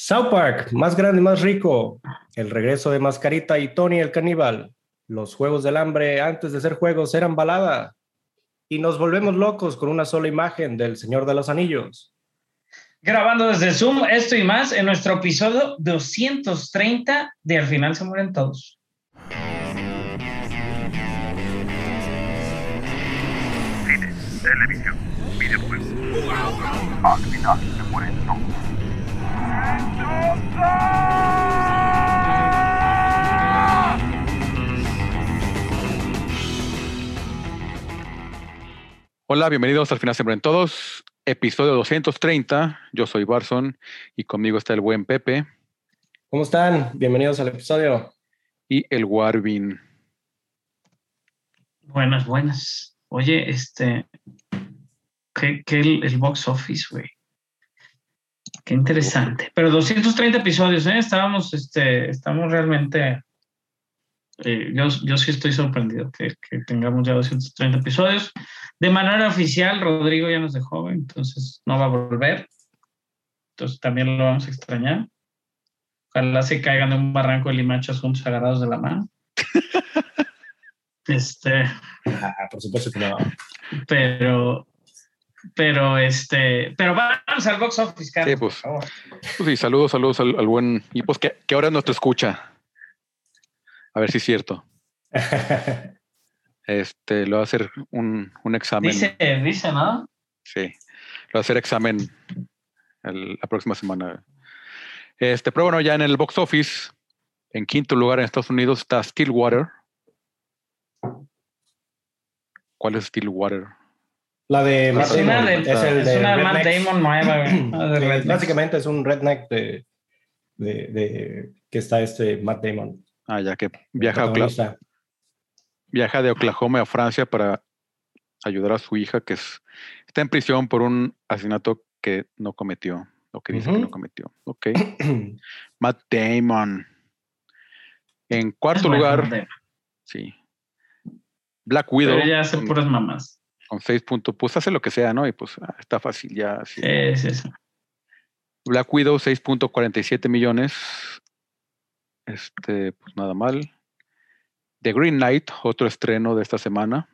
South Park, más grande y más rico. El regreso de Mascarita y Tony el caníbal. Los Juegos del Hambre antes de ser juegos eran balada. Y nos volvemos locos con una sola imagen del Señor de los Anillos. Grabando desde Zoom, esto y más en nuestro episodio 230 de Al final se mueren todos. Cine, televisión, videojuegos. Al final se mueren todos. Hola, bienvenidos al final se mueren todos. Episodio 230. Yo soy Barson y conmigo está el buen Pepe ¿Cómo están? Bienvenidos al episodio. y el Warvin. Buenas, buenas. Oye, este. ¿Qué, qué el, el box office, güey? Qué interesante. Pero 230 episodios, ¿eh? Estábamos, este, estamos realmente. eh, yo, yo sí estoy sorprendido que, que tengamos ya 230 episodios. De manera oficial, Rodrigo ya nos dejó, entonces no va a volver. Entonces también lo vamos a extrañar. Ojalá se caigan de un barranco de limachos juntos agarrados de la mano. Este. Ah, por supuesto que no. pero pero este pero vamos al box office Carlos, Sí, pues. por favor. Pues sí, saludos, saludos al, al buen. Y pues que, que ahora no te escucha. A ver si es cierto. Este, lo va a hacer un, un examen. dice dice no Sí, lo va a hacer examen el- la próxima semana. Este, pero bueno, ya en el box office, en quinto lugar en Estados Unidos está Stillwater. ¿Cuál es Stillwater? La de Matt es Damon. de, Es el es de una de Matt. Damon nueva básicamente es un redneck de, de, de- que está este Matt Damon. Ah, ya que viaja, a protagonista. viaja de Oklahoma a Francia para ayudar a su hija que es, está en prisión por un asesinato que no cometió, lo que dice que no cometió. Ok. Matt Damon. En cuarto lugar, sí. Black Widow. pero ella hace puras mamás con seis puntos, pues hace lo que sea, ¿no? Y pues ah, está fácil ya. sí. es eso Black Widow, 6.47 millones. Este, pues nada mal. The Green Knight, otro estreno de esta semana.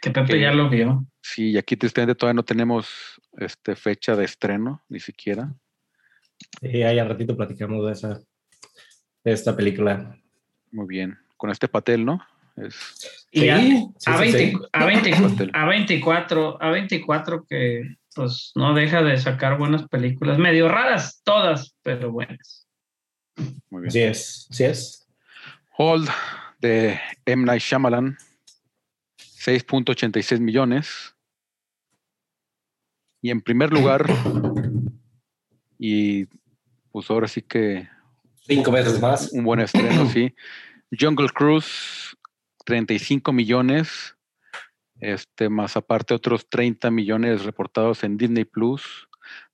que Pepe Que- ya lo vio Sí, y aquí tristemente todavía no tenemos este, fecha de estreno, ni siquiera. Sí, ahí al ratito platicamos de esa de esta película. Muy bien. Con este patel, ¿no? Es, y Sí, a, sí, a, sí, 20 sí. a 20 Pastel. a 24 a 24 que pues no deja de sacar buenas películas medio raras todas pero buenas muy bien. Sí es, sí es. Hold de M. Night Shyamalan, 6.86 millones. Y en primer lugar, y pues ahora sí que Cinco veces más. un buen estreno, sí. Jungle Cruise, 35 millones. Este, más aparte otros 30 millones reportados en Disney Plus,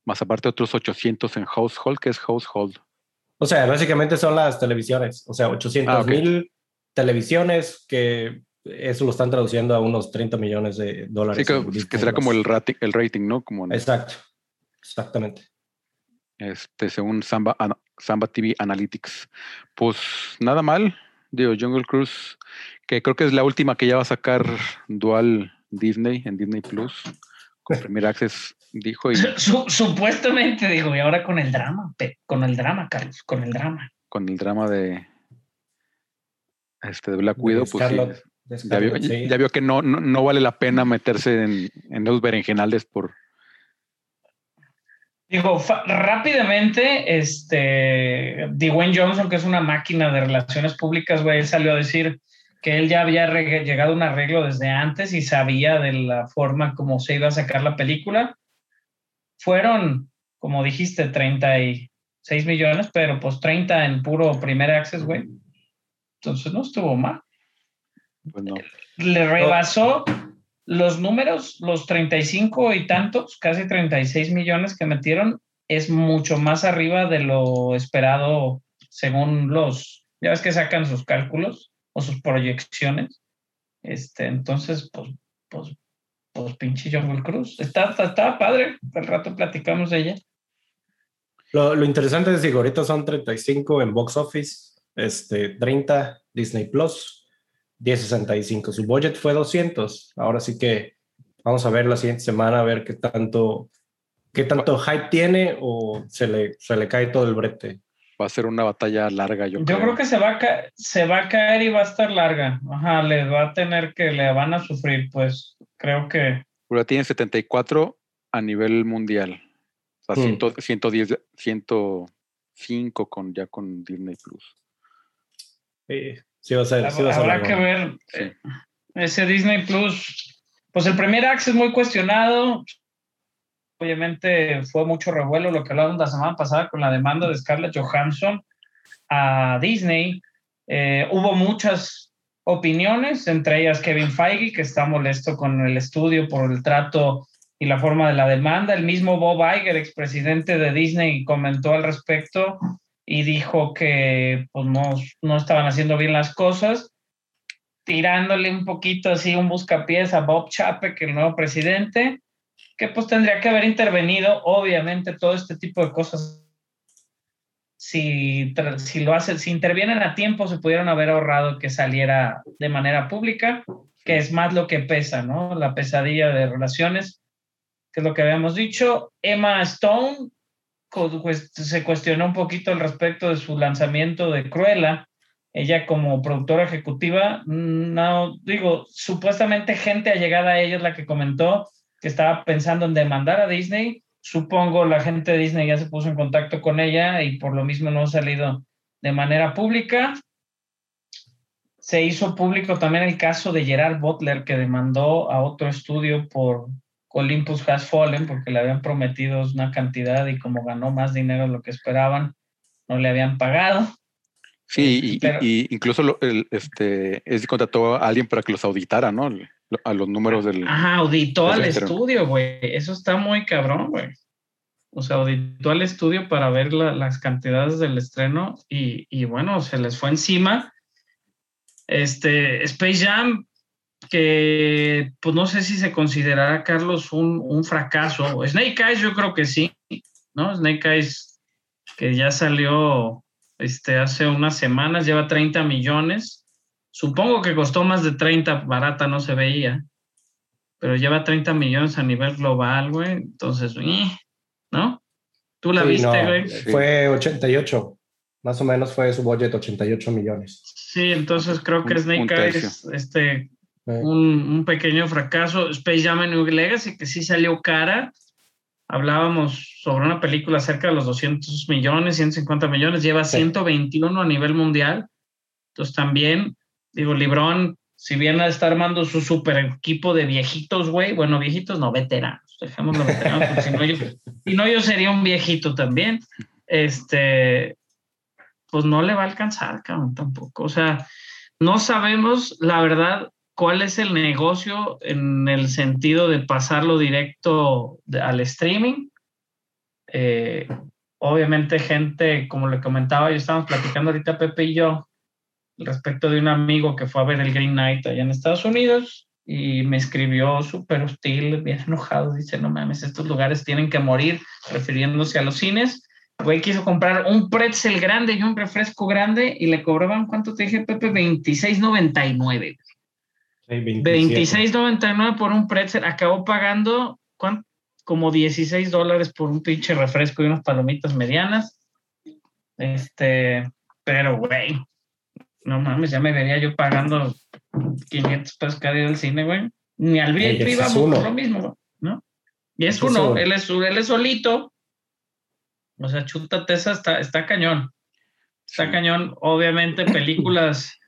más aparte otros 800 en Household, que es Household. O sea, básicamente son las televisiones. O sea, 800 Ah, mil televisiones que eso lo están traduciendo a unos 30 millones de dólares. Sí, que, será como el rating, el rating, ¿no? Como en- Exacto. Exactamente. este, según Samba, Ana- Samba TV Analytics. Pues nada mal, digo, Jungle Cruise, que creo que es la última que ya va a sacar Dual Disney en Disney Plus, con Premier Access, dijo, y Su- supuestamente digo y ahora con el drama con el drama Carlos con el drama con el drama de este de Black Widow, pues ya vio, sí. ya vio que no, no, no vale la pena meterse en, en los berenjenales por Digo, rápidamente, este, Dwayne Johnson, que es una máquina de relaciones públicas, güey, él salió a decir que él ya había llegado a un arreglo desde antes y sabía de la forma como se iba a sacar la película. Fueron, como dijiste, 36 millones, pero pues 30 en puro primer access, güey. Entonces no estuvo mal. pues no. Le rebasó los números, los 35 y tantos, casi 36 millones que metieron, es mucho más arriba de lo esperado según los, ya ves que sacan sus cálculos o sus proyecciones. Este, entonces, pues, pues, pues pinche Jungle Cruise. Está, está, estaba padre. Al rato platicamos de ella. Lo, lo interesante es que ahorita son 35 en box office, este, 30 Disney Plus, 1065. Su budget fue 200. Ahora sí que vamos a ver la siguiente semana a ver qué tanto, qué tanto hype tiene o se le, se le cae todo el brete. Va a ser una batalla larga, yo, Yo creo. creo que se va, a ca- se va a caer y va a estar larga. Ajá, le va a tener que, le van a sufrir, pues creo que Ahora tiene 74 a nivel mundial. O sea, Hmm. 100 110, 105 con, ya con Disney Plus. Sí, sí va a ser. sí va a ser habrá que ver Sí. eh, ese Disney Plus. Pues el primer access muy cuestionado. Obviamente fue mucho revuelo lo que hablábamos la semana pasada con la demanda de Scarlett Johansson a Disney. Eh, hubo muchas opiniones, entre ellas Kevin Feige, que está molesto con el estudio por el trato y la forma de la demanda. El mismo Bob Iger, expresidente de Disney, comentó al respecto y dijo que pues, no, no estaban haciendo bien las cosas, tirándole un poquito así un buscapiés a Bob Chapek, el nuevo presidente, que pues tendría que haber intervenido, obviamente, todo este tipo de cosas. Si, si lo hacen, si intervienen a tiempo, se pudieron haber ahorrado que saliera de manera pública, que es más lo que pesa, ¿no? La pesadilla de relaciones, que es lo que habíamos dicho. Emma Stone se cuestionó un poquito al respecto de su lanzamiento de Cruella. Ella como productora ejecutiva, no digo, supuestamente gente allegada a ella es la que comentó que estaba pensando en demandar a Disney. Supongo la gente de Disney ya se puso en contacto con ella y por lo mismo no ha salido de manera pública. Se hizo público también el caso de Gerard Butler que demandó a otro estudio por Olympus Has Fallen porque le habían prometido una cantidad y como ganó más dinero de lo que esperaban, no le habían pagado. Sí, y, Pero- y incluso lo- el, este, es contrató a alguien para que los auditara, ¿no? A los números del. Ajá, auditó Del al estudio, güey. Eso está muy cabrón, güey. O sea, auditó al estudio para ver la- las cantidades del estreno y, y bueno, se les fue encima. Este, Space Jam, que pues no sé si se considerará, Carlos, un, un fracaso. Snake Eyes, yo creo que sí, ¿no? Snake Eyes, que ya salió este, hace unas semanas, lleva 30 millones. Supongo que costó más de 30, barata no se veía, pero lleva 30 millones a nivel global, güey. Entonces, ¡eh! ¿no? ¿Tú la Sí, viste, no, güey? Fue 88. Más o menos fue su budget 88 millones. Sí, entonces creo que Snake. Eyes, este, Eh, un, un pequeño fracaso. Space Jam New Legacy, que sí salió cara. Hablábamos sobre una película cerca de los 200 millones, 150 millones, lleva Sí. 121 a nivel mundial. Entonces también, digo, Librón, si bien está armando su super equipo de viejitos, güey, bueno, viejitos no, veteranos, dejémoslo veteranos, porque si no yo, si no yo sería un viejito también. Este, pues no le va a alcanzar, cabrón, tampoco. O sea, no sabemos, la verdad, cuál es el negocio en el sentido de pasarlo directo al streaming. Eh, obviamente, gente, como le comentaba, yo estábamos platicando ahorita Pepe y yo respecto de un amigo que fue a ver el Green Knight allá en Estados Unidos y me escribió súper hostil, bien enojado, dice, no mames, estos lugares tienen que morir, refiriéndose a los cines. Güey quiso comprar un pretzel grande y un refresco grande y le cobraban, ¿cuánto te dije, Pepe? 26.99. sí, 27. 26.99 por un pretzel. Acabó pagando ¿cuánto? como 16 dólares por un pinche refresco y unas palomitas medianas. Este, pero güey, no mames, ya me vería yo pagando 500 pesos cada día del cine, güey. Ni al VIP uno. por lo mismo, ¿no? Y es es uno, uno. él es, él es solito. O sea, chútate esa, está, está cañón. Está Sí. cañón. Obviamente, películas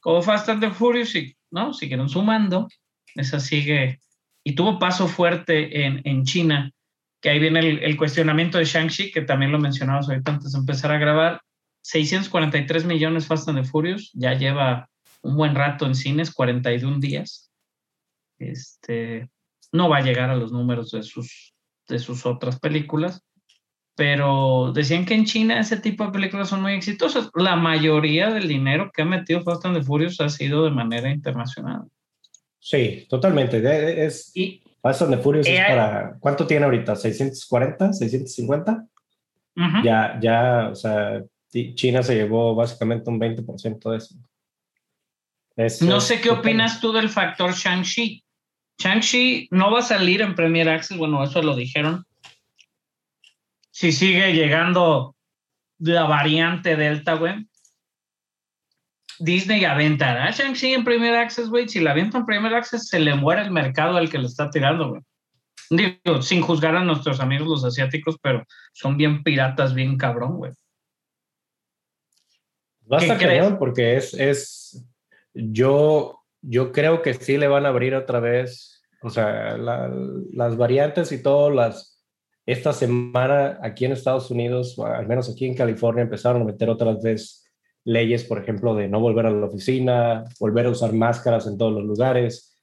como Fast and the Furious, y- ¿no? Siguieron sumando. Esa sigue. Y tuvo paso fuerte en, en China, que ahí viene el, cuestionamiento de Shang-Chi, que también lo mencionamos ahorita antes de empezar a grabar. 643 millones Fast and the Furious, ya lleva un buen rato en cines, 41 días. Este, no va a llegar a los números de sus, de sus otras películas, pero decían que en China ese tipo de películas son muy exitosas. La mayoría del dinero que ha metido Fast and the Furious ha sido de manera internacional. Sí, totalmente. Es, Y Fast and the Furious es Eh, para. ¿Cuánto tiene ahorita? ¿640? ¿650? Ujú. Ya, ya, o sea, China se llevó básicamente un 20% de eso. Es- No sé qué opinas tú del factor Shang-Chi. Shang-Chi no va a salir en Premier Access, bueno, eso lo dijeron. Si sigue llegando la variante Delta, güey. Disney aventará a Shang-Chi en Premier Access, güey. Si la avienta en Premier Access, se le muere el mercado al que le está tirando, güey. Digo, sin juzgar a nuestros amigos los asiáticos, pero son bien piratas, bien cabrón, güey. Va a ¿Qué estar cañón porque es, es, yo, yo creo que sí le van a abrir otra vez, o sea, la- las variantes y todo, las, esta semana aquí en Estados Unidos, al menos aquí en California, empezaron a meter otras vez leyes, por ejemplo, de no volver a la oficina, volver a usar máscaras en todos los lugares.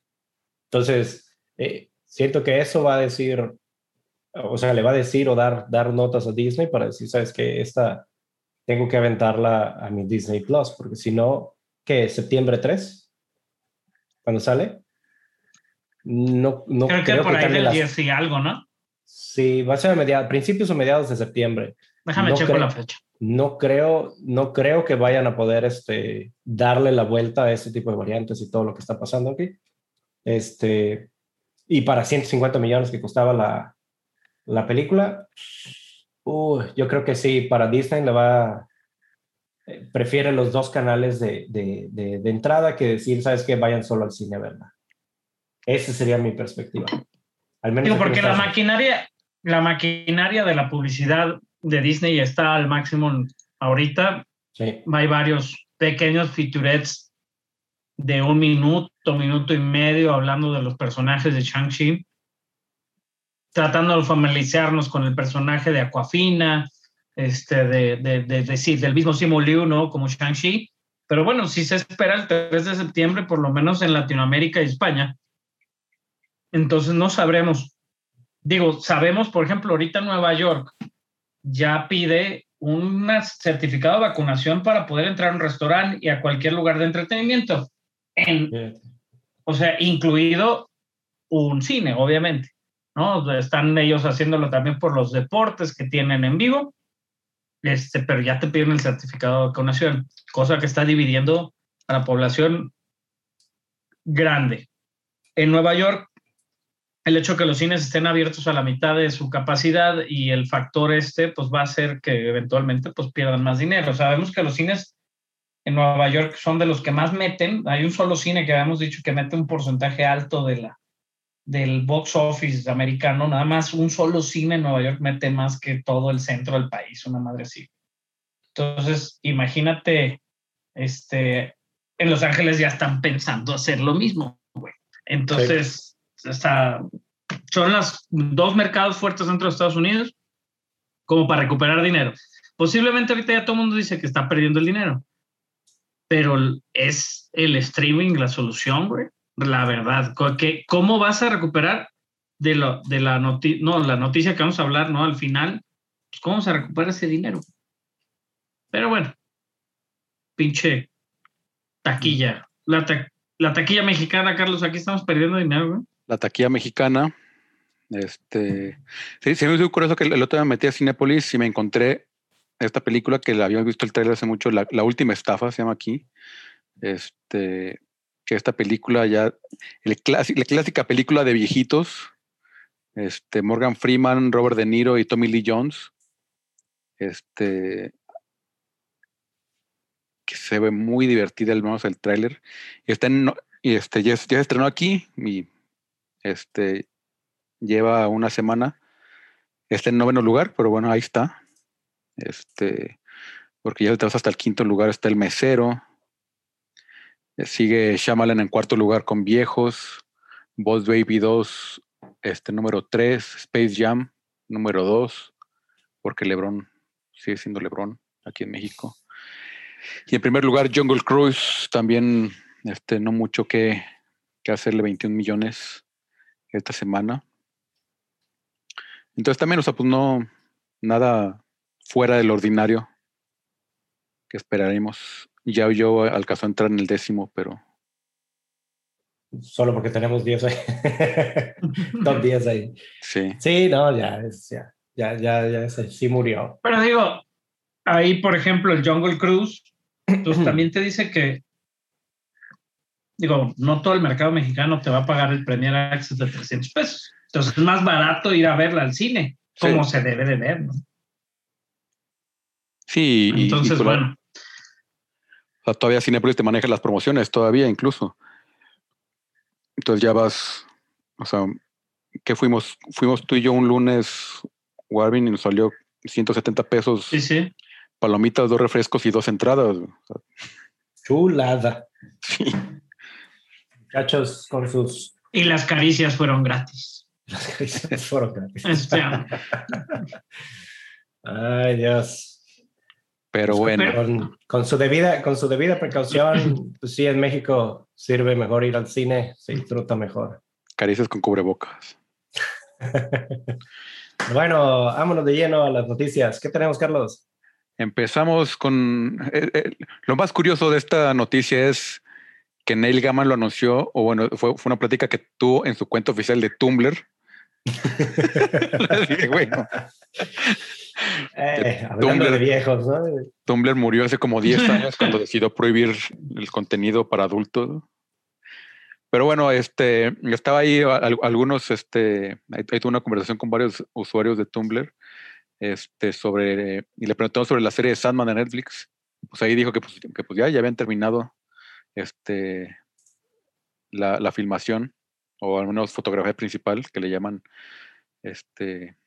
Entonces, eh, siento que eso va a decir, o sea, le va a decir o dar, dar notas a Disney para decir, sabes que esta tengo que aventarla a mi Disney Plus, porque si no, ¿qué? ¿Septiembre 3? ¿Cuándo sale? No, no Creo que por ahí cambie del las- 10 y algo, ¿no? Sí, va a ser a media- principios o mediados de septiembre. Déjame No checo creo. la fecha. No creo, no creo que vayan a poder este, darle la vuelta a este tipo de variantes y todo lo que está pasando aquí. Este, y para 150 millones que costaba la, la película, yo creo que sí, para Disney le va, eh, prefiere los dos canales de, de, de, de entrada que decir, sabes que vayan solo al cine a verla. Esa sería mi perspectiva. Al menos Digo, porque la maquinaria, la maquinaria de la publicidad de Disney está al máximo ahorita. Sí, Hay varios pequeños featurettes de un minuto, minuto y medio hablando de los personajes de Shang-Chi, tratando de familiarizarnos con el personaje de Aquafina, este, de, de, de, de- sí, del mismo Simu Liu, ¿no? Como Shang-Chi. Pero bueno, si se espera el 3 de septiembre, por lo menos en Latinoamérica y España. Entonces no sabremos. Digo, sabemos, por ejemplo, ahorita Nueva York ya pide un certificado de vacunación para poder entrar a un restaurante y a cualquier lugar de entretenimiento. En, o sea, incluido un cine, obviamente. ¿no? Están ellos haciéndolo también por los deportes que tienen en vivo, este, pero ya te piden el certificado de vacunación, cosa que está dividiendo a la población grande. En Nueva York, el hecho de que los cines estén abiertos a la mitad de su capacidad y el factor este, pues va a hacer que eventualmente pues pierdan más dinero. Sabemos que los cines en Nueva York son de los que más meten. Hay un solo cine que habíamos dicho que mete un porcentaje alto del box office americano. Nada más un solo cine en Nueva York mete más que todo el centro del país, una madre así. Entonces, imagínate, este, en Los Ángeles ya están pensando hacer lo mismo, güey. Entonces, son los dos mercados fuertes dentro de Estados Unidos como para recuperar dinero. Posiblemente ahorita ya todo mundo dice que está perdiendo el dinero, pero es el streaming la solución, güey. La verdad, ¿cómo vas a recuperar de, lo, de la, noti no, la noticia que vamos a hablar, ¿no? Al final, pues, ¿cómo se recupera ese dinero? Pero bueno, pinche taquilla. La, ta- la taquilla mexicana, Carlos, aquí estamos perdiendo dinero, güey. La taquilla mexicana. Este. Sí, me hizo curioso que el otro día me metí a Cinepolis y me encontré esta película que la había visto el trailer hace mucho, la, última estafa se llama aquí. Este. Que esta película ya. El clasi- la clásica película de viejitos. Este. Morgan Freeman, Robert De Niro y Tommy Lee Jones. Este. Que se ve muy divertida, al menos el tráiler. Y está en, este, ya, ya se estrenó aquí y este lleva una semana. Está en noveno lugar, pero bueno, ahí está. Este, porque ya te vas hasta el quinto lugar, está el mesero. Sigue Shyamalan en cuarto lugar con Viejos. Boss Baby 2, este número 3. Space Jam, número 2. Porque LeBron sigue siendo LeBron aquí en México. Y en primer lugar, Jungle Cruise, también este, no mucho que, que hacerle 21 millones esta semana. Entonces también, o sea, pues no, nada fuera del ordinario que esperaremos. Ya yo alcanzó a entrar en el décimo, pero Solo porque tenemos 10 ahí. Top 10 ahí. sí. Sí, no, ya, es, ya. Ya, ya, ya, sí murió. Pero digo, ahí, por ejemplo, el Jungle Cruise, pues también te dice que, digo, no todo el mercado mexicano te va a pagar el Premier Access de 300 pesos. Entonces es más barato ir a verla al cine, como se debe de ver, ¿no? Sí, y- y Entonces, pues, bueno, o sea, todavía Cinepolis te maneja las promociones, todavía incluso. Entonces ya vas, o sea, que fuimos, fuimos tú y yo un lunes, Warvin, y nos salió 170 pesos, sí, sí. palomitas, dos refrescos y dos entradas. Chulada. sí. Muchachos con sus Y las caricias fueron gratis. las caricias fueron gratis. Ay, Dios. Pero bueno, Con, con su debida, con su debida precaución, pues sí, en México sirve mejor ir al cine, se disfruta mejor. caricias con cubrebocas. Bueno, vámonos de lleno a las noticias. ¿Qué tenemos, Carlos? Empezamos con eh, eh, lo más curioso de esta noticia es que Neil Gaiman lo anunció, o bueno, fue, fue una plática que tuvo en su cuenta oficial de Tumblr. Le dije, bueno, Eh, Tumblr. de viejos, ¿no? Tumblr murió hace como 10 años cuando decidió prohibir el contenido para adultos. Pero bueno, este, estaba ahí al- algunos, este, ahí ahí tuve una conversación con varios usuarios de Tumblr, este, sobre, y le preguntamos sobre la serie de Sandman de Netflix. Pues ahí dijo que pues, que pues ya, ya habían terminado, este, la, la filmación, o al menos fotografía principal, que le llaman, este,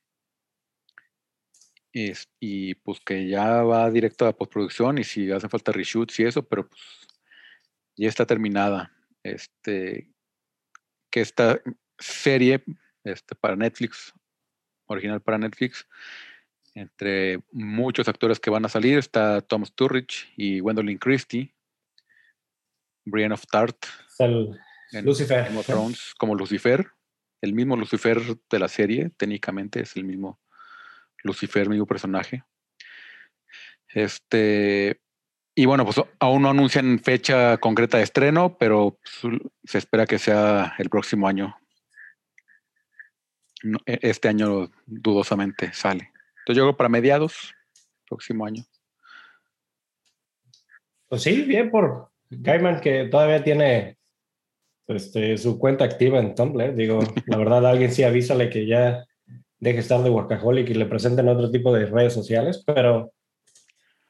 es- y pues que ya va directo a postproducción y si hacen falta reshoots y eso, pero pues ya está terminada. Este, que esta serie este, para Netflix, original para Netflix, entre muchos actores que van a salir, está Tom Sturridge y Gwendolyn Christie, Brian of Tart, en Lucifer. Game of Thrones, como Lucifer, el mismo Lucifer de la serie, técnicamente es el mismo Lucifer, mismo personaje. Este, y bueno, pues aún no anuncian fecha concreta de estreno, pero se espera que sea el próximo año. E- Este año dudosamente sale. Entonces yo creo para mediados, próximo año. Pues sí, bien por Gaiman que todavía tiene este, su cuenta activa en Tumblr. Digo, la verdad, alguien sí avísale que ya deje estar de workaholic y le presenten otro tipo de redes sociales, pero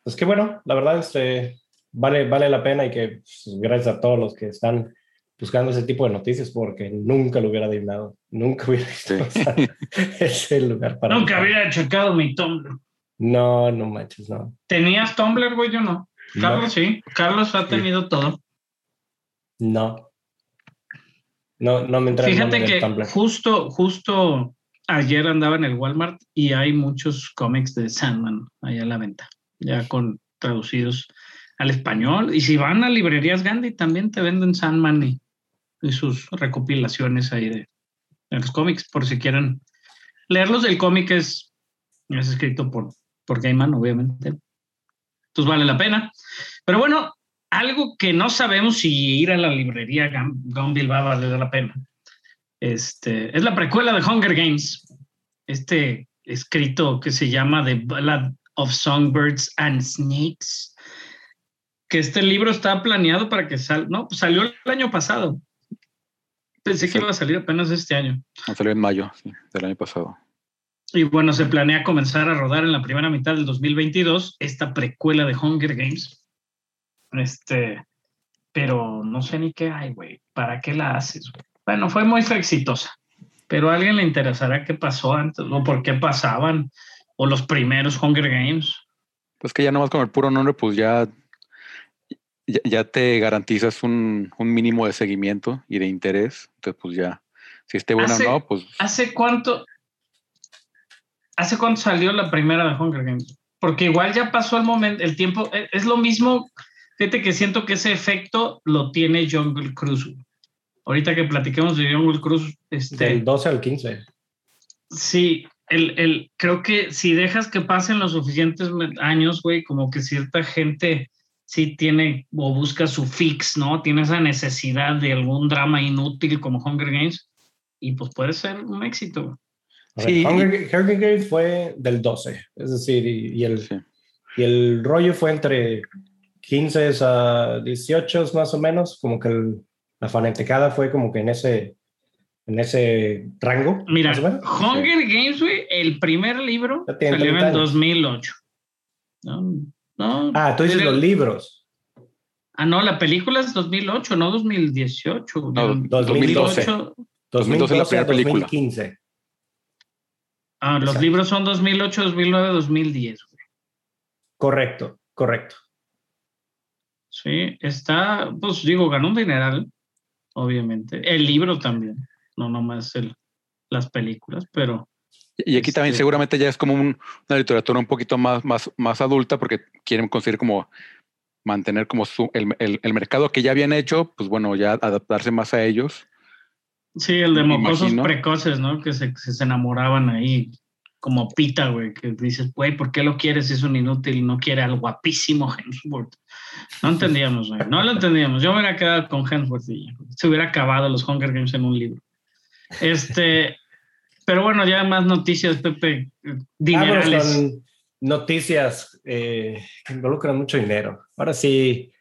pues qué bueno, la verdad, este, vale, vale la pena y que pues, gracias a todos los que están buscando ese tipo de noticias porque nunca lo hubiera adivinado, nunca hubiera visto Sí. ese lugar para Nunca había checado mi Tumblr. No, no manches, no. ¿Tenías Tumblr, güey? Yo no. Carlos sí. Carlos ha tenido todo. No. No, no me entra el Fíjate del que justo, justo ayer andaba en el Walmart y hay muchos cómics de Sandman ahí a la venta, ya con traducidos al español. Y si van a librerías Gandhi, también te venden Sandman y, y sus recopilaciones ahí de, de los cómics, por si quieren leerlos. El cómic es, es escrito por, por Gaiman, obviamente. Entonces vale la pena. Pero bueno, algo que no sabemos si ir a la librería Gunville va a valer la pena. Este, es la precuela de Hunger Games. Este escrito que se llama The Ballad of Songbirds and Snakes. Que este libro está planeado para que salga. No, pues salió el año pasado. Pensé que iba a salir apenas este año. Salió en mayo del año pasado. Y bueno, se planea comenzar a rodar en la primera mitad del 2022 esta precuela de Hunger Games. Este, pero no sé ni qué hay, güey. ¿Para qué la haces? güey? Bueno, fue muy exitosa, pero a alguien le interesará qué pasó antes o por qué pasaban o los primeros Hunger Games. Pues que ya nomás con el puro nombre, pues ya, ya, ya te garantizas un, un mínimo de seguimiento y de interés. Entonces, pues ya, si esté bueno o no, pues ¿Hace cuánto? ¿Hace cuánto salió la primera de Hunger Games? Porque igual ya pasó el momento, el tiempo, e- es lo mismo. Fíjate que siento que ese efecto lo tiene Jungle Cruise. güey. Ahorita que platiquemos de Jungle Cruise, este, Del 12 al 15. sí, el, el, creo que si dejas que pasen los suficientes años, güey, como que cierta gente sí tiene o busca su fix, ¿no? Tiene esa necesidad de algún drama inútil como Hunger Games y pues puede ser un éxito. Sí, Hunger, Hunger Games fue del 12, es decir, y, y el, Sí. y el rollo fue entre 15 a 18 más o menos, como que el- la fanaticada fue como que en ese, en ese rango. Mira, más o menos. Hunger Games, güey, el primer libro salió en 30 el años. 2008. No, no. Ah, tú dices era- los libros. Ah, no, la película es 2008, no 2018. No, Del 2012. 2008. 2012 es la primera película. 2015. Ah, los Exacto. libros son 2008, 2009, 2010. güey. Correcto, correcto. Sí, está, pues digo, ganó un dineral, obviamente. El libro también, no nomás el, las películas, pero Y aquí también Este- seguramente ya es como un- una literatura un poquito más, más, más adulta porque quieren conseguir como mantener como su, el, el- el mercado que ya habían hecho, pues bueno, ya adaptarse más a ellos. Sí, el de mocosos imagino. precoces, ¿no? Que se, se enamoraban ahí, como Pita, güey, que dices, güey, ¿por qué lo quieres? Es un inútil, no quiere al guapísimo Hemsworth. No entendíamos, güey, no lo entendíamos. Yo me hubiera quedado con Hemsworth y se hubiera acabado los Hunger Games en un libro. Este, pero bueno, ya más noticias, Pepe, dinerales. noticias eh, que involucran mucho dinero. Ahora sí,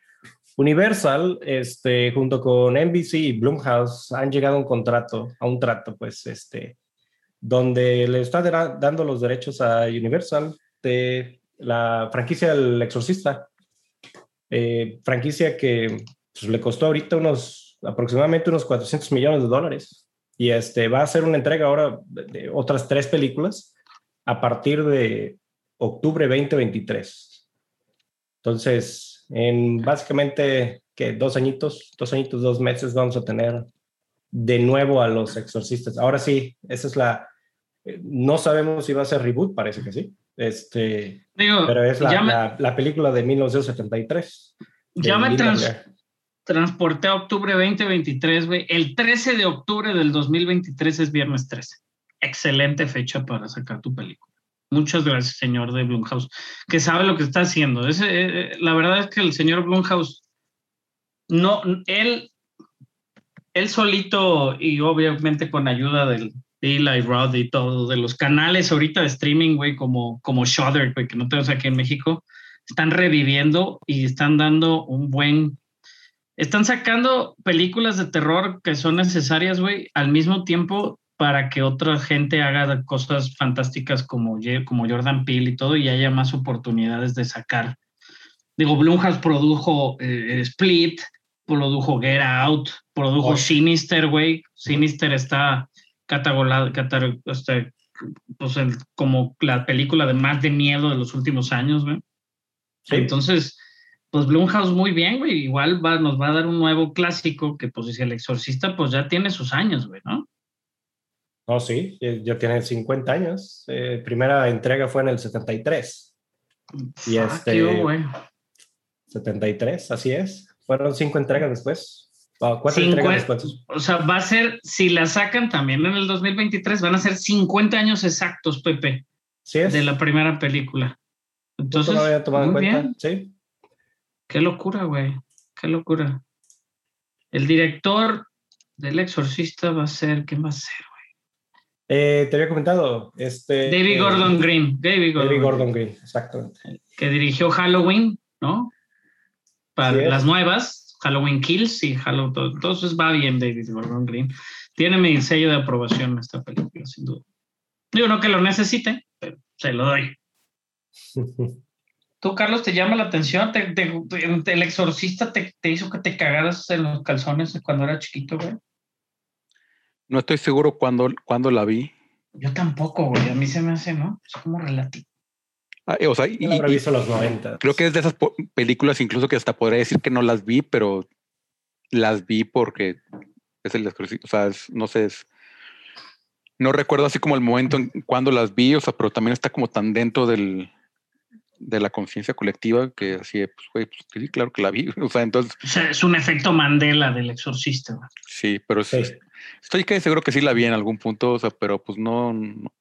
Universal, este, junto con NBC y Blumhouse, han llegado a un contrato, a un trato, pues, este, donde le está dando los derechos a Universal de la franquicia del Exorcista. Eh, franquicia que pues, le costó ahorita unos aproximadamente unos 400 millones de dólares. Y este, va a hacer una entrega ahora de otras tres películas a partir de octubre 2023. Entonces, en básicamente que dos añitos, dos añitos, dos meses vamos a tener de nuevo a los exorcistas. Ahora sí, esa es la... No sabemos si va a ser reboot, parece que sí. Este, Digo, pero es la, ya me- la, la película de 1973. de ya me trans- transporté a octubre 2023, güey. El 13 de octubre del 2023 es viernes 13. Excelente fecha para sacar tu película. Muchas gracias, señor de Blumhouse, que sabe lo que está haciendo. Ese, eh, la verdad es que el señor Blumhouse, no, él, él solito y obviamente con ayuda del Eli Rod y todo, de los canales ahorita de streaming, güey, como, como Shudder, güey, que no tenemos aquí en México, están reviviendo y están dando un buen están sacando películas de terror que son necesarias, güey, al mismo tiempo para que otra gente haga cosas fantásticas como, como Jordan Peele y todo y haya más oportunidades de sacar. Digo, Blumhouse produjo eh, Split, produjo Get Out, produjo Oh. Sinister, güey. Sinister está catalogado, catar- este, pues, el- como la película de más de miedo de los últimos años, güey. Sí. Entonces, pues Blumhouse muy bien, güey. Igual va, nos va a dar un nuevo clásico que, pues, si el exorcista, pues ya tiene sus años, güey, ¿no? No, sí, ya tiene 50 años. Eh, primera entrega fue en el 73. Y Fuck este- you, güey. 73, así es. Fueron cinco entregas después. Ah, cuatro entregas después. O sea, va a ser, si la sacan también en el 2023, van a ser 50 años exactos, Pepe, Sí es. de la primera película. Entonces, no lo había tomado en muy cuenta. bien. Sí. Qué locura, güey. Qué locura. El director del exorcista va a ser, ¿quién va a ser? Eh, te había comentado. Este, David eh, Gordon Green. David Gordon, David Green, Gordon Green, exactamente. Que dirigió Halloween, ¿no? Para las nuevas, Halloween Kills y Halloween. todo. Entonces va bien David Gordon Green. Tiene mi sello de aprobación esta película, sin duda. Digo, no que lo necesite, pero se lo doy. ¿Tú, Carlos, te llama la atención? ¿Te, te- te- ¿El exorcista te, te hizo que te cagaras en los calzones cuando era chiquito, güey? No estoy seguro cuándo, cuándo la vi. Yo tampoco, güey. A mí se me hace, ¿no? Es como relativo. Ah, eh, o sea, y- Yo la visto en los 90. creo que es de esas películas incluso que hasta podría decir que no las vi, pero las vi porque es el exorcista, o sea, es- no sé, es- no recuerdo así como el momento en cuando las vi, o sea, pero también está como tan dentro del de la conciencia colectiva que así, pues, güey, pues, sí, claro que la vi, o sea, entonces, O sea, es un efecto Mandela del exorcista, güey. sí, pero sí, Sí. Estoy casi seguro que sí la vi en algún punto, o sea, pero pues no, no.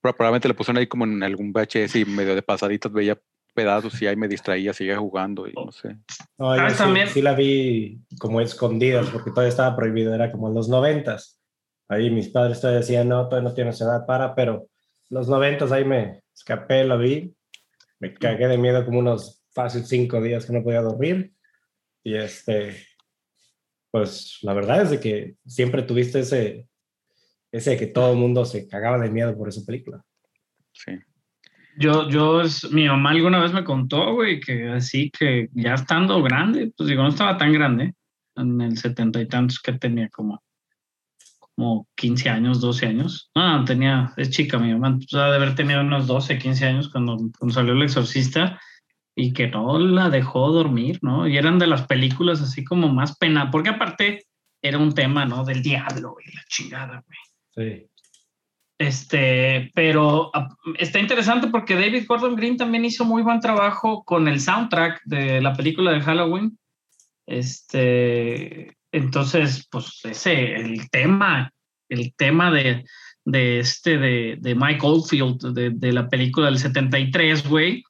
Probablemente la pusieron ahí como en algún VHS y medio de pasaditas veía pedazos y ahí me distraía, seguía jugando y no sé. No, yo Ah, sí, también. sí la vi como escondidas porque todavía estaba prohibido, era como en los 90. Ahí mis padres todavía decían, no, todavía no tienes edad para, pero los noventas ahí me escapé, la vi, me cagué de miedo como unos fácil cinco días que no podía dormir. Y este, pues la verdad es de que siempre tuviste ese, ese que todo el mundo se cagaba de miedo por esa película. Sí. Yo, yo, mi mamá alguna vez me contó, güey, que así que ya estando grande, pues digo, no estaba tan grande, en el setenta y tantos que tenía como, como 15 años, 12 años. No, tenía, es chica mi mamá, pues, de haber tenido unos 12, 15 años cuando, cuando salió El Exorcista y que no la dejó dormir, ¿no? Y eran de las películas así como más pena, porque aparte era un tema, ¿no? Del diablo y la chingada, güey. Sí. Este, pero ah, está interesante porque David Gordon Green también hizo muy buen trabajo con el soundtrack de la película de Halloween. Este, entonces, pues ese, el tema, el tema de, de este, de, de Mike Oldfield, de, de la película del 73, güey,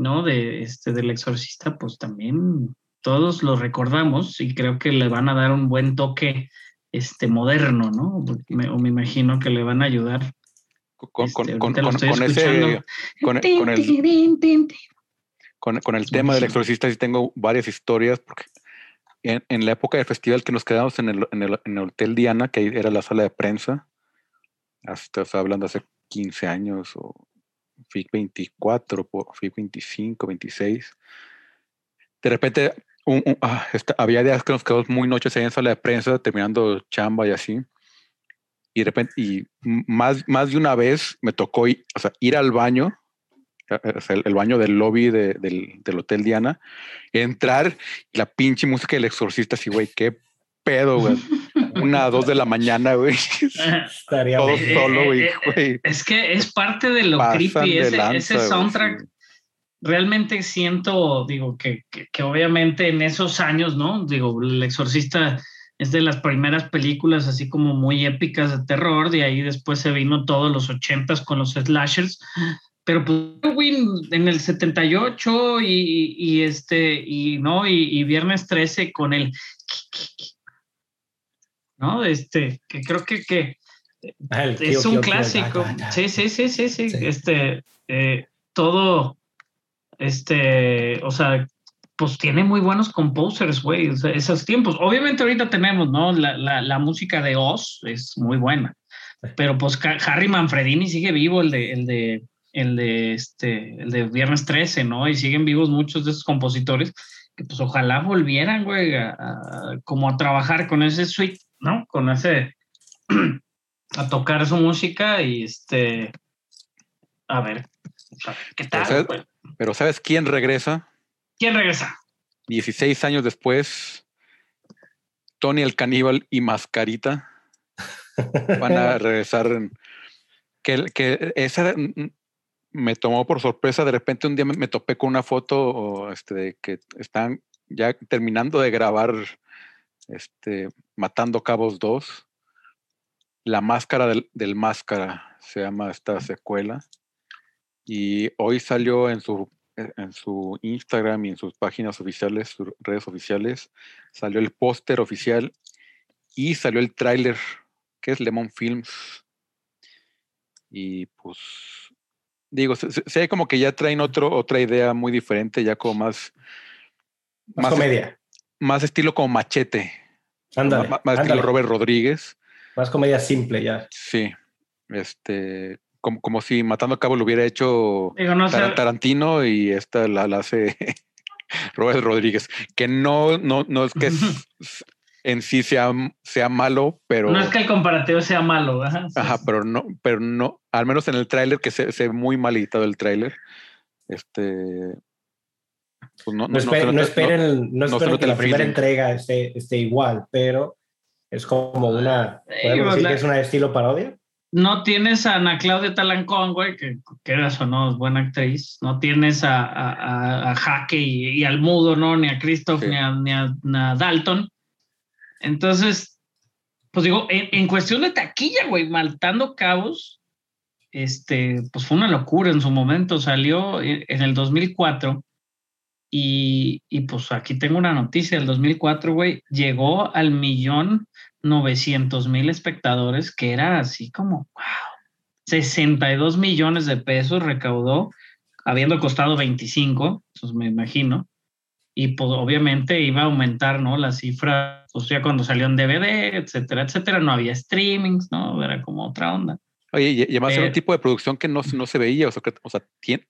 ¿no? De este del exorcista, pues también todos lo recordamos y creo que le van a dar un buen toque este moderno, ¿no? Me, o me imagino que le van a ayudar. Con, Este, con, ese, con, el, con, con el tema del exorcista sí tengo varias historias porque en, en, la época del festival que nos quedamos en el, en el, en el Hotel Diana, que era la sala de prensa, hasta o sea, hablando hace 15 años o FIC 24, FIC 25, 26. De repente un, ah, había días que nos quedamos muy noches en sala de prensa, terminando chamba y así. Y repente, y más, más de una vez me tocó ir, o ir al baño, o sea, el, baño del lobby de, del, del, Hotel Diana, entrar y la pinche música del exorcista, así, güey, qué pedo, güey. Una, dos de la mañana, güey. Estaría Todo Eh, solo, eh, güey. eh, güey. Es que es parte de lo Pasan creepy, de ese, lanza, ese güey, soundtrack. Realmente siento, digo, que, que, que obviamente en esos años, ¿no? Digo, El Exorcista es de las primeras películas así como muy épicas de terror, de ahí después se vino todos los ochentas con los slashers, pero pues en el 78 y, y este, y no, y, y, Viernes 13 con el ¿no? Este, que creo que, que es un tío, clásico. Sí, sí, sí, sí, sí. Sí. Este, eh, todo, este, o sea, pues tiene muy buenos composers, güey, o sea, esos tiempos. Obviamente ahorita tenemos, ¿no? La, la, la música de Oz es muy buena, pero pues Harry Manfredini sigue vivo, el de, el de, el de, este, el de Viernes 13, ¿no? Y siguen vivos muchos de esos compositores que pues ojalá volvieran, güey, a, a- como a trabajar con ese suite, ¿no? Con ese, a tocar su música y este, a ver, a ver, ¿qué tal? Pero ¿sabes quién regresa? ¿Quién regresa? 16 años después, Tony el caníbal y Mascarita van a regresar. en- que, que esa mm, me tomó por sorpresa. De repente un día me, me topé con una foto este, que están ya terminando de grabar este, Matando Cabos 2. La máscara del, del máscara se llama esta secuela. Y hoy salió en su eh, en su Instagram y en sus páginas oficiales, sus redes oficiales, salió el póster oficial y salió el tráiler, que es Lemon Films. Y pues, digo, se, ve como que ya traen otro, otra idea muy diferente, ya como más, Más, más, comedia. Más estilo como machete, Ándale. más, más estilo. Robert Rodríguez. Más comedia simple ya. Sí, este, como, como si Matando a Cabo lo hubiera hecho Digo, no sé, Tar- Tarantino y esta la, la hace Robert Rodríguez, que no, no, no es que es- en sí sea, sea malo, pero, no es que el comparativo sea malo, ajá. ajá, pero no, pero no, al menos en el tráiler, que se, se ve muy mal editado el tráiler, este, pues no, No, esperen, no esperen que la primera entrega esté, esté igual, pero es como una. ¿Podemos decir que es una estilo parodia? No tienes a Ana Claudia Talancón, güey, que, que eras o no, es buena actriz. No tienes a, a, a- a Jaque y, y al Mudo, ¿no? Ni a Christoph, Sí. ni, a, ni, a, ni a Dalton. Entonces, pues digo, en, en cuestión de taquilla, güey, Maltando Cabos, este, pues fue una locura en su momento. Salió en, en el 2004 Y, y pues aquí tengo una noticia, el 2004, güey, llegó al millón 900 mil espectadores, que era así como, wow, 62 millones de pesos recaudó, habiendo costado 25, pues me imagino. Y pues obviamente iba a aumentar, ¿no? La cifra, o sea, cuando salió en DVD, etcétera, etcétera, no había streamings, ¿no? Era como otra onda. Oye, y además era un Eh, tipo de producción que no, no se veía, o sea, que- o sea, en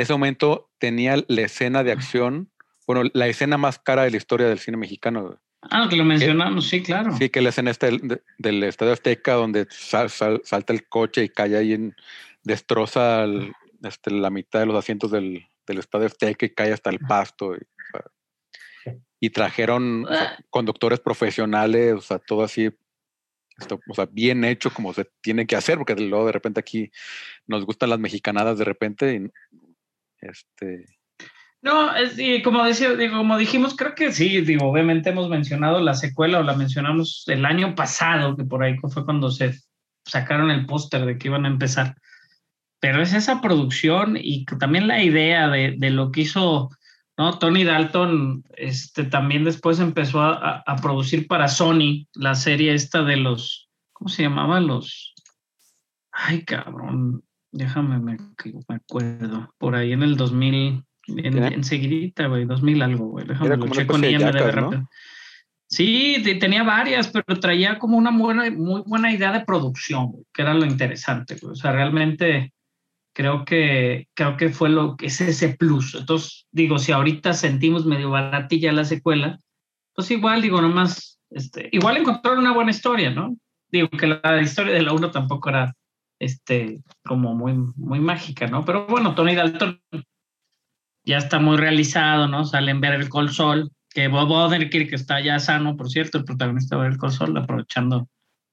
ese momento tenía la escena de acción, bueno, la escena más cara de la historia del cine mexicano. Ah, que lo mencionamos, sí, claro. Sí, que la escena esta del, de- del Estadio Azteca, donde sal- sal- salta el coche y cae ahí en, destroza el- este, la mitad de los asientos del, del Estadio Azteca y cae hasta el pasto. Y, o sea, y trajeron o sea, conductores profesionales, o sea, todo así, esto, o sea, bien hecho como se tiene que hacer, porque luego de repente aquí nos gustan las mexicanadas de repente este No, es, y como, decía, digo, como dijimos, creo que sí, digo, obviamente hemos mencionado la secuela o la mencionamos el año pasado, que por ahí fue cuando se sacaron el póster de que iban a empezar. Pero es esa producción y también la idea de, de lo que hizo ¿no? Tony Dalton, este, también después empezó a, a- producir para Sony la serie esta de los, ¿cómo se llamaba? Los, ay cabrón, déjame, me, me acuerdo, por ahí en el 2000, en, enseguidita, güey, 2000 algo, güey, déjame lo checo en de IMDb ¿no? rápido. Sí, te- tenía varias, pero traía como una buena, muy buena idea de producción, güey, que era lo interesante, güey. O sea, realmente creo que, creo que fue lo que es ese plus. Entonces, digo, si ahorita sentimos medio baratilla la secuela, pues igual, digo, nomás, este, igual encontraron una buena historia, ¿no? Digo que la historia de la 1 tampoco era, este, como muy, muy mágica, ¿no? Pero bueno, Tony Dalton ya está muy realizado, ¿no? Salen ver el Col Sol, que Bob Odenkirk que está ya sano, por cierto, el protagonista de ver el Col Sol, aprovechando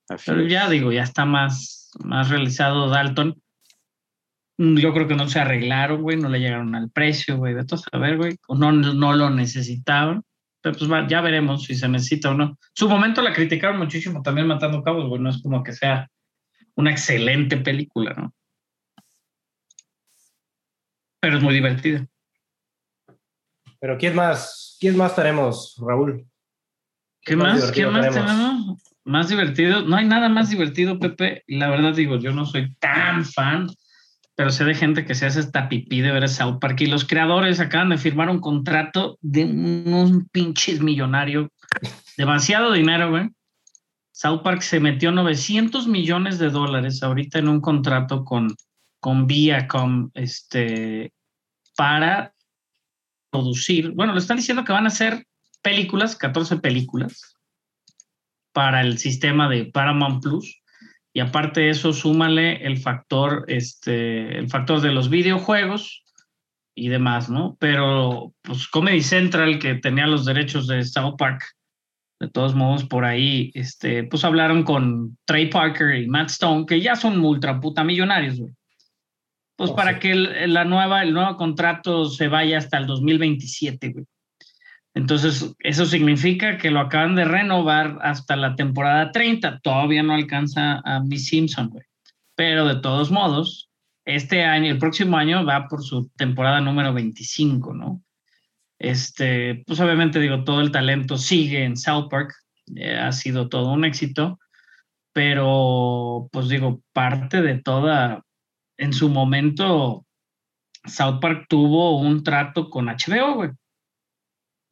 así pero ya digo, ya está más, más realizado Dalton. Mm, Yo creo que no se arreglaron, güey, no le llegaron al precio, güey, de todo saber, güey, o no, no lo necesitaban. Pero pues ya veremos si se necesita o no. Su momento la criticaron muchísimo también Matando Cabos, güey, no es como que sea una excelente película, ¿no? Pero es muy divertida. Pero ¿quién más? ¿Quién más tenemos, Raúl? ¿Qué más? ¿Qué divertido más tenemos? Más divertido. No hay nada más divertido, Pepe. La verdad digo, yo no soy tan fan, pero sé de gente que se hace esta pipí de ver a South Park y los creadores acaban de firmar un contrato de unos pinches millonarios. Demasiado dinero, güey. South Park se metió 900 millones de dólares ahorita en un contrato con, con Viacom este, para producir. Bueno, lo están diciendo que van a hacer películas, 14 películas para el sistema de Paramount Plus. Y aparte de eso, súmale el factor, este, el factor de los videojuegos y demás, ¿no? Pero, pues, Comedy Central, que tenía los derechos de South Park, de todos modos, por ahí, este, pues hablaron con Trey Parker y Matt Stone, que ya son ultra puta millonarios, güey. Pues Oh, para sí. que el, la nueva, el nuevo contrato se vaya hasta el 2027, güey. Entonces, eso significa que lo acaban de renovar hasta la temporada 30. Todavía no alcanza a Miss Simpson, güey. Pero de todos modos, este año, el próximo año va por su temporada número 25, ¿no? Este, pues obviamente digo, todo el talento sigue en South Park. eh, ha sido todo un éxito. Pero, pues digo, parte de toda, en su momento, South Park tuvo un trato con HBO, güey.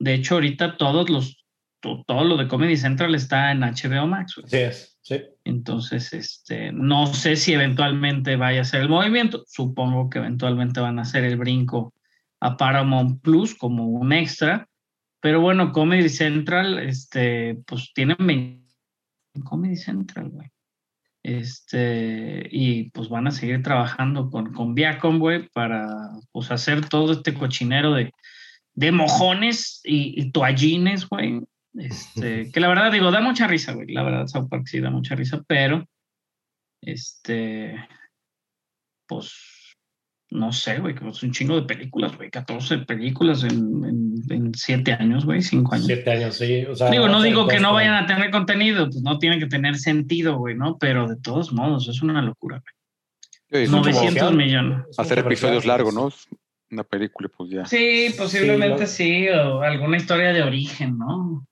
De hecho, ahorita todos los, to- todo lo de Comedy Central está en HBO Max. Así es, sí. Entonces, este, no sé si eventualmente vaya a ser el movimiento. Supongo que eventualmente van a hacer el brinco a Paramount Plus como un extra. Pero bueno, Comedy Central, este, pues tienen 20 Comedy Central, güey. Este, y pues van a seguir trabajando con, con Viacom, güey, para pues hacer todo este cochinero de, de mojones y, y toallines, güey. Este, que la verdad digo, da mucha risa, güey. La verdad, South Park sí da mucha risa, pero este, pues no sé, güey, que es un chingo de películas, güey. 14 películas en, en, en 7 años, güey, 5 años. Siete años, sí. O sea, Digo, no digo que no vayan a tener contenido, pues no tiene que tener sentido, güey, ¿no? Pero de todos modos, es una locura, güey. Sí, es mucho 900 comercial. millones. Es hacer episodios largos, ¿no? Una película, pues ya. Sí, posiblemente Sí, sí, o alguna historia de origen, ¿no?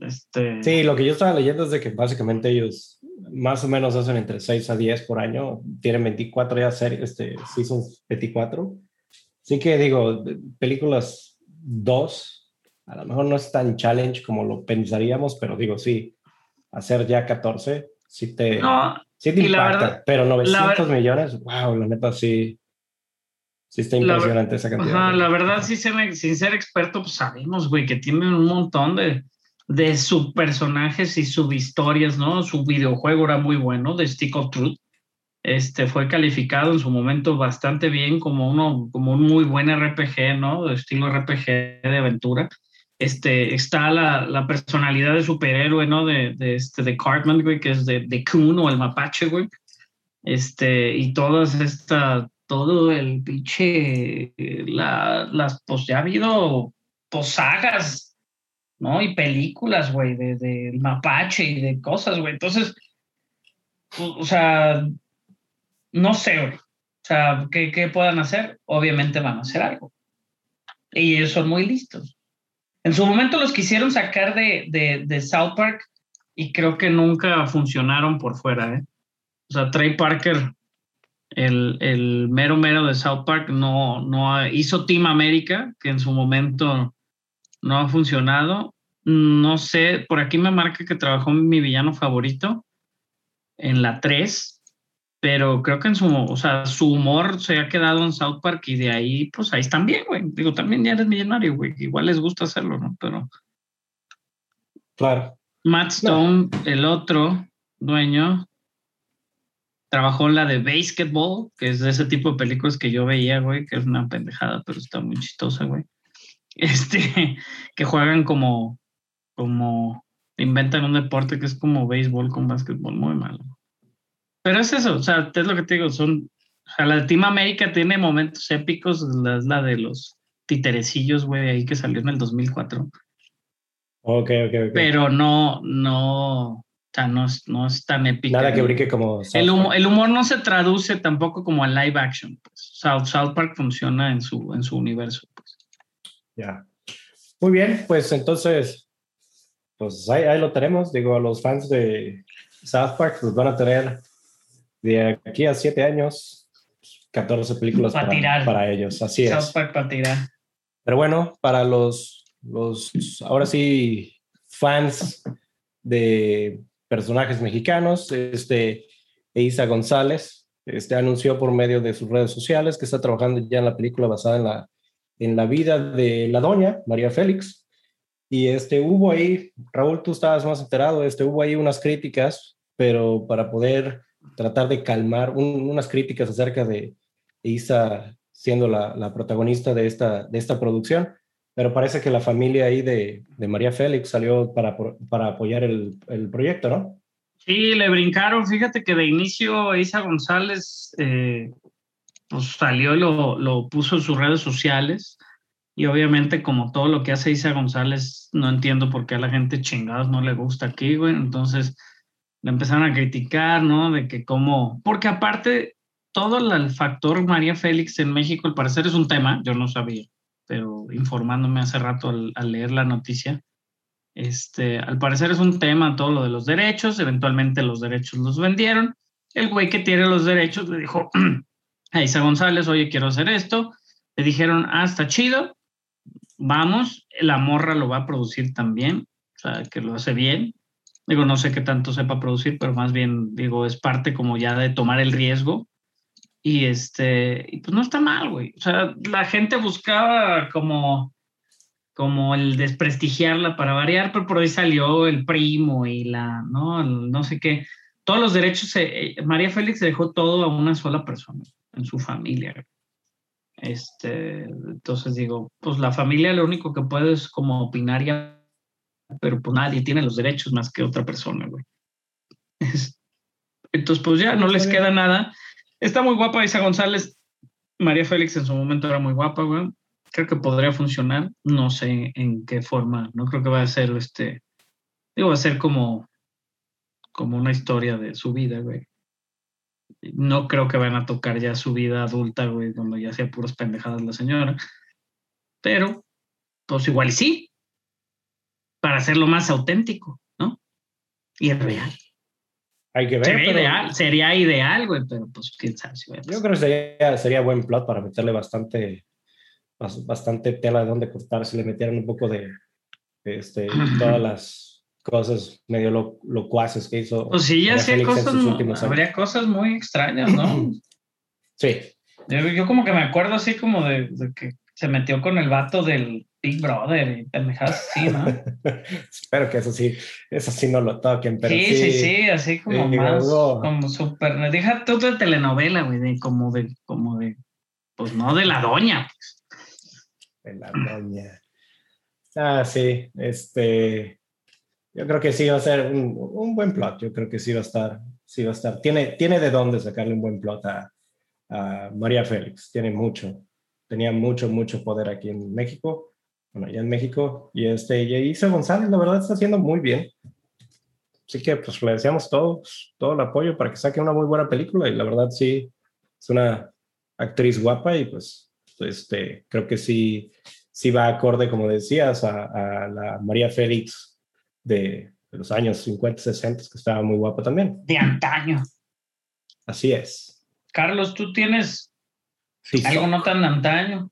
Este, Sí, lo que yo estaba leyendo es de que básicamente ellos más o menos hacen entre 6 a 10 por año. Tienen 24 ya series, este, seasons 24. Así que digo, películas 2, a lo mejor no es tan challenge como lo pensaríamos, pero digo, sí, hacer ya 14, sí te, no, sí te impacta. verdad- pero 900 ver- millones, wow, la neta sí, sí está La impresionante esa cantidad. Ajá, la verdad, sí, ser- sin ser experto, pues sabemos, güey, que tienen un montón de, de subpersonajes y subhistorias, ¿no? Su videojuego era muy bueno, de Stick of Truth. Este fue calificado en su momento bastante bien como uno, como un muy buen RPG, ¿no? De estilo RPG de aventura. Este, está la, la personalidad de superhéroe, ¿no? De, de, este, de Cartman, güey, que es de, de Coon o el mapache, güey. Este, y todas estas, todo el pinche, la, las, pues ya ha habido posagas, ¿no? Y películas, güey, de, de mapache y de cosas, güey. Entonces, o o sea, no sé, güey. O sea, ¿qué, ¿qué puedan hacer? Obviamente van a hacer algo. Y ellos son muy listos. En su momento los quisieron sacar de, de, de South Park y creo que nunca funcionaron por fuera, ¿eh? O sea, Trey Parker, el, el mero mero de South Park, no, no hizo Team América, que en su momento no ha funcionado. No sé, por aquí me marca que trabajó mi villano favorito en la 3, pero creo que en su, o sea, su humor se ha quedado en South Park y de ahí, pues ahí están bien, güey. Digo, también ya eres millonario, güey. Igual les gusta hacerlo, ¿no? Pero Claro. Matt Stone, el otro dueño, trabajó en la de Basketball, que es de ese tipo de películas que yo veía, güey, que es una pendejada, pero está muy chistosa, güey. Este, que juegan como, como, inventan un deporte que es como béisbol con básquetbol, muy malo. Pero es eso, o sea, es lo que te digo, son, o sea, la Team América tiene momentos épicos, la, la de los titerecillos, güey, ahí que salió en el 2004 Ok, ok, ok. pero no, no, no es, no es tan épica. Nada que brinque como... South El humor, Park. el humor no se traduce tampoco como a live action. Pues. South, South Park funciona en su, en su universo. Pues. Ya. Muy bien, pues entonces, pues ahí, ahí lo tenemos. Digo, a los fans de South Park, pues van a tener de aquí a siete años 14 películas Pa' para, tirar. para ellos. Así South es. Park para tirar. Pero bueno, para los, los, ahora sí, fans de personajes mexicanos, este, Isa González, este, anunció por medio de sus redes sociales que está trabajando ya en la película basada en la, en la vida de la doña, María Félix. Y este, hubo ahí, Raúl, tú estabas más enterado, este, hubo ahí unas críticas, pero para poder tratar de calmar, un- unas críticas acerca de Isa siendo la, la protagonista de esta, de esta producción, pero parece que la familia ahí de, de María Félix salió para, para apoyar el, el proyecto, ¿no? Sí, le brincaron. Fíjate que de inicio Isa González eh, pues salió y lo, lo puso en sus redes sociales. Y obviamente, como todo lo que hace Isa González, no entiendo por qué a la gente chingados no le gusta aquí, güey. Entonces le empezaron a criticar, ¿no? De que cómo. Porque aparte, todo el factor María Félix en México, al parecer es un tema, yo no sabía, pero informándome hace rato al, leer la noticia, este, al parecer es un tema todo lo de los derechos, eventualmente los derechos los vendieron. El güey que tiene los derechos le dijo a Isa González, oye, quiero hacer esto. Le dijeron, ah, está chido, vamos, la morra lo va a producir también, o sea, que lo hace bien. Digo, no sé qué tanto sepa producir, pero más bien, digo, es parte como ya de tomar el riesgo. Y este, y pues no está mal, güey. O sea, la gente buscaba como, como el desprestigiarla para variar, pero por ahí salió el primo y la, ¿no? El no sé qué. Todos los derechos, se- eh, María Félix se dejó todo a una sola persona, en su familia. Este, entonces digo, pues la familia lo único que puede es como opinar ya, pero pues nadie tiene los derechos más que otra persona, güey. Es- Entonces, pues ya no les Está bien. queda nada. Está muy guapa Isa González. María Félix en su momento era muy guapa, güey. Creo que podría funcionar. No sé en qué forma. No creo que va a ser este. Digo, va a ser como, como una historia de su vida, güey. No creo que van a tocar ya su vida adulta, güey, cuando ya sea puras pendejadas la señora. Pero, pues igual y sí. Para hacerlo más auténtico, ¿no? Y real. Hay que ver. Sería pero ideal, sería ideal, güey, pero pues quién sabe si Yo creo que sería, sería buen plot para meterle bastante, bas- bastante tela de donde cortar si le metieran un poco de este, todas las cosas medio lo- locuaces que hizo. Pues sí, ya en cosas, habría cosas muy extrañas, ¿no? Sí, Yo, yo como que me acuerdo así como de, de que se metió con el vato del Big Brother y pendejadas así, ¿no? espero que eso sí, eso sí no lo toquen, pero sí, sí, sí, sí, así como Sí, más, algo- como súper, deja tú de telenovela, güey, de como de, como de, pues no de la doña, pues. de la doña. Ah, sí, este, yo creo que sí va a ser un, un buen plot, yo creo que sí va a estar, sí va a estar, tiene, tiene de dónde sacarle un buen plot a, a María Félix, tiene mucho, tenía mucho, mucho poder aquí en México, bueno, allá en México, y este, y Isa González, la verdad, está haciendo muy bien. Así que, pues, le deseamos todos, todo el apoyo para que saque una muy buena película, y la verdad, sí, es una actriz guapa, y pues, este, creo que sí, sí va acorde, como decías, a, a la María Félix de, de los años 50, 60, que estaba muy guapa también. de antaño. Así es. Carlos, tú tienes Sí, algo no tan de antaño.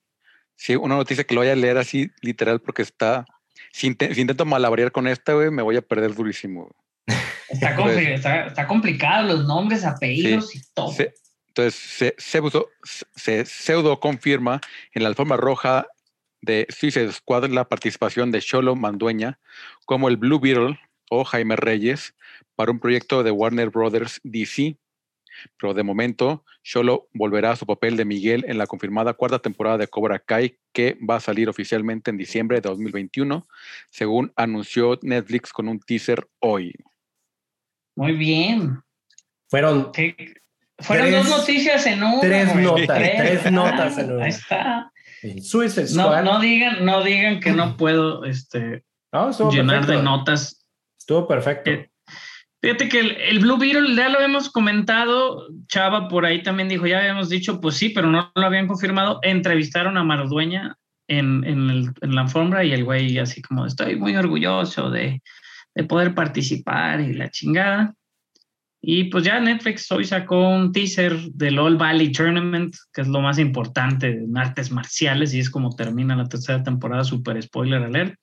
Sí, una noticia que lo voy a leer así literal porque está. Si, inte- si intento malabarear con esta, güey, me voy a perder durísimo. Está, compli- está, está complicado los nombres, apellidos y todo. Se- entonces, se, pseudo, se pseudo confirma en la alfombra roja de Suicide Squad la participación de Cholo Mandueña como el Blue Beetle o Jaime Reyes para un proyecto de Warner Brothers DC. Pero de momento, Cholo volverá a su papel de Miguel en la confirmada cuarta temporada de Cobra Kai, que va a salir oficialmente en diciembre de 2021, según anunció Netflix con un teaser hoy. Muy bien. Fueron ¿Qué? Fueron Tres- dos noticias en una. tres notas, tres notas en una. Ahí está. en Suicide No, Squad. no digan, no digan que no puedo este, No, llenar perfecto. de notas. Estuvo perfecto. Eh, Fíjate que el, el Blue Beetle ya lo habíamos comentado, Chava por ahí también dijo, ya habíamos dicho, pues sí, pero no lo habían confirmado. Entrevistaron a Mardueña en, en, la alfombra y el güey así como, estoy muy orgulloso de, de poder participar y la chingada. Y pues ya Netflix hoy sacó un teaser del All Valley Tournament, que es lo más importante en artes marciales y es como termina la tercera temporada, super spoiler alert.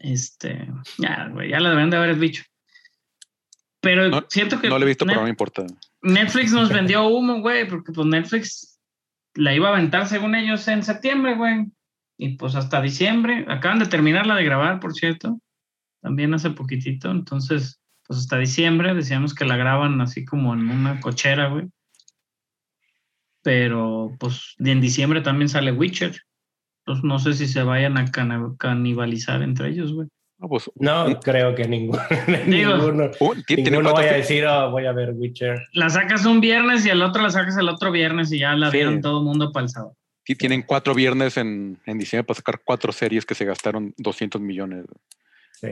Este, ya, güey, ya lo deben de haber dicho. Pero No- siento que No lo he visto, Net- pero no me importa. Netflix nos vendió humo, güey, porque pues Netflix la iba a aventar según ellos en septiembre, güey. Y pues hasta diciembre. Acaban de terminar la de grabar, por cierto. También hace poquitito. Entonces, pues hasta diciembre decíamos que la graban así como en una cochera, güey. Pero pues en diciembre también sale Witcher. Entonces no sé si se vayan a canibalizar entre ellos, güey. No, pues, No creo que ninguno. Digo, ninguno uh, ninguno vaya a decir, oh, voy a ver Witcher. La sacas un viernes y el otro la sacas el otro viernes y ya la Sí. vieron todo el mundo para el sábado. sí, tienen cuatro viernes en, en diciembre para sacar cuatro series que se gastaron 200 millones. Sí.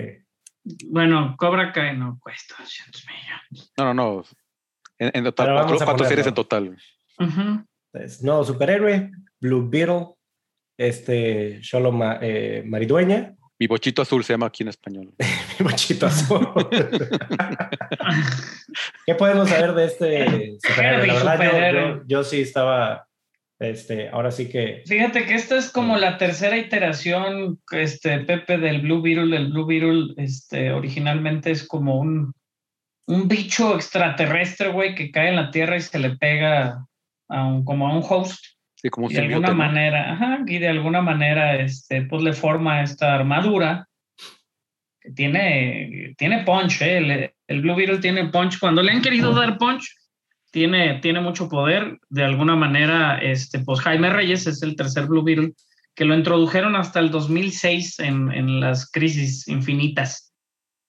Bueno, Cobra Kai no cuesta 200 millones. No, no, no. En, en total, cuatro, series en total. Entonces, no, superhéroe, Blue Beetle, este, Solo Ma- eh, Maridueña, Mi bochito azul se llama aquí en español. mi mochito azul. ¿Qué podemos saber de este superhéroe? La verdad, yo, yo sí estaba, este, ahora sí que Fíjate que esta es como la tercera iteración, este, Pepe, del Blue Beetle. El Blue Beetle, este, originalmente es como un, un bicho extraterrestre, güey, que cae en la Tierra y se le pega a un, como a un host. Sí, como un Y de alguna manera, ajá, y de alguna manera, este, pues le forma esta armadura que tiene, tiene punch, ¿eh? el, el Blue Beetle tiene punch. Cuando le han querido dar punch, tiene, tiene mucho poder. De alguna manera, este, pues Jaime Reyes es el tercer Blue Beetle que lo introdujeron hasta el 2006 en, en las crisis infinitas.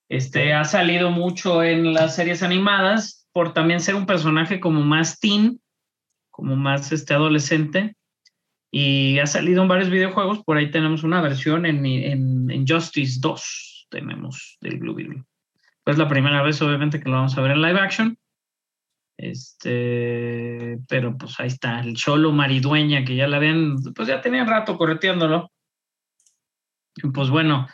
Este, ha salido mucho en las series animadas por también ser un personaje como más teen, como más este adolescente. Y ha salido en varios videojuegos. Por ahí tenemos una versión en, en, en Justice 2. Tenemos del Blue Beetle. Pues la primera vez, obviamente, que lo vamos a ver en live action. Este, pero pues ahí está, el Cholo Maridueña, que ya la habían, pues ya tenían rato correteándolo. Pues bueno,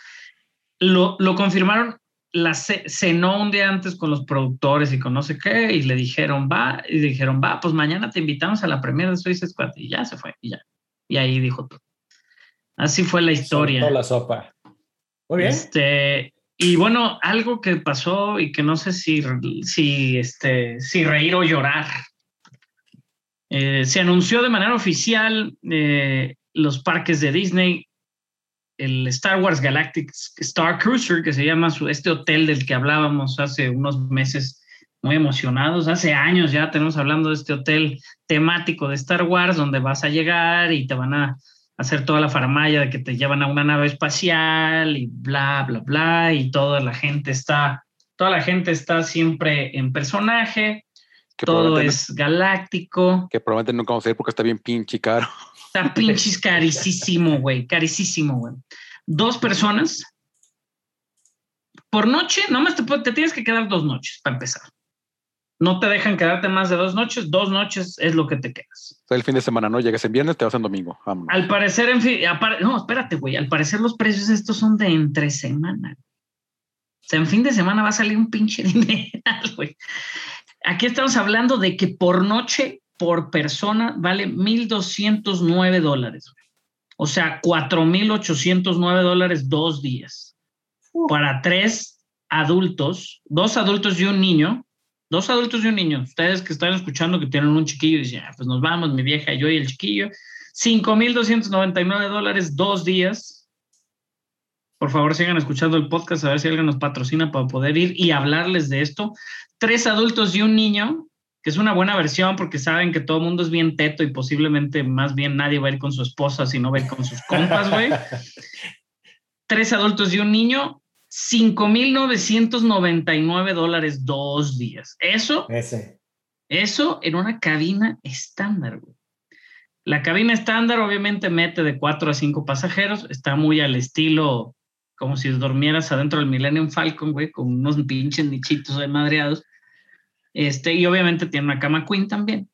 lo, lo confirmaron, la ce- cenó un día antes con los productores y con no sé qué, y le dijeron, va, y dijeron, va, pues mañana te invitamos a la premiere de Suicide Squad, y ya se fue, y ya. Y ahí dijo todo. Así fue la historia. Soltó la sopa. Muy bien. Este, y bueno, algo que pasó y que no sé si, si, este, si reír o llorar. Eh, se anunció de manera oficial eh, los parques de Disney, el Star Wars Galactic Star Cruiser, que se llama este hotel del que hablábamos hace unos meses, muy emocionados. Hace años ya tenemos hablando de este hotel temático de Star Wars, donde vas a llegar y te van a hacer toda la faramaya de que te llevan a una nave espacial y bla, bla, bla, y toda la gente está, toda la gente está siempre en personaje, todo es galáctico, que probablemente nunca vamos a ir porque está bien pinche caro. Está pinches carísimo, güey, carísimo, güey. Dos personas por noche, nomás te, te tienes que quedar dos noches para empezar. No te dejan quedarte más de dos noches, dos noches es lo que te quedas. O sea, el fin de semana, ¿no? Llegas en viernes, te vas en domingo. Vámonos. Al parecer, en fin, no, espérate, güey. Al parecer los precios estos son de entre semana. O sea, en fin de semana va a salir un pinche dineral, güey. Aquí estamos hablando de que por noche, por persona, vale 1.209 dólares. O sea, 4.809 dólares dos días. Para tres adultos, dos adultos y un niño, dos adultos y un niño. Ustedes que están escuchando que tienen un chiquillo y dicen, "Ah, pues nos vamos, mi vieja, yo y el chiquillo. 5.299 dólares dos días. Por favor, sigan escuchando el podcast a ver si alguien nos patrocina para poder ir y hablarles de esto. Tres adultos y un niño, que es una buena versión porque saben que todo el mundo es bien teto y posiblemente más bien nadie va a ir con su esposa, sino va a ir con sus compas, güey. Tres adultos y un niño, 5.999 dólares dos días. Eso Ese. eso en una cabina estándar, güey. La cabina estándar obviamente mete de cuatro a cinco pasajeros, está muy al estilo como si dormieras adentro del Millennium Falcon, güey, con unos pinches nichitos ahí madreados. Este, y obviamente tiene una cama queen también.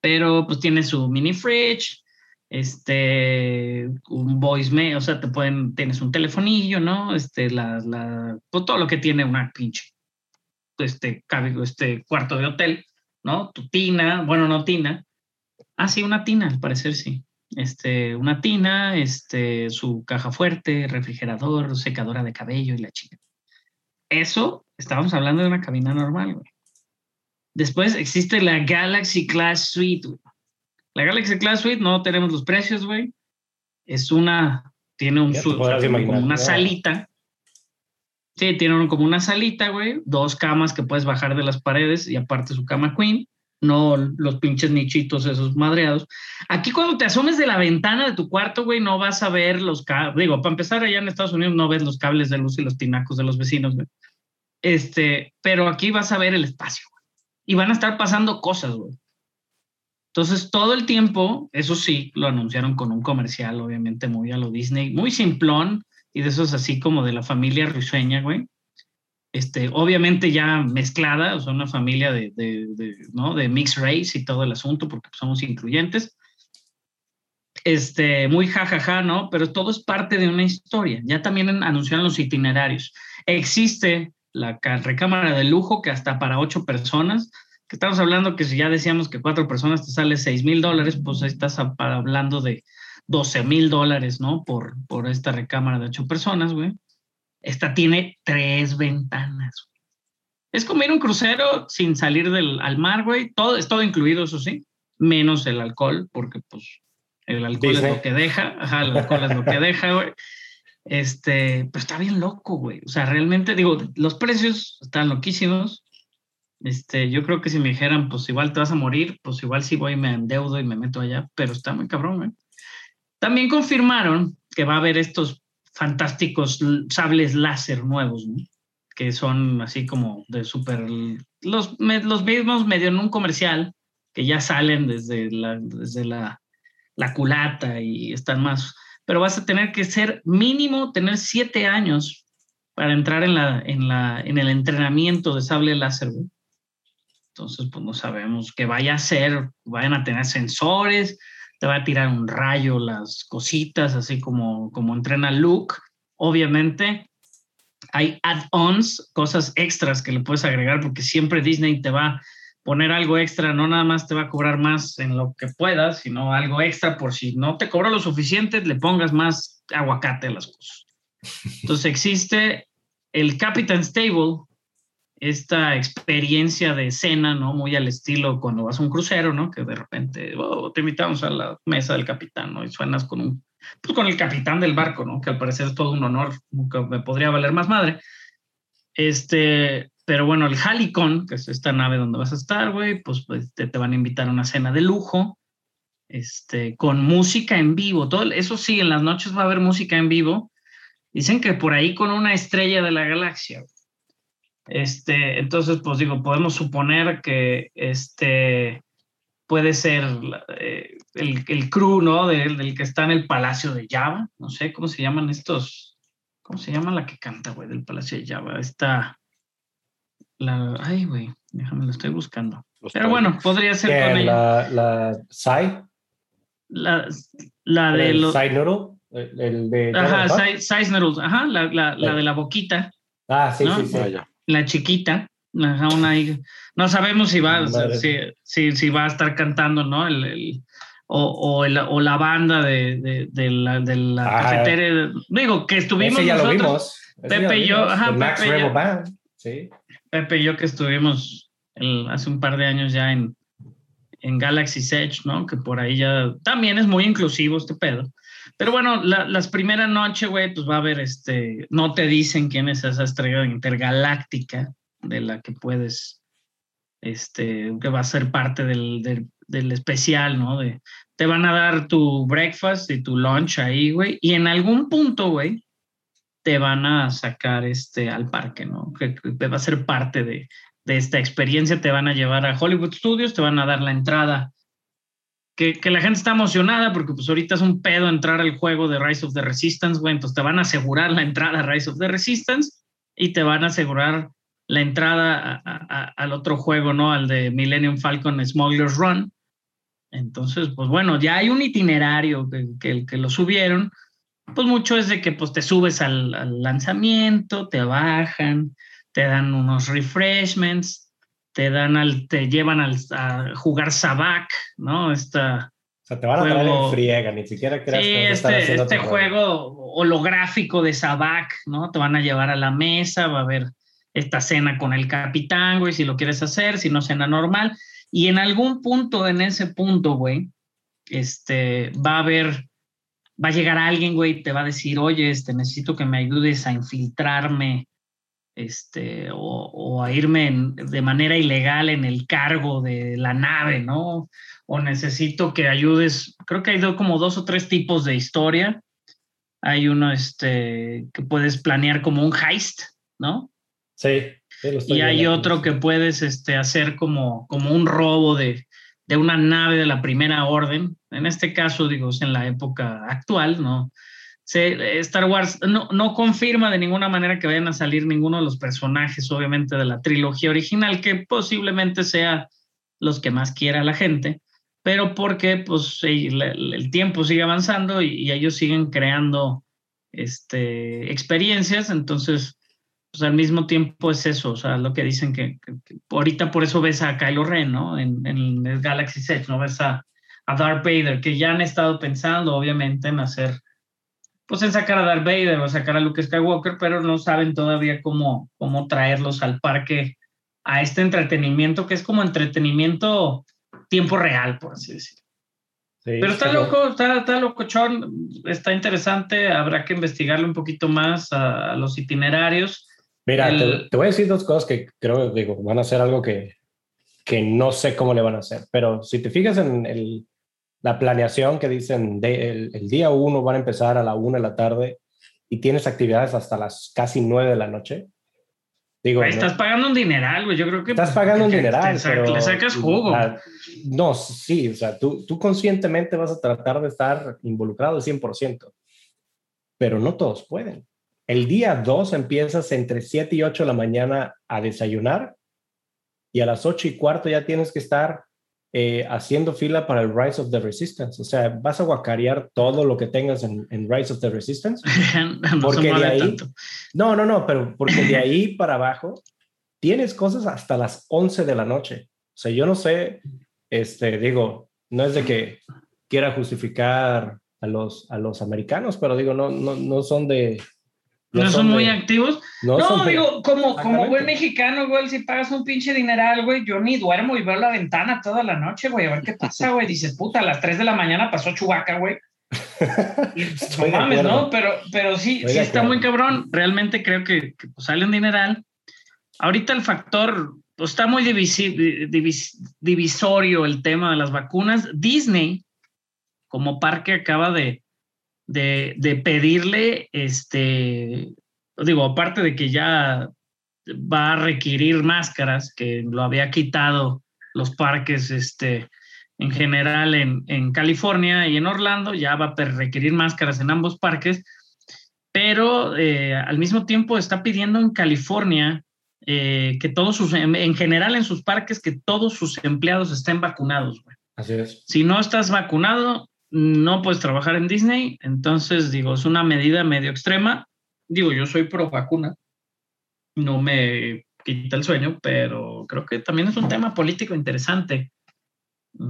Pero pues tiene su mini fridge, este, un voicemail, o sea, te pueden, tienes un telefonillo, ¿no? Este, la, la, pues, todo lo que tiene una pinche este, este cuarto de hotel, ¿no? Tu tina, bueno, no tina. Ah, sí, una tina, al parecer sí. Este, una tina, este, su caja fuerte, refrigerador, secadora de cabello y la chica. Eso, estábamos hablando de una cabina normal, güey. Después existe la Galaxy Class Suite. La Galaxy Class Suite no tenemos los precios, güey. Es una, tiene un Ya te su- podrás como una salita. Sí, tiene como una salita, güey. Dos camas que puedes bajar de las paredes y aparte su cama queen. No los pinches nichitos esos madreados. Aquí cuando te asomes de la ventana de tu cuarto, güey, no vas a ver los cables. Digo, para empezar, allá en Estados Unidos no ves los cables de luz y los tinacos de los vecinos, güey. Este, pero aquí vas a ver el espacio. Y van a estar pasando cosas, güey. Entonces, todo el tiempo, eso sí, lo anunciaron con un comercial, obviamente, muy a lo Disney, muy simplón, y de esos así como de la familia risueña, güey. Este, obviamente ya mezclada, o sea, una familia de, de, de, ¿no? de mixed race y todo el asunto, porque somos incluyentes. Este, muy jajaja, ¿no? Pero todo es parte de una historia. Ya también anunciaron los itinerarios. Existe la recámara de lujo que hasta para ocho personas, que estamos hablando que si ya decíamos que cuatro personas te sale seis mil dólares, pues ahí estás hablando de 12 mil dólares, ¿no? Por, por esta recámara de ocho personas, güey. Esta tiene tres ventanas. güey. Es como ir a un crucero sin salir del al mar, güey. Todo, es todo incluido, eso sí, menos el alcohol, porque pues el alcohol Disney. es lo que deja. Ajá, el alcohol es lo que deja, güey. Este, pero está bien loco, güey. O sea, realmente, digo, los precios están loquísimos. Este, yo creo que si me dijeran, pues igual te vas a morir, pues igual sí voy y me endeudo y me meto allá, pero está muy cabrón, güey. También confirmaron que va a haber estos fantásticos sables láser nuevos, que son así como de súper... Los, los mismos medio en un comercial, que ya salen desde la, desde la, la culata y están más... Pero vas a tener que ser mínimo, tener siete años para entrar en, la, en, la, en el entrenamiento de sable láser. güey. Entonces, pues no sabemos qué vaya a ser, vayan a tener sensores, te va a tirar un rayo las cositas, así como, como entrena Luke. Obviamente, hay add-ons, cosas extras que le puedes agregar, porque siempre Disney te va poner algo extra, no nada más te va a cobrar más en lo que puedas, sino algo extra por si no te cobra lo suficiente, le pongas más aguacate a las cosas. Entonces existe el Captain Stable, esta experiencia de cena, ¿no? Muy al estilo cuando vas a un crucero, ¿no? Que de repente oh, te invitamos a la mesa del capitán, ¿no? Y suenas con un, pues con el capitán del barco, ¿no? Que al parecer es todo un honor, nunca me podría valer más madre. Este, pero bueno, el Halicon, que es esta nave donde vas a estar, güey, pues, pues te, te, van a invitar a una cena de lujo, este, con música en vivo. Todo, eso sí, en las noches va a haber música en vivo. Dicen que por ahí con una estrella de la galaxia. Este, entonces, pues digo, podemos suponer que este puede ser eh, el, el, crew, ¿no? Del, del, que está en el Palacio de Java. No sé cómo se llaman estos. ¿Cómo se llama la que canta, güey, del Palacio de Java? Esta. La. Ay, güey, déjame, lo estoy buscando. Los Pero bueno, podría ser con ella. La, la Sai. La, la de el los. Sai Noodle. El, el de. Ajá, Sai Noodle. Ajá, la, la, la de la boquita. Ah, sí, ¿no? sí, sí. Vaya. la chiquita, una hija. no sabemos si va, si, si, si, va a estar cantando, ¿no? El, el o, o, el, o, la banda de, de, de la, de la ah, cafetería. Digo, que estuvimos ya nosotros. Lo vimos. Pepe y yo, ajá, Max Pepe, Rebel yo, Band. Sí. Pepe y yo que estuvimos el, hace un par de años ya en, en Galaxy Edge, ¿no? Que por ahí ya también es muy inclusivo este pedo. Pero bueno, la, las primeras noches, güey, pues va a haber este, no te dicen quién es esa estrella intergaláctica de la que puedes, este, que va a ser parte del, del, del especial, ¿no? De, te van a dar tu breakfast y tu lunch ahí, güey, y en algún punto, güey, te van a sacar este, al parque, ¿no? Que, que va a ser parte de, de esta experiencia, te van a llevar a Hollywood Studios, te van a dar la entrada que, que, la gente está emocionada porque pues ahorita es un pedo entrar al juego de Rise of the Resistance, güey, entonces te van a asegurar la entrada a Rise of the Resistance y te van a asegurar la entrada a, a, al otro juego, ¿no? Al de Millennium Falcon Smuggler's Run. Entonces, pues bueno, ya hay un itinerario que, que, que lo subieron, pues mucho es de que pues te subes al, al lanzamiento, te bajan, te dan unos refreshments, te dan al, te llevan al, a jugar Sabac, ¿no? Esta, o sea, te van a traer en friega, ni siquiera creas sí, que este, este juego holográfico de Sabac, ¿no? Te van a llevar a la mesa, va a haber esta cena con el capitán, güey, si lo quieres hacer, si no cena normal. Y en algún punto, en ese punto, güey, este, va a haber, va a llegar alguien, güey, te va a decir, oye, este, necesito que me ayudes a infiltrarme este, o, o a irme en, de manera ilegal en el cargo de la nave, ¿no? O necesito que ayudes, creo que hay como dos o tres tipos de historia. Hay uno este, que puedes planear como un heist, ¿no? Sí. y hay otro que puedes este, hacer como, como un robo de, de una nave de la primera orden. En este caso, digo, es en la época actual, ¿no? Star Wars no, no, confirma de ninguna manera que vayan a salir ninguno de los personajes, obviamente, de la trilogía original, que posiblemente sea los que más quiera la gente, pero porque pues, el, el tiempo sigue avanzando y, y, ellos siguen creando este, experiencias, entonces, pues al mismo tiempo es eso, o sea, lo que dicen que, que, que ahorita por eso ves a Kylo Ren, ¿no? En, en el Galaxy Edge, ¿no? Ves a, a Darth Vader, que ya han estado pensando, obviamente, en hacer pues en sacar a Darth Vader o sacar a Luke Skywalker, pero no saben todavía cómo, cómo traerlos al parque a este entretenimiento que es como entretenimiento tiempo real, por así decirlo. Sí, pero está loco, está, está locochón, está interesante, habrá que investigarle un poquito más a, a los itinerarios. Mira, El... te, te, voy a decir dos cosas que creo digo, van a ser algo que, que no sé cómo le van a hacer, pero si te fijas en el, la planeación que dicen de, el, el, día uno van a empezar a la una de la tarde y tienes actividades hasta las casi nueve de la noche. Digo, estás no, pagando un dineral, güey. Yo creo que estás pagando un dineral, te, pero le sacas jugo. La, no, sí, o sea, tú, tú conscientemente vas a tratar de estar involucrado al 100%, pero no todos pueden. El día 2 empiezas entre 7 y 8 de la mañana a desayunar y a las ocho y cuarto ya tienes que estar eh, haciendo fila para el Rise of the Resistance. O sea, vas a guacarear todo lo que tengas en, en Rise of the Resistance. no Porque de ahí- tanto. No, no, no, pero porque de ahí para abajo tienes cosas hasta las 11 de la noche. O sea, yo no sé, este, digo, no es de que quiera justificar a los, a los americanos, pero digo, no, no, no son de... No son muy de- activos. no No, son de- digo, como, como buen mexicano, güey, si pagas un pinche dineral, güey, yo ni duermo y veo la ventana toda la noche, güey, a ver qué pasa, güey. Dices, puta, a las 3 de la mañana pasó Chubaca, güey. Estoy no mames. ¿no? Pero, pero sí, Estoy sí está muy cabrón. Realmente creo que, que, pues, sale un dineral. Ahorita el factor, pues está muy divisi- divis- divisorio el tema de las vacunas. Disney, como parque, acaba de, de, de pedirle, este, digo, aparte de que ya va a requerir máscaras, que lo había quitado los parques, este, en general en, en California y en Orlando, ya va a requerir máscaras en ambos parques, pero eh, al mismo tiempo está pidiendo en California eh, que todos sus, en, en general en sus parques, que todos sus empleados estén vacunados. güey. Así es. Si no estás vacunado, no puedes trabajar en Disney, entonces digo, es una medida medio extrema. Digo, yo soy pro vacuna, no me quita el sueño, pero creo que también es un tema político interesante.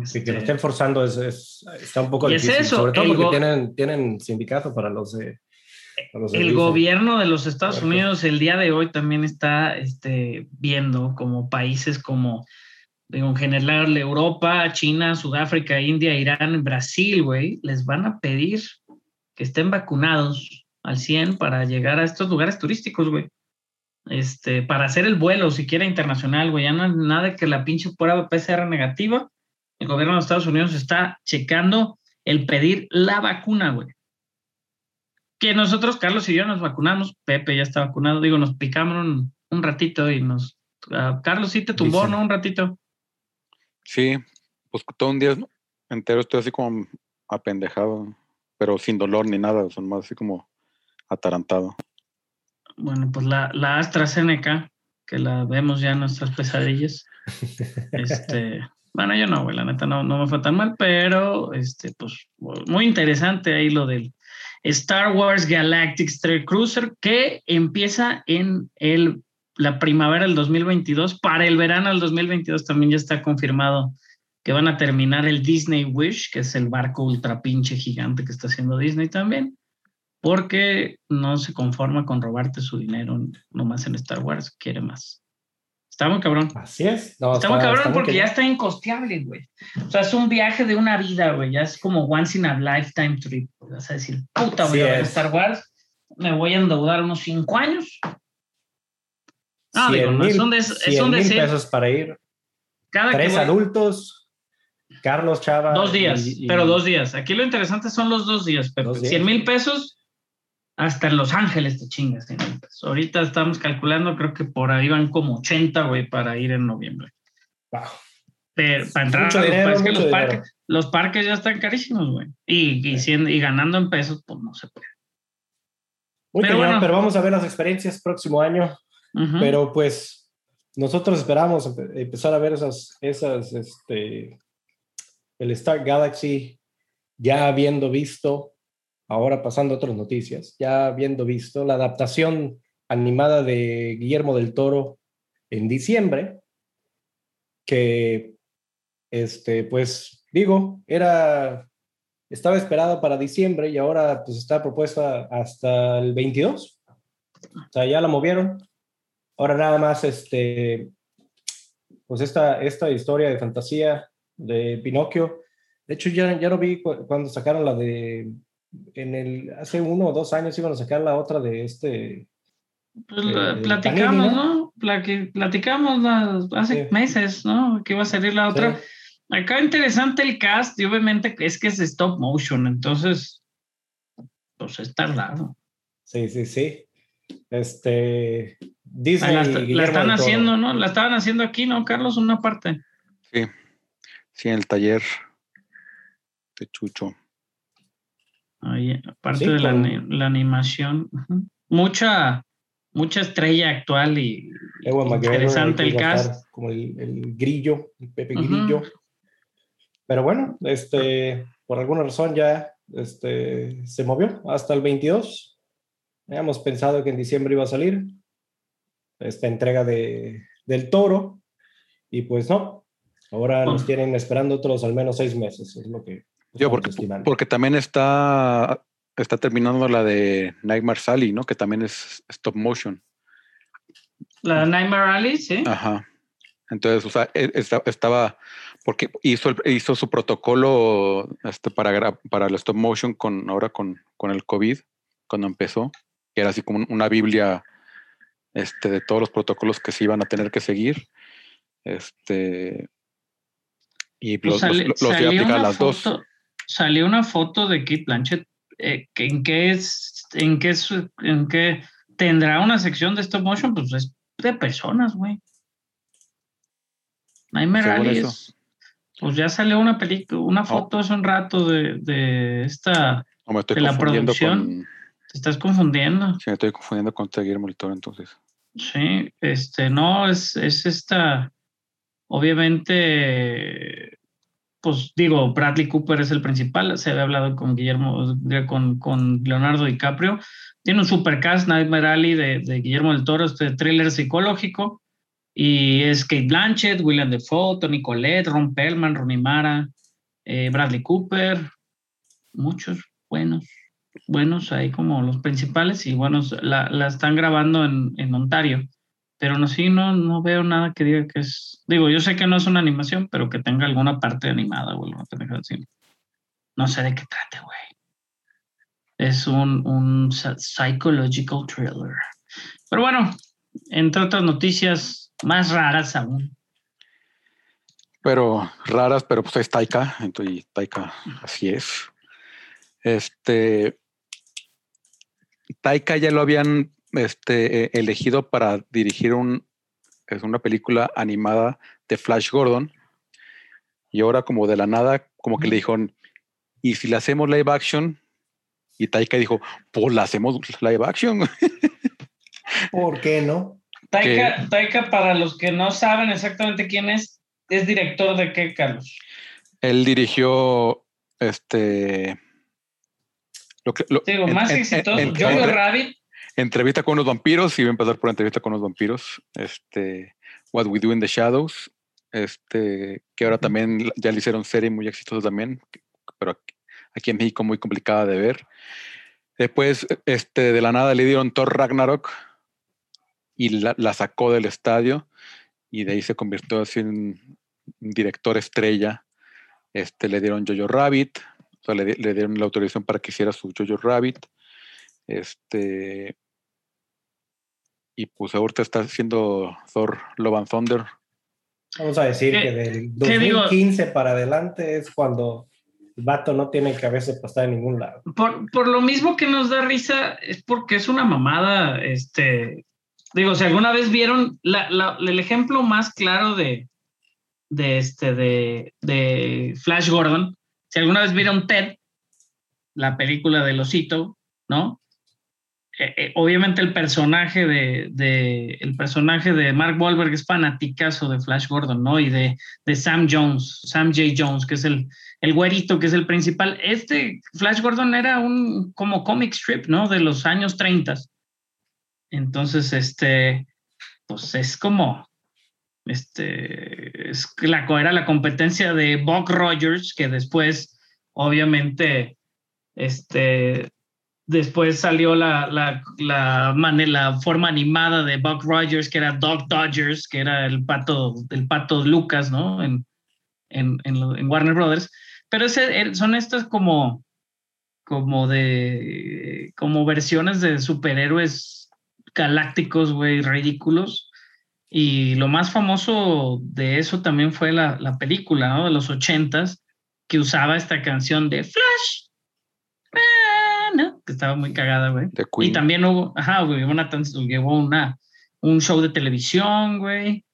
Sí, que lo Este, estén forzando es, es- está un poco Y es difícil, eso, sobre todo porque tienen, tienen sindicato para los de... para los el Disney. gobierno de los Estados. Unidos el día de hoy también está este, viendo como países como, en general, Europa, China, Sudáfrica, India, Irán, Brasil, güey, les van a pedir que estén vacunados al 100 para llegar a estos lugares turísticos, güey. Este, para hacer el vuelo, siquiera internacional, güey, ya no nada de que la pinche prueba PCR negativa. El gobierno de Estados Unidos está checando el pedir la vacuna, güey que nosotros, Carlos y yo, nos vacunamos. Pepe ya está vacunado. Digo, nos picamos un, un ratito y nos. ah, Carlos sí te tumbó, Dicen. ¿no? Un ratito. Sí, pues todo un día entero estoy así como apendejado, pero sin dolor ni nada, son más así como atarantado. Bueno, pues la, la AstraZeneca, que la vemos ya en nuestras pesadillas. este. Bueno, yo no, güey, la neta no, no me fue tan mal, pero este, pues muy interesante ahí lo del Star Wars Galactic Star Cruiser que empieza en el, la primavera del 2022. Para el verano del 2022 también ya está confirmado que van a terminar el Disney Wish, que es el barco ultra pinche gigante que está haciendo Disney también, porque no se conforma con robarte su dinero nomás en Star Wars, quiere más. Está muy cabrón. Así es. No, Está muy cabrón está muy porque ya cañón. está incosteable, güey. O sea, es un viaje de una vida, güey. Ya es como once in a lifetime trip. Vas a decir, puta, voy Así a ver. Star Wars. Me voy a endeudar unos cinco años. No, 100 digo, no, es mil- un, des- es 100 un mil decir. pesos para ir. Cada Tres adultos, Carlos Chava. Dos días, y- y- pero dos días. Aquí lo interesante son los dos días, Pepe. Dos días. 100 mil pesos, hasta en Los Ángeles te chingas 100 mil pesos. Ahorita estamos calculando, creo que por ahí van como 80, güey, para ir en noviembre. Wow. Pero para entrar Mucho a los dinero, parques, mucho los parques, los parques ya están carísimos, güey. Y, y, siendo- y ganando en pesos, pues no se puede. Muy Pero bueno. pero vamos a ver las experiencias próximo año. Pero pues nosotros esperamos empe- empezar a ver esas, esas, este, el Star Galaxy, ya habiendo visto, ahora pasando a otras noticias, ya habiendo visto la adaptación animada de Guillermo del Toro en diciembre, que, este, pues digo, era, estaba esperada para diciembre y ahora pues está propuesta hasta el 22. O sea, ya la movieron. Ahora nada más, este, pues esta, esta historia de fantasía de Pinocchio. De hecho, ya, ya lo vi cu- cuando sacaron la de, en el, hace uno o dos años iban a sacar la otra de este, Pues, eh, platicamos, Panini, ¿no? Platicamos hace Sí. meses, ¿no? Que iba a salir la otra. Sí. Acá interesante el cast y obviamente es que es stop motion, entonces, pues es tardado. Sí, sí, sí. Este, Disney. La, están haciendo, ¿no? La estaban haciendo aquí, ¿no, Carlos? Una parte. Sí, sí, en el taller de Chucho. Ahí, aparte Sí, de la, con- la animación. Mucha, mucha estrella actual y, interesante el cast. Como el, el grillo, el Pepe. Grillo. Pero bueno, este, por alguna razón ya este, se movió hasta el 22. Habíamos pensado que en diciembre iba a salir esta entrega de, del toro y pues no. Ahora nos tienen esperando otros al menos seis meses, es lo que Yo, porque, estimando. porque también está, está terminando la de Nightmare Sally, ¿no? Que también es stop motion. La de Nightmare Alley, sí. Ajá. Entonces, o sea, e- esta- estaba, porque hizo, el- hizo su protocolo este, para, para el stop motion con ahora con, con el COVID, cuando empezó, que era así como un- una biblia este, de todos los protocolos que se iban a tener que seguir. Este, y Pues los, sale- los- los iba a aplicar las dos. foto- Salió una foto de Kate Blanchett. eh, ¿En qué es? ¿En qué es? ¿En qué tendrá una sección de stop motion? Pues es de personas, güey. Nightmare Alley es- Pues ya salió una película, una foto hace un rato de, de esta. O me estoy de la producción. con. Te estás confundiendo. Sí, me estoy confundiendo con Guillermo del Toro, entonces. Sí, este, no, es, es esta, obviamente, pues digo, Bradley Cooper es el principal, se había hablado con Guillermo, con, con Leonardo DiCaprio, tiene un supercast, Nightmare Alley de, de Guillermo del Toro, este thriller psicológico, y es Kate Blanchett, William Defoe, Tony Collette, Ron Perlman, Ronnie Mara, eh, Bradley Cooper, muchos buenos, buenos ahí como los principales, y buenos, la, la están grabando en, en Ontario. Pero no sí no no veo nada que diga que es digo yo sé que no es una animación pero que tenga alguna parte animada o alguna pendeja así. No sé de qué trate güey. Es un un psy- psychological thriller. Pero bueno entre otras noticias más raras aún. Pero raras, pero pues es Taika, entonces Taika, así es. Este. Taika ya lo habían este, eh, elegido para dirigir un, es una película animada de Flash Gordon. Y ahora, como de la nada, como que le dijeron, ¿y si la hacemos live action? Y Taika dijo, pues la hacemos live action. ¿Por qué no? Taika, Taika para los que no saben exactamente quién es es director de qué Carlos Él dirigió este. Lo que, lo- digo en- más en- exitoso en- entre- Rabbit Entrevista con los vampiros, y voy a empezar por entrevista con los vampiros. Este, What We Do in the Shadows, este, que ahora también ya le hicieron serie muy exitosa también, pero aquí, aquí en México muy complicada de ver. Después, este, de la nada le dieron Thor Ragnarok y la, la sacó del estadio y de ahí se convirtió así en un director estrella. Este, le dieron Jojo Rabbit, o sea, le, le dieron la autorización para que hiciera su Jojo Rabbit. Este, y pues ahorita está haciendo Thor Love and Thunder. Vamos a decir ¿Qué- que del qué digo? 2015 para adelante es cuando el vato no tiene cabeza para estar en ningún lado. por, por lo mismo que nos da risa, es porque es una mamada, este, digo, si alguna vez vieron la- la- el ejemplo más claro de, de este, de, de Flash Gordon, si alguna vez vieron Ted, la película del osito, ¿no? Eh, eh, obviamente el personaje de, el personaje de Mark Wahlberg es fanaticazo de Flash Gordon, ¿no? Y de, de Sam Jones, Sam J. Jones, que es el, el güerito, que es el principal. Este Flash Gordon era un como comic strip, ¿no? De los años 30. Entonces, este, pues es como, este, es la, era la competencia de Buck Rogers, que después, obviamente, este, después salió la, la, la, la forma animada de Buck Rogers, que era Dog Dodgers, que era el pato, el pato Lucas, ¿no? En, en, en, Warner Brothers. Pero ese, son estas como, como de, como versiones de superhéroes galácticos, güey, ridículos. Y lo más famoso de eso también fue la, la película, ¿no? De los ochentas, que usaba esta canción de Flash, ah, ¿no? Que estaba muy cagada, güey. Y también hubo, ajá, güey, una, hubo una, un show de televisión, güey.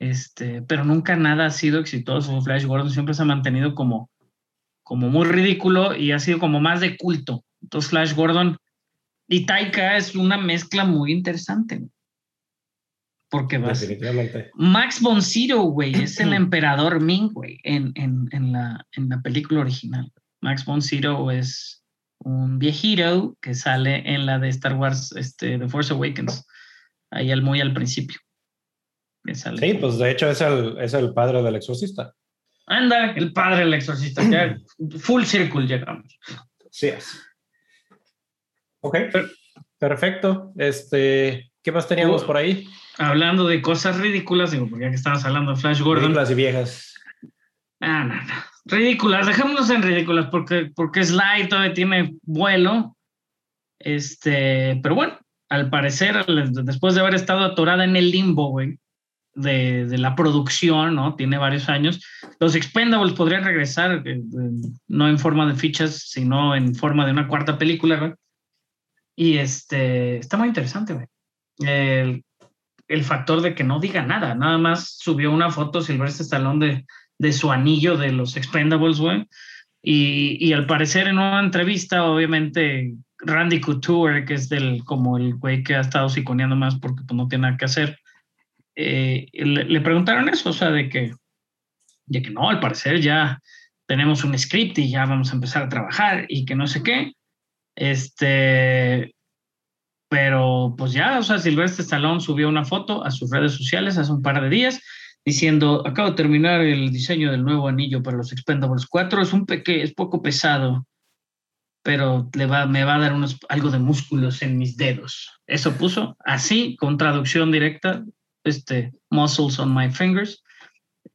Este, pero nunca nada ha sido exitoso. Flash Gordon siempre se ha mantenido como, como muy ridículo y ha sido como más de culto. Entonces, Flash Gordon y Taika es una mezcla muy interesante. güey. Porque vas. Definitivamente. Max von Sydow, güey, es el emperador Ming, güey, en, en, en, la, en la película original. Max von Sydow es un viejito que sale en la de Star Wars, este, The Force Awakens, ahí al, muy al principio. Sale. Sí, pues de hecho es el, es el padre del exorcista. Anda, el padre del exorcista. ya, full circle llegamos. Sí es. Ok, perfecto. Este, ¿Qué más teníamos Oh. por ahí? Hablando de cosas ridículas, digo, porque ya que estamos hablando de Flash Gordon. Películas y viejas. Ah, no, no. Ridículas, dejémonos en ridículas porque, porque Sly todavía tiene vuelo. Este, pero bueno, al parecer, después de haber estado atorada en el limbo, güey, de, de la producción, ¿no? Tiene varios años. Los Expendables podrían regresar, eh, eh, no en forma de fichas, sino en forma de una cuarta película, güey. Y este, está muy interesante, güey. El, el factor de que no diga nada, nada más subió una foto Silvestre Stallone de, de su anillo de los Expendables, güey. Y, y al parecer en una entrevista, obviamente, Randy Couture, que es del, como el güey que ha estado siconeando más porque pues, no tiene nada que hacer, eh, le, le preguntaron eso, o sea, de que, de que no, al parecer ya tenemos un script y ya vamos a empezar a trabajar y que no sé qué. Este, pero pues ya, o sea, Silvestre Stallone subió una foto a sus redes sociales hace un par de días diciendo, acabo de terminar el diseño del nuevo anillo para los Expendables 4, es un peque, es poco pesado, pero le va, me va a dar unos, algo de músculos en mis dedos. Eso puso así, con traducción directa, este, muscles on my fingers,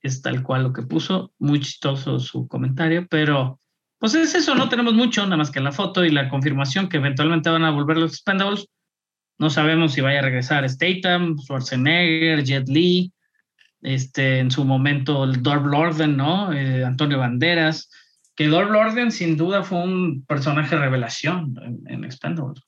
es tal cual lo que puso, muy chistoso su comentario, pero pues es eso, no tenemos mucho, nada más que la foto y la confirmación que eventualmente van a volver los Expendables. No sabemos si vaya a regresar Statham, Schwarzenegger, Jet Li, este, en su momento el Dorb Lorden, ¿no? Eh, Antonio Banderas, que Dorb Lorden sin duda fue un personaje revelación en, en Expendables.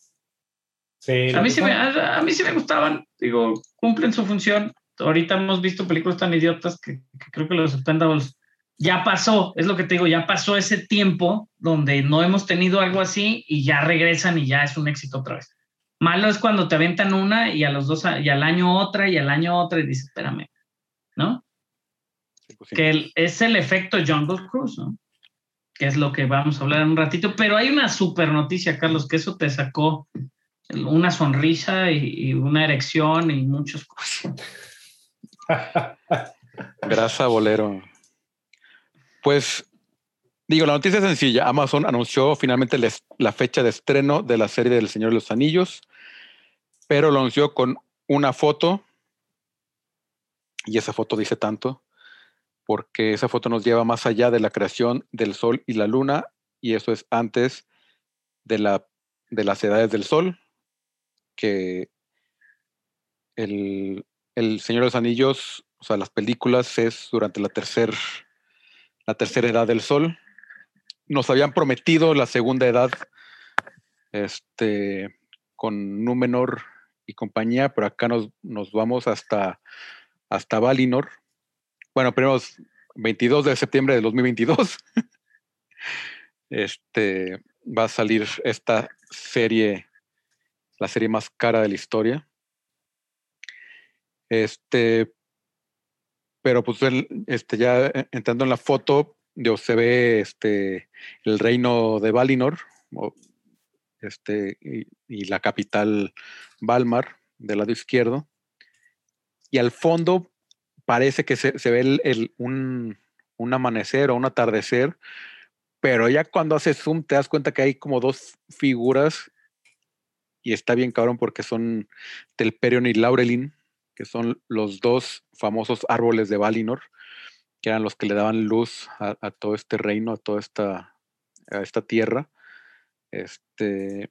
Sí, A mí, sí me, a, a mí sí me gustaban, digo, cumplen su función. Ahorita hemos visto películas tan idiotas que, que creo que los Expendables ya pasó, es lo que te digo, ya pasó ese tiempo donde no hemos tenido algo así y ya regresan y ya es un éxito otra vez. Malo es cuando te aventan una y a los dos, y al año otra y al año otra y dices, espérame, ¿no? Sí, pues sí. Que el- es el efecto Jungle Cruise, ¿no? Que es lo que vamos a hablar en un ratito, pero hay una super noticia, Carlos, que eso te sacó una sonrisa y, y una erección y muchas cosas. Grasa bolero. Pues digo, la noticia es sencilla. Amazon anunció finalmente la fecha de estreno de la serie del Señor de los Anillos, pero lo anunció con una foto. Y esa foto dice tanto, porque esa foto nos lleva más allá de la creación del Sol y la Luna, y eso es antes de, la, de las edades del Sol, que el, el Señor de los Anillos, o sea, las películas es durante la tercera la tercera edad del Sol. Nos habían prometido la segunda edad, este, con Númenor y compañía, pero acá nos, nos vamos hasta, hasta Valinor. Bueno, primero es 22 de septiembre de 2022. Este va a salir esta serie, la serie más cara de la historia. Este, pero pues este, ya entrando en la foto, digo, se ve este, el reino de Valinor, este, y, la capital Valmar, del lado izquierdo. Y al fondo parece que se, ve el- un, un amanecer o un atardecer, pero ya cuando haces zoom te das cuenta que hay como dos figuras y está bien cabrón porque son Telperion y Laurelin, que son los dos famosos árboles de Valinor, que eran los que le daban luz a, todo este reino, a toda esta, esta tierra. Este,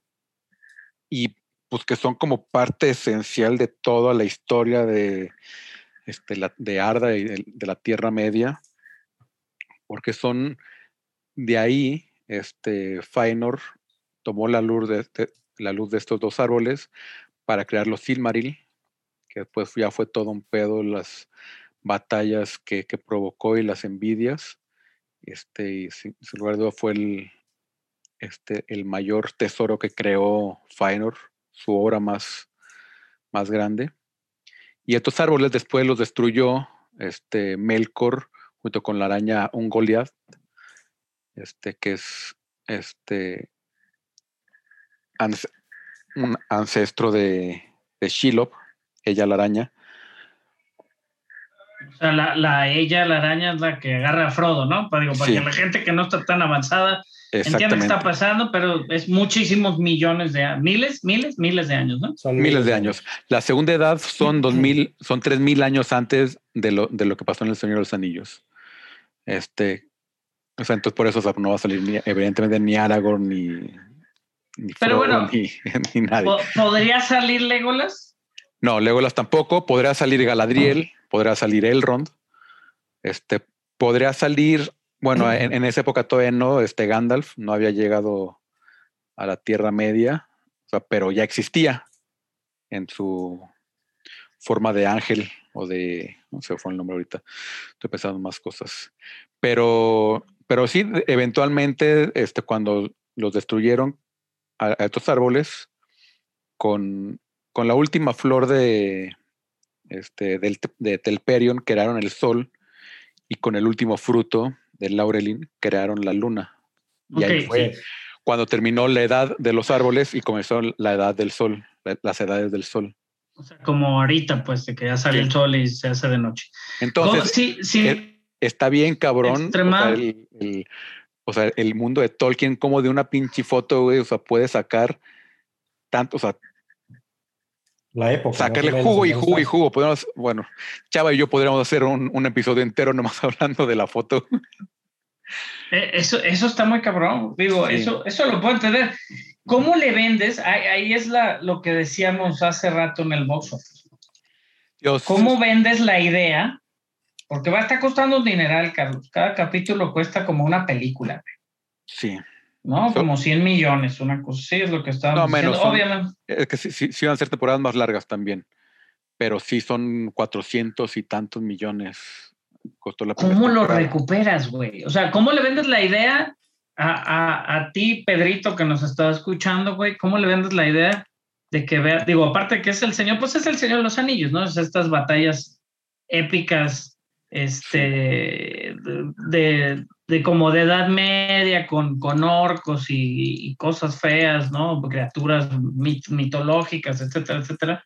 y pues que son como parte esencial de toda la historia de, este, la, de Arda y de, la Tierra Media, porque son de ahí, este, Faenor tomó la luz de, la luz de estos dos árboles para crear los Silmaril, que después ya fue todo un pedo las batallas que, que provocó y las envidias. Este, y sin, lugar duda fue el, este, el mayor tesoro que creó Faenor, su obra más, más grande. Y estos árboles después los destruyó este Melkor junto con la araña Ungoliath, este que es este ans- un ancestro de, de Shelob, ella la araña. O sea, la, la ella, la araña, es la que agarra a Frodo, ¿no? Para, digo, para Sí. que la gente que no está tan avanzada qué Exactamente. está pasando, pero es muchísimos millones de años, miles, miles, miles de años, ¿no? Son Miles de años. La segunda edad son 2000, son 3000 años antes de lo, de lo que pasó en El Señor de los Anillos. Este, o sea, entonces por eso o sea, no va a salir ni, evidentemente ni Aragorn ni, ni Pero Frodo, bueno, ni, ni nadie. Po- ¿Podría salir Legolas? No, Legolas tampoco. Podría salir Galadriel, podría salir Elrond. Este, podría salir, bueno, en, en esa época todavía no, este Gandalf no había llegado a la Tierra Media, o sea, pero ya existía en su forma de ángel o de, no sé, fue el nombre ahorita. Estoy pensando en más cosas. Pero, pero sí, eventualmente, este, cuando los destruyeron a, a estos árboles, con, con la última flor de, este, del, de Telperion crearon el sol y con el último fruto del laurelin crearon la luna. Y ahí fue cuando terminó la edad de los árboles y comenzó la edad del sol, la- las edades del sol. O sea, como ahorita, pues, de que ya sale Sí. el sol y se hace de noche. Entonces, ¿Cómo? sí, sí. eh, está bien cabrón. O sea, Extremado. el, el- o sea, el mundo de Tolkien, como de una pinche foto, güey, o sea, puede sacar tanto, o sea, La época. sacarle jugo y jugo y jugo. Podemos, bueno, Chava y yo podríamos hacer un, un episodio entero nomás hablando de la foto. Eh, Eso, eso está muy cabrón. Digo, Sí. eso, eso lo puedo entender. ¿Cómo le vendes? Ahí, ahí es la, lo que decíamos hace rato en el box office. Dios, ¿Cómo vendes la idea? Porque va a estar costando un dineral, Carlos. Cada capítulo cuesta como una película, Sí, ¿no? So- Como 100 millones, una cosa. Sí, es lo que estábamos No, menos, diciendo. son- Obviamente. es que sí, sí, sí van a ser temporadas más largas también, pero sí son 400 y tantos millones. Costó la ¿Cómo lo recuperas, güey? O sea, ¿cómo le vendes la idea a, a, a ti, Pedrito, que nos está escuchando, güey? ¿Cómo le vendes la idea de que vea, digo, aparte que es el señor, pues es el señor de los anillos, ¿no? Es estas batallas épicas, este, de, de, de como de edad media, con, con orcos y, y cosas feas, ¿no? Criaturas mit- mitológicas, etcétera, etcétera.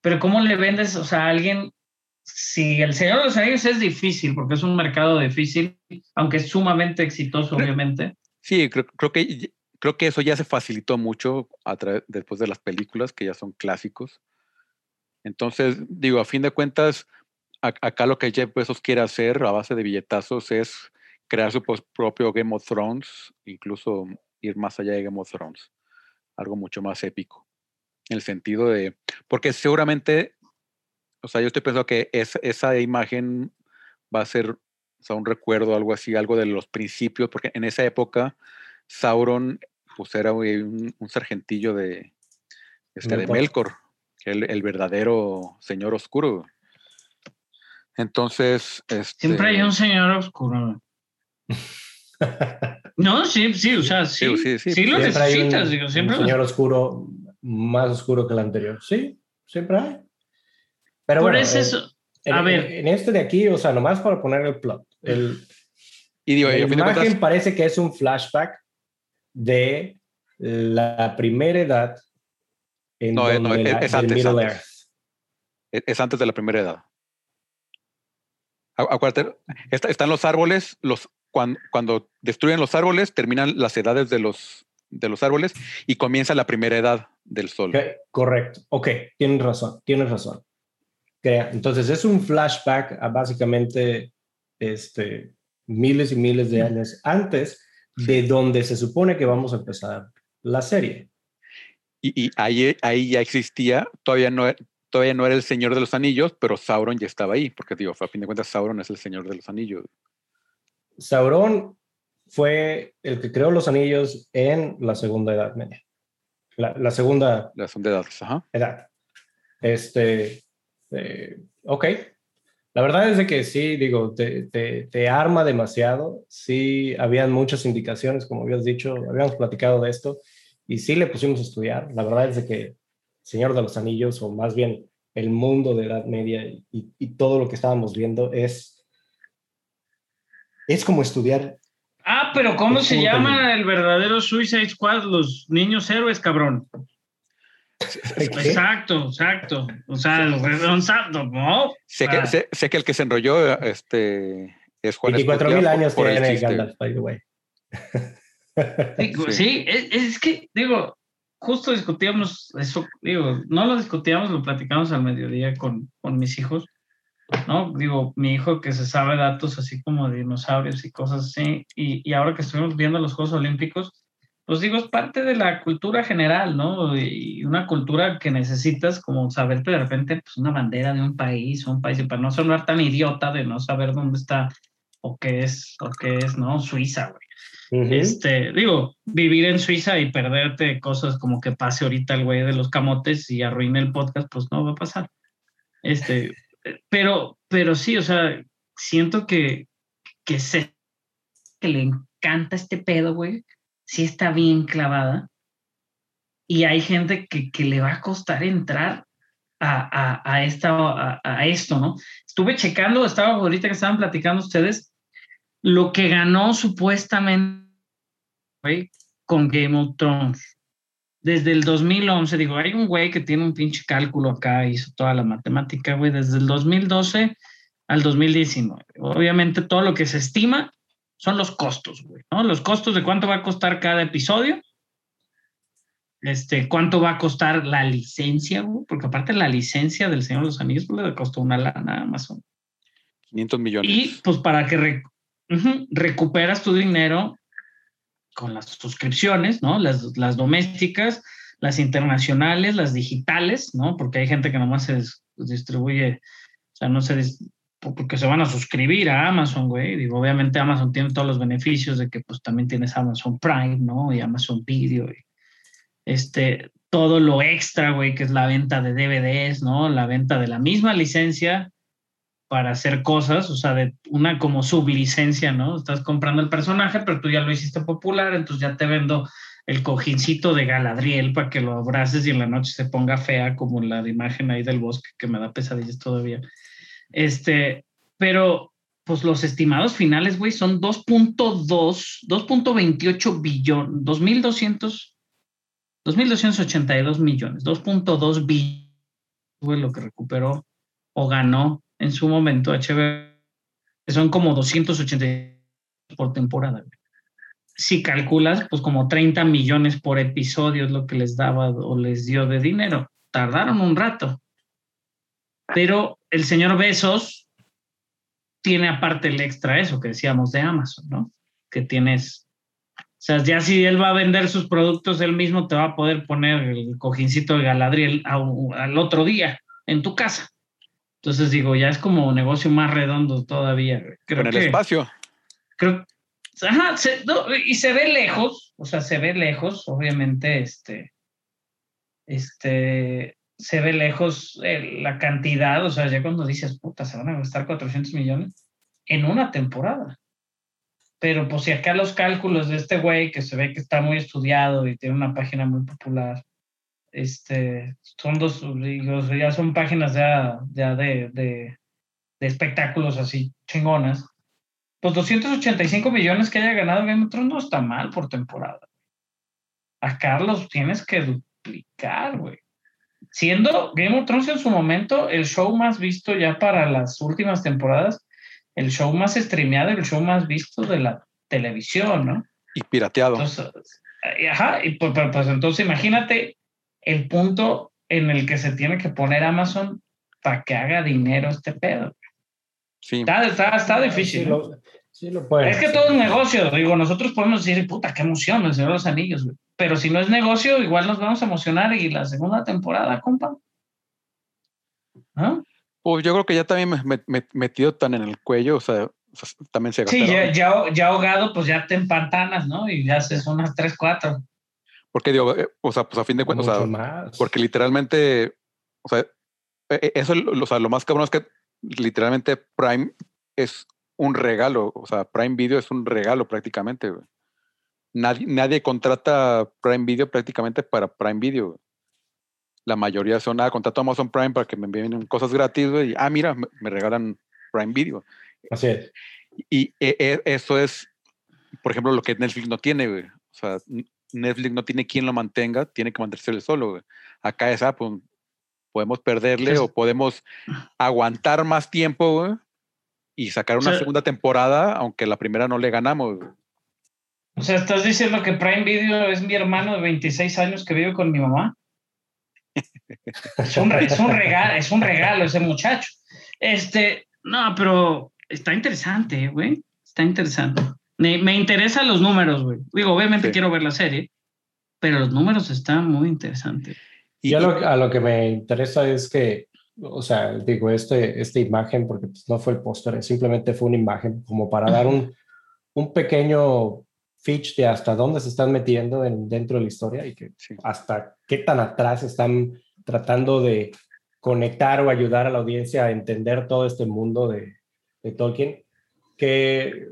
Pero ¿cómo le vendes, o sea, a alguien si el Señor de los Anillos es difícil, porque es un mercado difícil, aunque es sumamente exitoso, obviamente. Sí, creo, creo que creo que eso ya se facilitó mucho a después de las películas que ya son clásicos. Entonces, digo, a fin de cuentas, a- acá lo que Jeff Bezos quiere hacer a base de billetazos es crear su propio Game of Thrones, incluso ir más allá de Game of Thrones, algo mucho más épico. En el sentido de, porque seguramente, o sea, yo estoy pensando que es- esa imagen va a ser o sea, un recuerdo, algo así, algo de los principios, porque en esa época Sauron pues era un, un sargentillo de, este, de Melkor. Que el, el verdadero señor oscuro. Entonces, Siempre hay este, un señor oscuro. No, sí, sí, o sea, sí, Sí, sí, sí, sí. lo Siempre hay un, necesitas, digo, siempre un lo- señor oscuro más oscuro que el anterior. Sí, siempre hay. Pero Por bueno, eso eh, en, a en- ver. en este de aquí, o sea, nomás para poner el plot. El, y digo, la imagen cuentas, parece que es un flashback de la primera edad en No, eh, no, donde es- la- es antes, Middle antes. Earth. es, es antes de la primera edad. Acu- Acuérdate, está- están los árboles, los, cuando, cuando destruyen los árboles, terminan las edades de los, de los árboles y comienza la primera edad del sol. Ok, correcto. Ok, tienes razón, tienes razón. Entonces es un flashback a básicamente este, miles y miles de años antes de donde se supone que vamos a empezar la serie. Y, y ahí, ahí ya existía, todavía no, todavía no era el Señor de los Anillos, pero Sauron ya estaba ahí, porque digo, a fin de cuentas Sauron es el Señor de los Anillos. Sauron fue el que creó los anillos en la segunda edad media. La, la segunda La de edades, ajá. edad. Este, eh, ok. La verdad es de que sí, digo, te, te, te arma demasiado. Sí, habían muchas indicaciones, como habías dicho, habíamos platicado de esto, y sí le pusimos a estudiar. La verdad es de que Señor de los Anillos, o más bien el mundo de Edad Media y, y todo lo que estábamos viendo es, es como estudiar. Ah, pero ¿cómo El se llama el verdadero Suicide Squad? Los niños héroes, cabrón. ¿Qué? Exacto, exacto. O sea, el ¿no? Sé, que, sé, sé que el que se enrolló este, es Juan 24 Escutia mil años por el tiene chiste. Gandalf, by the way. Digo, Sí. Sí, es, es que, digo, justo discutíamos eso, digo, no lo discutíamos, lo platicamos al mediodía con, con mis hijos, ¿no? Digo, mi hijo que se sabe datos así como de dinosaurios y cosas así, y, y ahora que estuvimos viendo los Juegos Olímpicos, pues digo, es parte de la cultura general, ¿no? Y una cultura que necesitas como saberte de repente, pues una bandera de un país, un país, y para no sonar tan idiota de no saber dónde está o qué es, o qué es, ¿no? Suiza, güey. Ujú. Este, digo, vivir en Suiza y perderte cosas como que pase ahorita el güey de los camotes y arruine el podcast, pues no va a pasar. Este, pero, pero sí, o sea, siento que, que sé que le encanta este pedo, güey. Sí está bien clavada. Y hay gente que, que le va a costar entrar a, a, a, esta, a, a esto, ¿no? Estuve checando, estaba ahorita que estaban platicando ustedes, lo que ganó supuestamente güey, con Game of Thrones. Desde el 2011, digo, hay un güey que tiene un pinche cálculo acá, hizo toda la matemática, güey, desde el 2012 al 2019. Obviamente todo lo que se estima son los costos, güey, ¿no? Los costos de cuánto va a costar cada episodio, este, cuánto va a costar la licencia, güey, porque aparte la licencia del Señor de los Anillos pues, le costó una lana a Amazon. 500 millones. Y pues para que re- recuperas tu dinero con las suscripciones, ¿no? Las, las domésticas, las internacionales, las digitales, ¿no? Porque hay gente que nomás se dis- distribuye, o sea, no se porque se van a suscribir a Amazon, güey. Digo, obviamente Amazon tiene todos los beneficios de que pues también tienes Amazon Prime, ¿no? Y Amazon Video y este, todo lo extra, güey, que es la venta de DVDs, ¿no? La venta de la misma licencia para hacer cosas, o sea, de una como sublicencia, ¿no? Estás comprando el personaje, pero tú ya lo hiciste popular, entonces ya te vendo el cojincito de Galadriel para que lo abraces y en la noche se ponga fea como la de imagen ahí del bosque que me da pesadillas todavía. Este, pero pues los estimados finales, güey, son 2.2, 2.28 billón, 2.200, 2.282 millones, 2.2 billones, güey, lo que recuperó o ganó en su momento HBO, que son como 280 por temporada. Si calculas, pues como 30 millones por episodio es lo que les daba o les dio de dinero. Tardaron un rato. Pero el señor Besos tiene aparte el extra eso que decíamos de Amazon, ¿no? Que tienes, o sea, ya si él va a vender sus productos, él mismo te va a poder poner el cojincito de Galadriel al otro día en tu casa. Entonces digo, ya es como un negocio más redondo todavía. Creo Con el que, espacio. creo, ajá, se- no, y se ve lejos, o sea, se ve lejos, obviamente, este, este, se ve lejos eh, la cantidad, o sea, ya cuando dices, puta, se van a gastar 400 millones en una temporada. Pero pues si acá los cálculos de este güey, que se ve que está muy estudiado y tiene una página muy popular, este, son dos, digo, ya son páginas ya, ya de, de, de espectáculos así chingonas. Pues 285 millones que haya ganado Game of Thrones no está mal por temporada. A Carlos tienes que duplicar, güey. Siendo Game of Thrones en su momento el show más visto ya para las últimas temporadas, el show más streameado, el show más visto de la televisión, ¿no? Y pirateado. Entonces, ajá, y pues, pues, pues, entonces imagínate el punto en el que se tiene que poner Amazon para que haga dinero este pedo. sí. Está, está, está difícil. sí lo pueden Es que todo es negocio, digo, nosotros podemos decir, puta, qué emoción, el Señor de los Anillos, güey. Pero si no es negocio, igual nos vamos a emocionar y la segunda temporada, compa. ¿Ah? Pues yo creo que ya también me, me- me- metido tan en el cuello, o sea, o sea, también se Sí, ya, ya, ya ahogado, pues ya te empantanas, ¿no? Y ya haces unas 3, 4. Porque digo, eh, o sea, pues a fin de cuentas, o sea, más. porque literalmente, o sea, eh, eso, o sea, lo más cabrón es que literalmente Prime es un regalo, o sea, Prime Video es un regalo prácticamente, güey. Nadie, nadie contrata Prime Video prácticamente para Prime Video. güey. la mayoría son, ah, contrato Amazon Prime para que me envíen cosas gratis, güey, y, ah, mira, me, me regalan Prime Video. Así es. Y e- e- eso es, por ejemplo, lo que Netflix no tiene, güey. O sea, Netflix no tiene quien lo mantenga, tiene que mantenerse solo, güey. Acá es, ah, pues, podemos perderle Pues- o podemos aguantar más tiempo, güey, y sacar una sea- segunda temporada, aunque la primera no le ganamos, güey. O sea, estás diciendo que Prime Video es mi hermano de 26 años que vive con mi mamá. Es un, es un regalo, es un regalo ese muchacho. Este, no, pero está interesante, güey. Está interesante. Me, me interesan los números, güey. Digo, obviamente Sí. quiero ver la serie, pero los números están muy interesantes. Y, y- lo- a lo que me interesa es que, o sea, digo, este, esta imagen, porque pues, no fue el póster, simplemente fue una imagen como para dar un, un pequeño pitch de hasta dónde se están metiendo en, dentro de la historia y que sí. hasta qué tan atrás están tratando de conectar o ayudar a la audiencia a entender todo este mundo de, de Tolkien, que,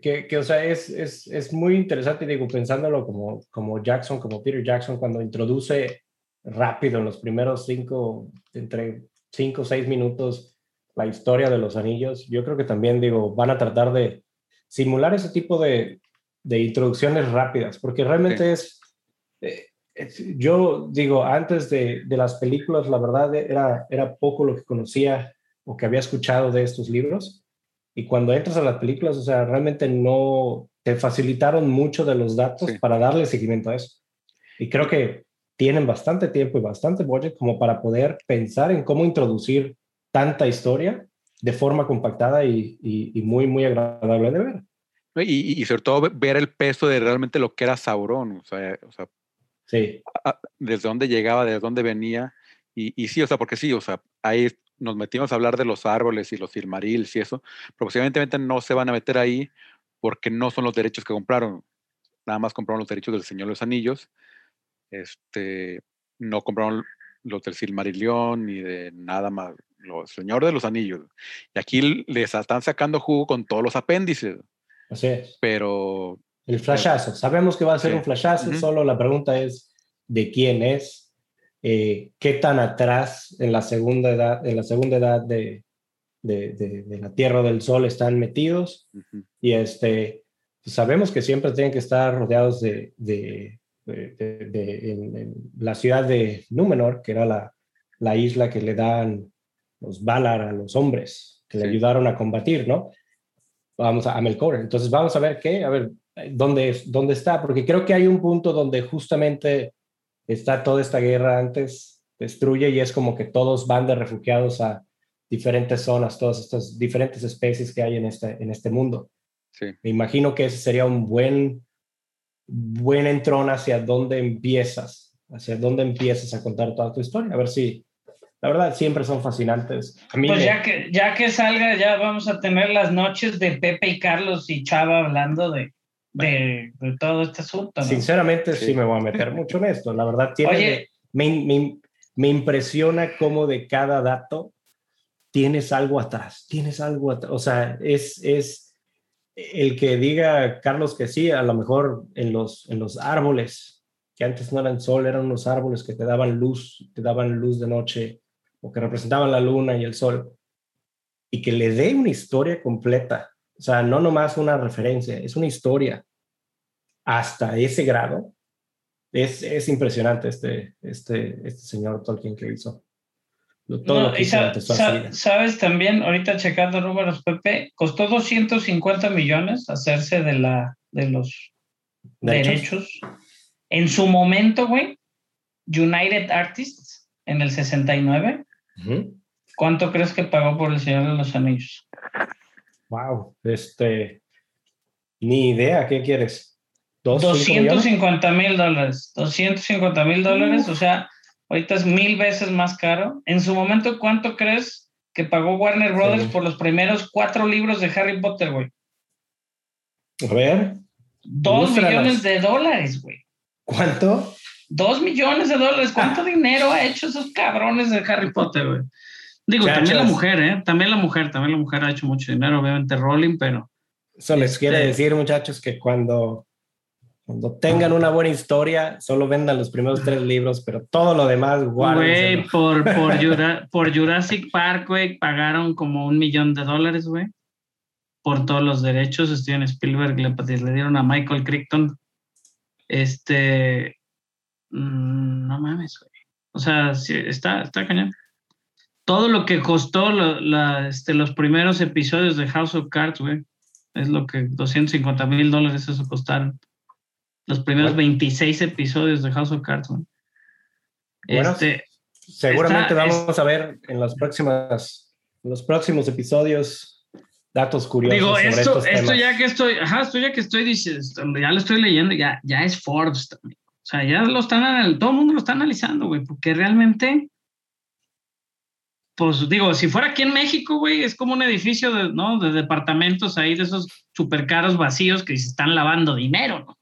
que, que, o sea, es, es, es muy interesante, digo, pensándolo como, como Jackson, como Peter Jackson, cuando introduce rápido en los primeros cinco, entre cinco o seis minutos, la historia de los anillos, yo creo que también, digo, van a tratar de simular ese tipo de, de introducciones rápidas, porque realmente es, eh, es- yo digo, antes de, de las películas, la verdad era, era poco lo que conocía o que había escuchado de estos libros, y cuando entras a las películas, o sea, realmente no te facilitaron mucho de los datos Sí. para darle seguimiento a eso. Y creo que tienen bastante tiempo y bastante budget como para poder pensar en cómo introducir tanta historia de forma compactada y, y- y muy, muy agradable de ver. Y, y- sobre todo ve- ver el peso de realmente lo que era Sauron, o sea, o sea, Sí, desde dónde llegaba, de dónde venía. Y, y sí, o sea, porque sí, o sea, ahí nos metimos a hablar de los árboles y los silmarils y eso, pero posiblemente no se van a meter ahí porque no son los derechos que compraron. Nada más compraron los derechos del Señor de los Anillos. Este, no compraron los del Silmarillion ni de nada más. Los Señor de los Anillos. Y aquí les están sacando jugo con todos los apéndices, así es. pero El flashazo. Sabemos que va a ser Sí. un flashazo, Ujú. solo la pregunta es de quién es, eh, qué tan atrás en la segunda edad, en la segunda edad de, de, de- de la Tierra del Sol están metidos. Y este, pues sabemos que siempre tienen que estar rodeados de, en, en la ciudad de Númenor, que era la, la isla que le dan los Valar a los hombres, que le ayudaron a combatir, ¿no? Vamos a, a Melkor. Entonces vamos a ver qué, a ver, dónde, dónde está, porque creo que hay un punto donde justamente está toda esta guerra antes, destruye y es como que todos van de refugiados a diferentes zonas, todas estas diferentes especies que hay en este, en este mundo. sí. Me imagino que ese sería un buen, buen entrón hacia dónde empiezas, hacia dónde empiezas a contar toda tu historia. A ver si, la verdad, siempre son fascinantes. A mí Pues me- ya que, ya que salga, ya vamos a tener las noches de Pepe y Carlos y Chava hablando de, de, de todo este asunto. ¿no? sinceramente sí. Sí. me voy a meter mucho en esto. La verdad, tiene Oye. me, me- me impresiona cómo de cada dato tienes algo atrás, tienes algo atrás. O sea, es, es el que diga Carlos que sí, a lo mejor en los, en los árboles, que antes no eran sol, eran unos árboles que te daban luz, te daban luz de noche, o que representaban la luna y el sol, y que le dé una historia completa. O sea, no nomás una referencia, es una historia hasta ese grado. Es, es impresionante este, este, este señor Tolkien que hizo. Todo No, lo que hizo sa- sa- sabes también, ahorita checando números, Pepe, costó 250 millones hacerse de, la, de los derechos. En su momento, güey, United Artists, en el 69, Ujú. ¿cuánto crees que pagó por El Señor de los Anillos? Wow, este, ni idea, ¿qué quieres? ¿Dos, cinco millones? 250 mil dólares. 250 mil dólares, o sea, ahorita es mil veces más caro. En su momento, ¿cuánto crees que pagó Warner Brothers Sí. por los primeros cuatro libros de Harry Potter, güey? A ver, Dos millones de dólares, güey. ¿cuánto? Dos millones de dólares. ¿Cuánto dinero ha hecho esos cabrones de Harry Potter, güey? Digo, también la mujer, ¿eh? También la mujer, también la mujer ha hecho mucho dinero, obviamente Rowling, pero Eso les Este- quiere decir, muchachos, que cuando, Cuando tengan una buena historia, solo vendan los primeros tres libros, pero todo lo demás, Güey, por, por, Jura- por Jurassic Park, güey, pagaron como un millón de dólares, güey. Por todos los derechos. Steven Spielberg le, le dieron a Michael Crichton. Este. mm, No mames, güey. O sea, sí, está, está cañón. Todo lo que costó lo- la- este, los primeros episodios de House of Cards, güey. Es lo que 250 mil dólares eso costaron. Los primeros Bueno. 26 episodios de House of Cards, güey. Bueno, Este, Seguramente vamos a ver en las próximas, en los próximos episodios datos curiosos Digo, sobre esto, estos esto temas. ya que estoy, ajá, esto ya que estoy diciendo, ya lo estoy leyendo, ya, ya es Forbes también. O sea, ya lo están, todo el mundo lo está analizando, güey, porque realmente, pues digo, si fuera aquí en México, güey, es como un edificio de, ¿no? de departamentos ahí, de esos super caros vacíos que se están lavando dinero, ¿no?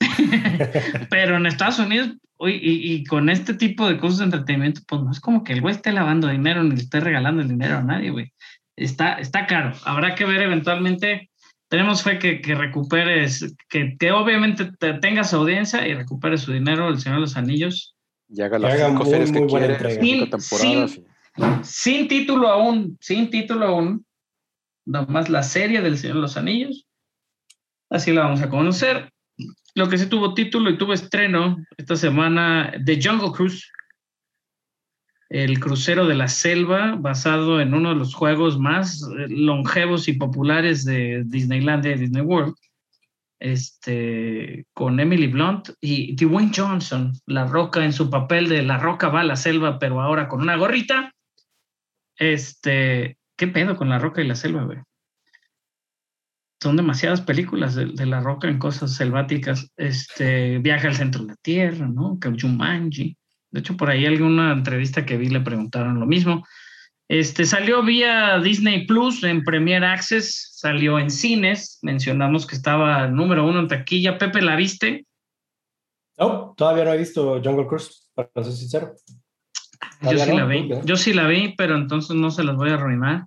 Pero en Estados Unidos, uy, y, y con este tipo de cosas de entretenimiento, pues no es como que el güey esté lavando dinero ni le esté regalando el dinero a nadie, güey. Está, está caro. Habrá que ver eventualmente. Tenemos fe que, que recuperes, que, que obviamente te, tengas audiencia y recuperes su dinero, el Señor de los Anillos. Y haga las haga cinco muy, series que muy quiere, cinco temporadas. sin- y- Sin título aún, sin título aún. Nada más la serie del Señor de los Anillos. Así la vamos a conocer. Lo que sí tuvo título y tuvo estreno esta semana, The Jungle Cruise, el crucero de la selva, basado en uno de los juegos más eh, longevos y populares de Disneylandia y Disney World, este, con Emily Blunt y Dwayne Johnson, La Roca en su papel de La Roca va a la selva, pero ahora con una gorrita. Este, ¿qué pedo con La Roca y la selva, güey? Son demasiadas películas de, La Roca en cosas selváticas. Este, Viaje al centro de la Tierra, ¿no? Jumanji. De hecho, por ahí alguna entrevista que vi le preguntaron lo mismo. Este salió vía Disney Plus en Premier Access, salió en cines. Mencionamos que estaba número uno en taquilla. Pepe, ¿la viste? No, todavía no he visto Jungle Cruise, para ser sincero. Yo sí la vi. Yo sí la vi, pero entonces no se las voy a arruinar.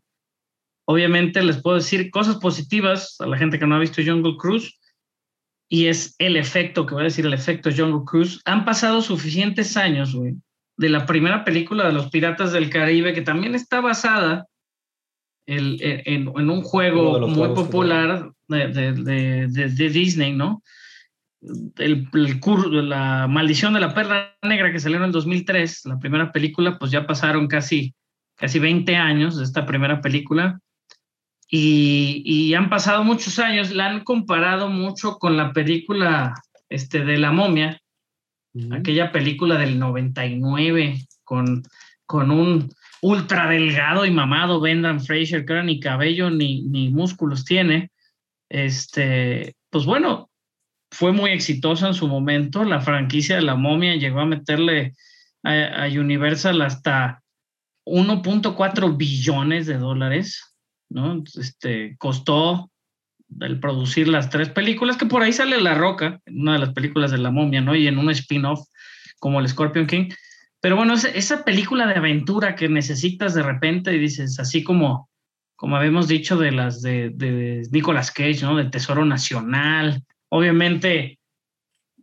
Obviamente les puedo decir cosas positivas a la gente que no ha visto Jungle Cruise y es el efecto, que voy a decir el efecto Jungle Cruise. Han pasado suficientes años, güey, de la primera película de los Piratas del Caribe, que también está basada el- en, en un juego muy popular de- de- de Disney, ¿no? El, el cur- la maldición de la perla negra que salió en el 2003, la primera película, pues ya pasaron casi, casi 20 años de esta primera película. Y, y han pasado muchos años, la han comparado mucho con la película este, de la momia, aquella película del 99 con, con un ultra delgado y mamado Brendan Fraser, que ahora ni cabello ni, ni músculos tiene. Este, pues bueno, fue muy exitosa en su momento. La franquicia de la momia llegó a meterle a, Universal hasta 1.4 billones de dólares, ¿no? Este, costó el producir las tres películas, que por ahí sale La Roca, una de las películas de la momia, ¿no? Y en un spin-off como el Scorpion King. Pero bueno, esa película de aventura que necesitas de repente y dices, así como, como habíamos dicho de las de, de Nicolas Cage, ¿no? De Tesoro Nacional, obviamente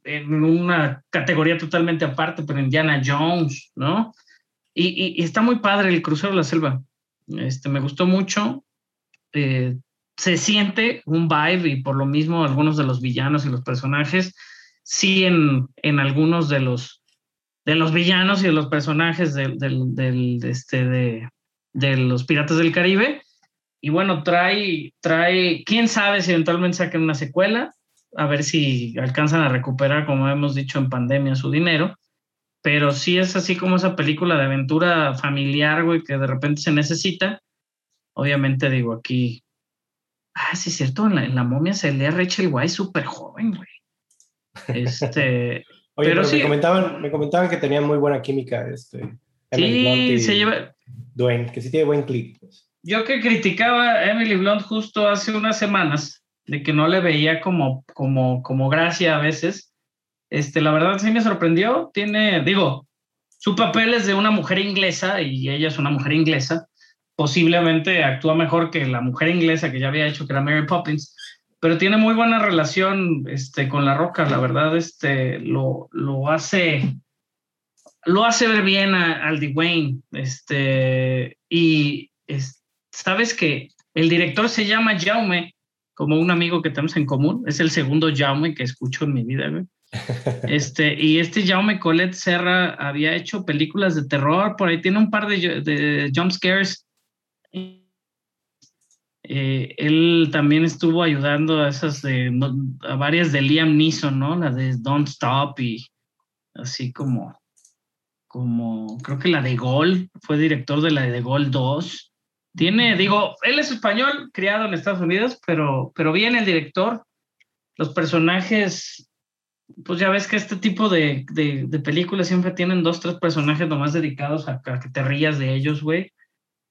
en una categoría totalmente aparte, pero Indiana Jones, ¿no? Y, está muy padre el crucero de la selva. Este, me gustó mucho. Eh, se siente un vibe y por lo mismo algunos de los villanos y los personajes, sí en, algunos de los de los villanos y de los personajes del, del, este, de, de los Piratas del Caribe. Y bueno, trae, trae, quién sabe si eventualmente saquen una secuela, a ver si alcanzan a recuperar, como hemos dicho en pandemia, su dinero. Pero sí es así como esa película de aventura familiar, güey, que de repente se necesita. Obviamente, digo, aquí. Ah, sí, es cierto, en la, en la momia se lee a Rachel White súper joven, güey. Este. Oye, Pero pero, sí. me, comentaban, me comentaban que tenían muy buena química este, Emily Blunt sí, y se lleva. Dwayne, que sí tiene buen click. pues. Yo que criticaba a Emily Blunt justo hace unas semanas, de que no le veía como, como, como gracia a veces, este, la verdad sí me sorprendió. Tiene, digo, su papel es de una mujer inglesa y ella es una mujer inglesa. Posiblemente actúa mejor que la mujer inglesa que ya había hecho, que era Mary Poppins. pero tiene muy buena relación este, con La Roca, la verdad, este, lo, lo hace lo hace ver bien al Dwayne, este, y sabes que el director se llama Jaume, como un amigo que tenemos en común, es el segundo Jaume que escucho en mi vida, Este, y este Jaume Colette Serra había hecho películas de terror, por ahí tiene un par de, de jump scares. Eh, él también estuvo ayudando a esas de, a varias de Liam Neeson, ¿no? La de Don't Stop y así como como creo que la de Gol, fue director de la de Gol 2. Tiene, digo, él es español, criado en Estados Unidos, pero, pero bien el director. Los personajes, pues ya ves que este tipo de, de, películas siempre tienen dos, tres personajes nomás dedicados a, que te rías de ellos, güey.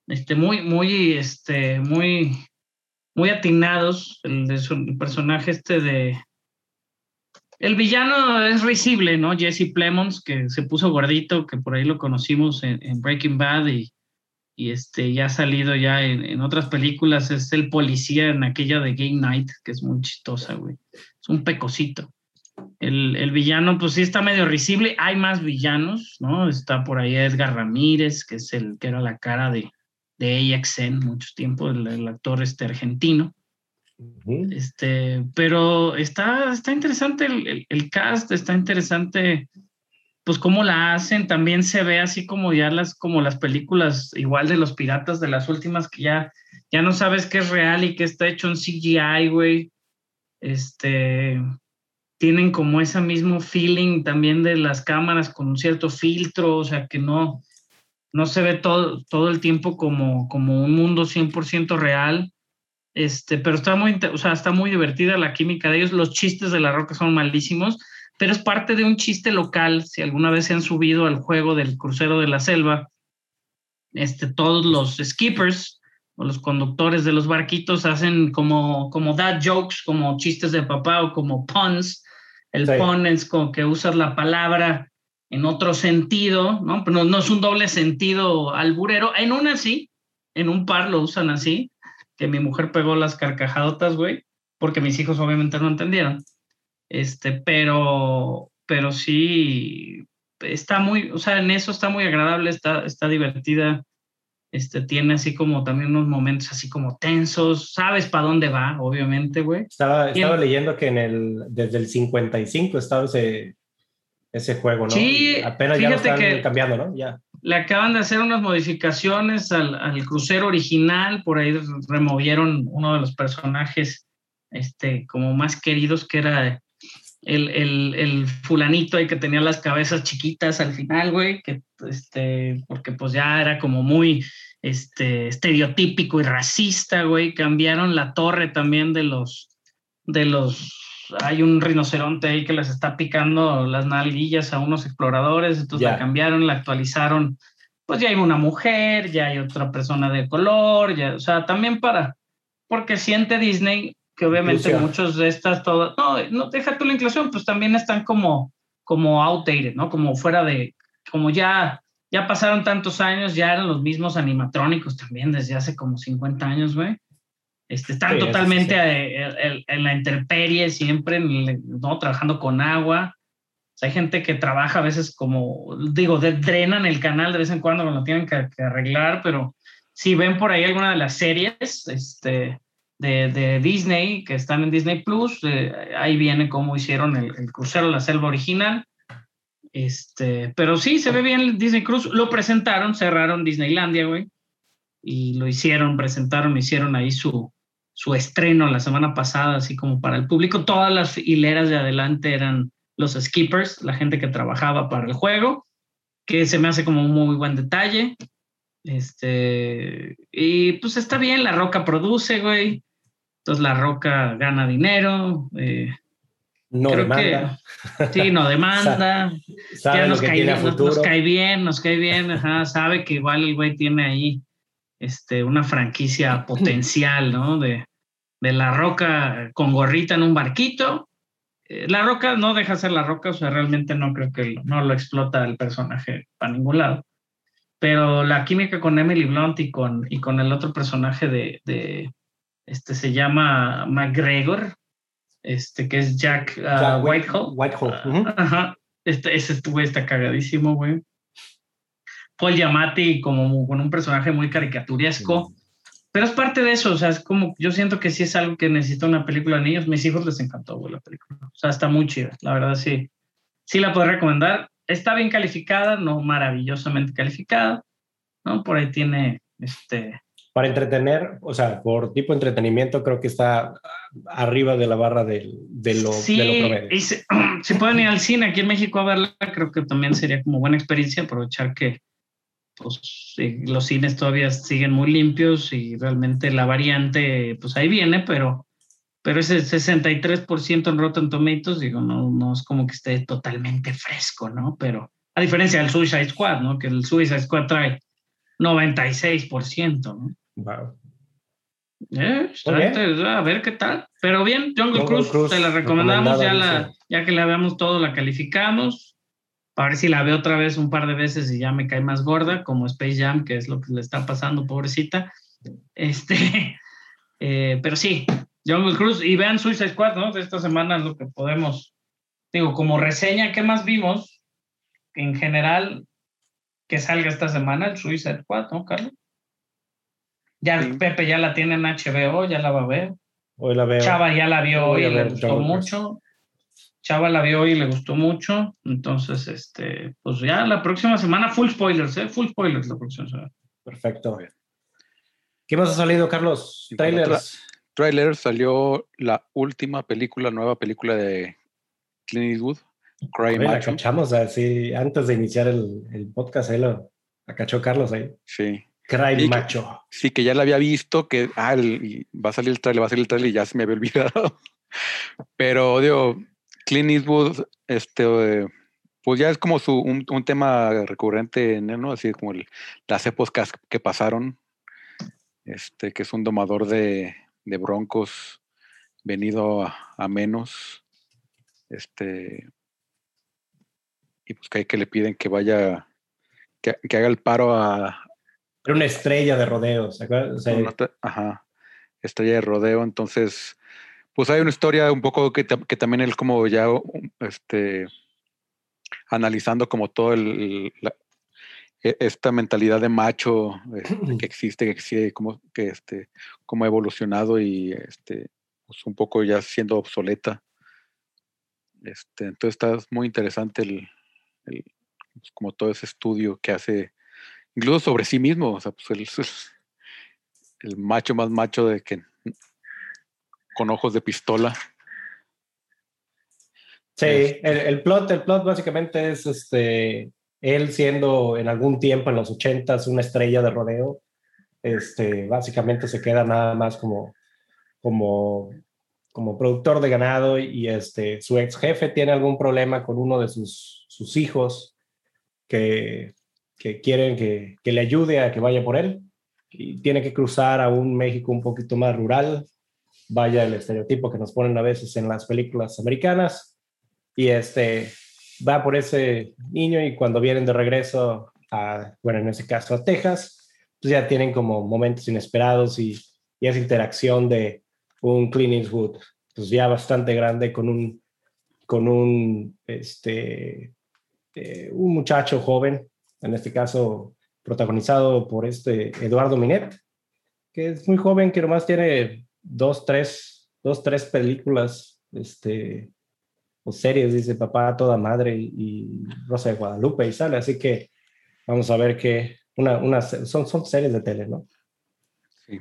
Este, muy, muy, este, muy, muy atinados. El, el personaje este de, el villano es risible, ¿no? Jesse Plemons, que se puso gordito, que por ahí lo conocimos en, Breaking Bad y, y, este, ya ha salido ya en, otras películas. Es el policía en aquella de Game Night, que es muy chistosa, güey. Es un pecosito. El, villano, pues sí está medio risible. Hay más villanos, ¿no? Está por ahí Edgar Ramírez, que es el que era la cara de, de AXN mucho tiempo, el, el actor este argentino. Este, pero está, está interesante el, el, cast, está interesante, pues cómo la hacen. También se ve así como ya las, como las películas igual de los piratas de las últimas que ya, ya no sabes qué es real y qué está hecho en CGI, güey. Este, tienen como ese mismo feeling también de las cámaras con un cierto filtro, o sea que no, no se ve todo, todo el tiempo como, como un mundo 100% real este, pero está muy, o está muy divertida la química de ellos. Los chistes de la roca son malísimos, pero es parte de un chiste local. Si alguna vez se han subido al juego del crucero de la selva, este, todos los skippers o los conductores de los barquitos hacen como, como dad jokes, como chistes de papá o como puns. El pun es como que usas la palabra en otro sentido, ¿no? Pero no, no es un doble sentido alburero. En una sí, en un par lo usan así, que mi mujer pegó las carcajadotas, güey, porque mis hijos obviamente no entendieron. Este, pero, pero sí, está muy, o sea, en eso está muy agradable, está, está divertida. Este, tiene así como también unos momentos así como tensos, sabes para dónde va, obviamente, güey. Estaba, estaba leyendo que en el, desde el 55 estaba ese, ese juego, ¿no? Sí, apenas ya lo están cambiando, ¿no? Ya le acaban de hacer unas modificaciones al, al, crucero original, por ahí removieron uno de los personajes este, como más queridos, que era el, el, el, fulanito ahí que tenía las cabezas chiquitas al final, güey, que este, porque pues ya era como muy este, estereotípico y racista, güey, cambiaron la torre también de los, de los hay un rinoceronte ahí que les está picando las nalguillas a unos exploradores, entonces la cambiaron, la actualizaron. Pues ya hay una mujer, ya hay otra persona de color, ya, o sea, también para, porque siente Disney que obviamente muchos de estas todas, no, no deja tú la inclusión, pues también están como, como outdated, ¿no? Como fuera de, como ya, ya pasaron tantos años, ya eran los mismos animatrónicos también desde hace como 50 años, güey. Este, están totalmente en, la intemperie siempre, ¿no? Trabajando con agua. hay gente que trabaja a veces como, digo, drenan el canal de vez en cuando cuando lo tienen que, arreglar, pero si ven por ahí alguna de las series este, de, Disney que están en Disney Plus, eh, ahí viene cómo hicieron el, el crucero la selva original. Este, pero sí, se ve bien el Disney Cruise. Lo presentaron, cerraron Disneylandia, güey. Y lo hicieron, presentaron, hicieron ahí su, su estreno la semana pasada, así como para el público. Todas las hileras de adelante eran los skippers, la gente que trabajaba para el juego, que se me hace como un muy buen detalle. Este, y pues está bien, La Roca produce, güey. Entonces La Roca gana dinero. Eh, no demanda. sí, no demanda. ya nos cae, bien, nos, cae bien, nos cae bien, sabe que igual el güey tiene ahí este, una franquicia potencial, ¿no? De, de la roca con gorrita en un barquito. Eh, la roca no deja ser la roca, o sea, realmente no creo que no lo explota el personaje para ningún lado. Pero la química con Emily Blunt y con, y con el otro personaje de, de este se llama McGregor, este, que es Jack, uh, Jack White- Whitehall. Whitehall, Ah, ujú. Ajá. Este, ese güey está cagadísimo, güey. Paul Giamatti como con un personaje muy caricaturesco. Pero es parte de eso, o sea, es como, yo siento que sí es algo que necesita una película de niños. Mis hijos les encantó, güey, la película. O sea, está muy chida, la verdad, sí. Sí la puedo recomendar. Está bien calificada, no maravillosamente calificada, ¿no? Por ahí tiene, este, Para entretener, o sea, por tipo de entretenimiento, creo que está arriba de la barra de, lo, sí, de lo promedio. y se- si pueden ir al cine aquí en México a verla, creo que también sería como buena experiencia aprovechar que pues, sí, los cines todavía siguen muy limpios y realmente la variante, pues ahí viene, pero, pero ese 63% en Rotten Tomatoes, digo, no, no es como que esté totalmente fresco, ¿no? Pero a diferencia del Suicide Squad, ¿no? Que el Suicide Squad trae 96%, ¿no? Wow. Eh, a ver qué tal. Pero bien, Jungle, Jungle Cruise, Cruise, te la recomendamos, ya, la, ya que la veamos todo, la calificamos. A ver si la veo otra vez un par de veces y ya me cae más gorda, como Space Jam, que es lo que le está pasando, pobrecita. Este, eh, pero sí, Jungle Cruise. Y vean Suicide Squad, ¿no? De esta semana es lo que podemos, digo, como reseña, ¿qué más vimos? En general, que salga esta semana el Suicide Squad, ¿no, Carlos? Ya Sí. Pepe ya la tiene en HBO, ya la va a ver. Hoy la veo. Chava ya la vio hoy y le gustó mucho. Chava la vio hoy y le gustó mucho. Entonces, este, pues ya la próxima semana, full spoilers, ¿eh? Full spoilers la próxima semana. Perfecto. ¿Qué más ha salido, Carlos? Trailers. Trailer salió la última película, nueva película de Clint Eastwood, Cry Oye, la cachamos así, antes de iniciar el, el podcast, ahí lo la cachó Carlos ahí. Sí. Cry Sí, que- Macho. Sí, que ya la había visto, que ah, el- va a salir el trailer, va a salir el trailer y ya se me había olvidado. Pero digo, Clint Eastwood, este, pues ya es como su, un, un tema recurrente en él, ¿no? Así como el- las épocas que pasaron, este, que es un domador de, de broncos venido a, a menos, este, y pues que, hay que le piden que vaya, que, que haga el paro a, Era una estrella de rodeo, ¿se acuerdan? O sea, ajá, estrella de rodeo. Entonces, pues hay una historia un poco que, que también él como ya um, este, analizando como todo el, la- e- esta mentalidad de macho este, que existe, que existe, como que este, como ha evolucionado y este, pues un poco ya siendo obsoleta. Este, entonces está muy interesante el, el- pues, como todo ese estudio que hace, incluso sobre sí mismo, o sea, pues es el macho más macho de que con ojos de pistola. Sí, Este. el, el plot, el plot básicamente es este él siendo en algún tiempo en los ochentas una estrella de rodeo. Este, básicamente se queda nada más como, como, como productor de ganado y este, su ex jefe tiene algún problema con uno de sus, sus hijos que, que quieren que, que le ayude a que vaya por él y tiene que cruzar a un México un poquito más rural. Vaya el estereotipo que nos ponen a veces en las películas americanas y este va por ese niño y cuando vienen de regreso a, bueno, en ese caso a Texas, pues ya tienen como momentos inesperados y, y esa interacción de un Clint Eastwood, pues ya bastante grande con un, con un, este, eh, un muchacho joven, en este caso protagonizado por este Eduardo Minet, que es muy joven, que nomás tiene dos, tres, dos, tres películas, este, o series, dice papá toda madre y, Rosa de Guadalupe y sale, así que vamos a ver que una, una, son, son series de tele, ¿no? Sí.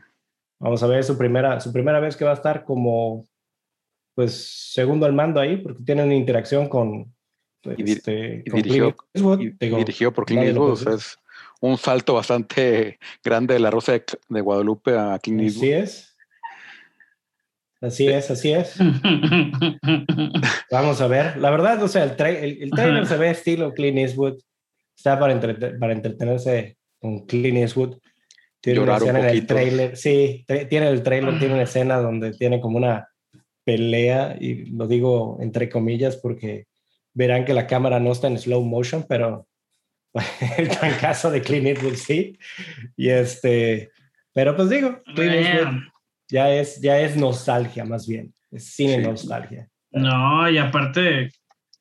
Vamos a ver su primera, su primera vez que va a estar como, pues, segundo al mando ahí, porque tiene una interacción con, este, y dirigió- Eastwood, Y digo, dirigido por Clint Eastwood, o sea, es un salto bastante grande de la Rosa de, de Guadalupe a Clint Eastwood. Así es. Así es, así es. Vamos a ver. La verdad, o sea, el, tra- el, el trailer se ve estilo Clint Eastwood. Está para, entrete- para entretenerse con Clint Eastwood. Tiene una Llorar un escena en el trailer. Sí, tiene el trailer, tiene una escena donde tiene como una pelea, y lo digo entre comillas porque verán que la cámara no está en slow motion, pero el caso de Clint Eastwood sí. Y este, pero pues digo, ya es, ya es nostalgia más bien. Es cine Sí. nostalgia. No, y aparte,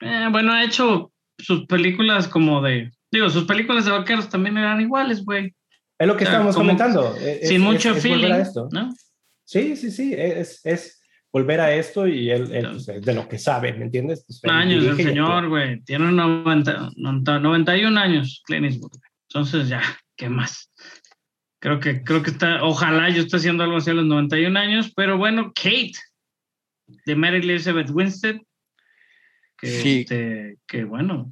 eh, bueno, ha hecho sus películas como de, digo, sus películas de vaqueros también eran iguales, güey. Es lo que O sea, estábamos comentando. es- Sin es- mucho es feeling. ¿no? Sí, sí, sí. Es, es volver a esto y él, él, pues, es de lo que sabe, ¿me entiendes? Pues, años el señor, güey. Tiene 90, 90, 91 años, Clint Eastwood. Entonces ya, ¿qué más? Creo que, creo que está, ojalá yo esté haciendo algo así a los 91 años, pero bueno, Kate, de Mary Elizabeth Winstead, que, Sí. este, que bueno,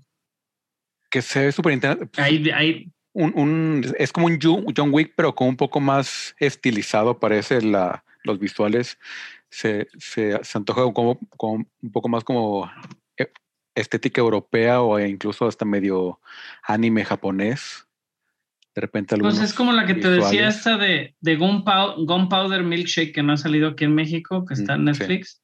Que se ve súper interesante. ahí, ahí un, un- es como un John Wick, pero con un poco más estilizado, parece la, los visuales. Se, se, se antoja como, como un poco más como eh, estética europea o incluso hasta medio anime japonés. De repente Pues es como la que te decía esta de, de Gunpow- Gunpowder Milkshake que no ha salido aquí en México, que está en Mm, sí. Netflix.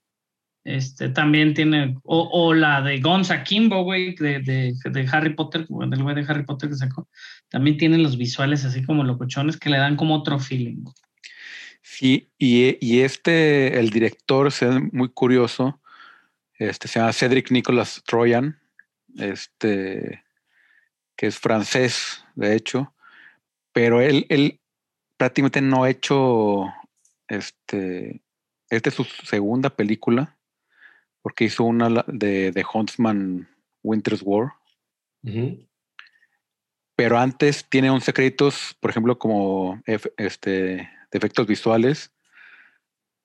Este también tiene, o, o la de Gonza Kimbo, güey, de, de, de Harry Potter, del güey de Harry Potter que sacó. También tiene los visuales así como locochones que le dan como otro feeling. Sí, y, y este, el director, ve muy curioso, este, se llama Cedric Nicolas Troyan, este, que es francés, de hecho, pero él, él prácticamente no ha hecho, este, esta es su segunda película, porque hizo una de, de Huntsman Winter's War, pero antes tiene 11 créditos, por ejemplo, como este, de efectos visuales.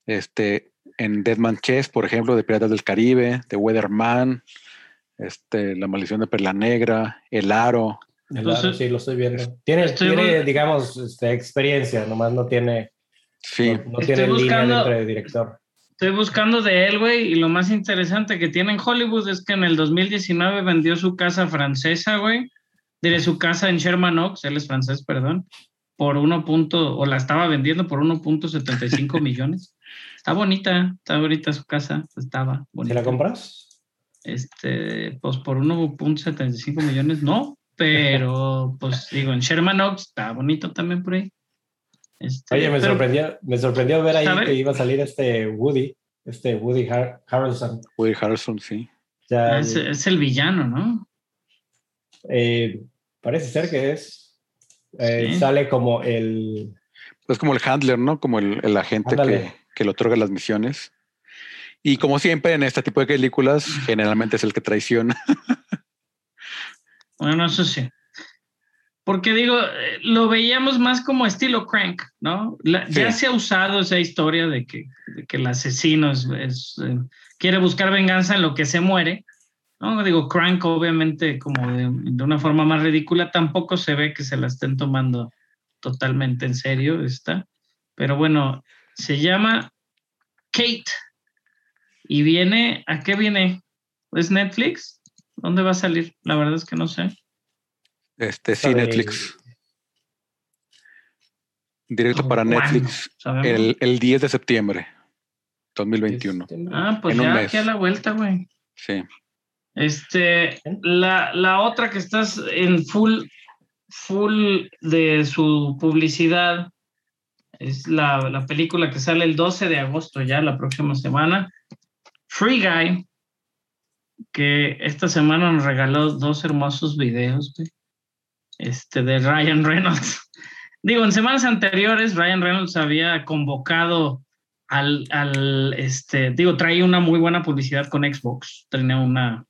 Este, en Deadman Chess, por ejemplo, de Piratas del Caribe, de Weatherman, este, La Maldición de Perla Negra, El Aro. El Entonces, aro, sí, lo estoy viendo. Tiene, estoy tiene bu- digamos, este, experiencia, nomás no tiene, Sí, no, tiene línea buscando- dentro de director. Estoy buscando de él, güey, y lo más interesante que tiene en Hollywood es que en el 2019 vendió su casa francesa, güey, de su casa en Sherman Oaks, él es francés, perdón, por 1. punto- o la estaba vendiendo por 1.75 millones. Está bonita, está bonita su casa, estaba ¿Se bonita. la compras? Este, pues por 1.75 millones, no, pero pues digo, en Sherman Oaks está bonito también por ahí. Este, Oye, me pero- sorprendió, me sorprendió ver ahí que iba a salir este Woody, este Woody Har- Harrelson. Woody Harrelson, sí. Ya, es, es el villano, ¿no? eh, parece ser que es. Eh, Sí. Sale como el. Es como el handler, ¿no? Como el, el agente que, que le otorga las misiones. Y como siempre en este tipo de películas, generalmente es el que traiciona. Bueno, eso sí. Porque digo, eh, lo veíamos más como estilo crank, ¿no? La- Ya se ha usado esa historia de que, de que el asesino es, es, eh, quiere buscar venganza en lo que se muere. ¿No? Digo, crank obviamente como de, de una forma más ridícula, tampoco se ve que se la estén tomando totalmente en serio esta. Pero bueno, se llama Kate. Y viene, ¿a qué viene? ¿Es Netflix? ¿Dónde va a salir? La verdad es que no sé. Este, sí, Netflix. Directo Oh, para ¿cuándo? Netflix el, el 10 de septiembre 2021. Ah, pues en ya aquí a la vuelta, güey. Sí. Este, la, la otra que estás en full, full de su publicidad es la, la película que sale el 12 de agosto, ya la próxima semana. Free Guy, que esta semana nos regaló dos hermosos videos. Este, de Ryan Reynolds. Digo, en semanas anteriores, Ryan Reynolds había convocado al, al, este, digo, traía una muy buena publicidad con Xbox, tenía una,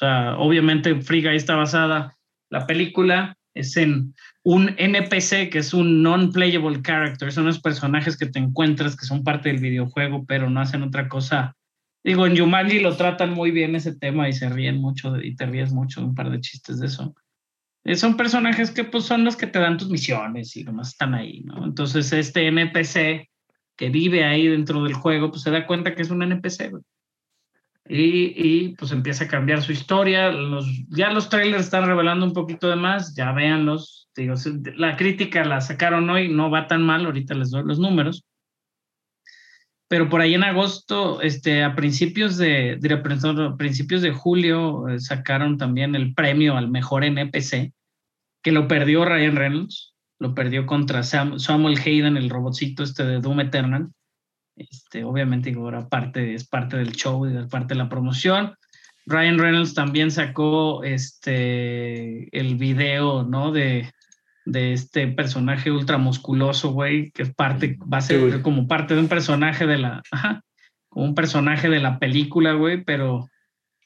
sea, obviamente Free Guy está basada, la película es en un NPC, que es un non-playable character, son los personajes que te encuentras que son parte del videojuego, pero no hacen otra cosa. Digo, en Jumanji lo tratan muy bien ese tema y se ríen mucho de- y te ríes mucho de un par de chistes de eso. Eh, Son personajes que pues son los que te dan tus misiones y nomás están ahí, ¿no? Entonces este NPC que vive ahí dentro del juego, pues se da cuenta que es un NPC, güey. Y, y, pues empieza a cambiar su historia. Los, ya los trailers están revelando un poquito de más, ya véanlos. Digo, la crítica la sacaron hoy, no va tan mal, ahorita les doy los números. Pero por ahí en agosto, este, a principios de, a principios de julio, eh, sacaron también el premio al mejor NPC, que lo perdió Ryan Reynolds, lo perdió contra Sam- Samuel Hayden, el robotcito este de Doom Eternal. Este, obviamente ahora parte, es parte del show y es parte de la promoción. Ryan Reynolds también sacó este, el video, ¿no? De, de este personaje ultramusculoso, güey, que es parte, va a ser como parte de un personaje de la, ajá, como un personaje de la película, güey, pero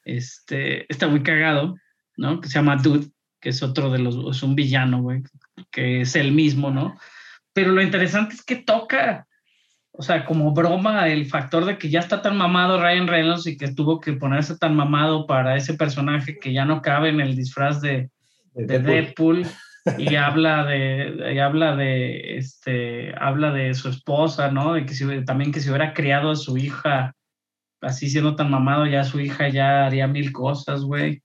este, está muy cagado, ¿no? Que se llama Dude, que es otro de los, es un villano, güey, que es el mismo, ¿no? Pero lo interesante es que toca, o sea, como broma, el factor de que ya está tan mamado Ryan Reynolds y que tuvo que ponerse tan mamado para ese personaje que ya no cabe en el disfraz de, de Deadpool. Y habla de y habla de este habla de su esposa no de que si, también que si hubiera criado a su hija así siendo tan mamado ya su hija ya haría mil cosas güey.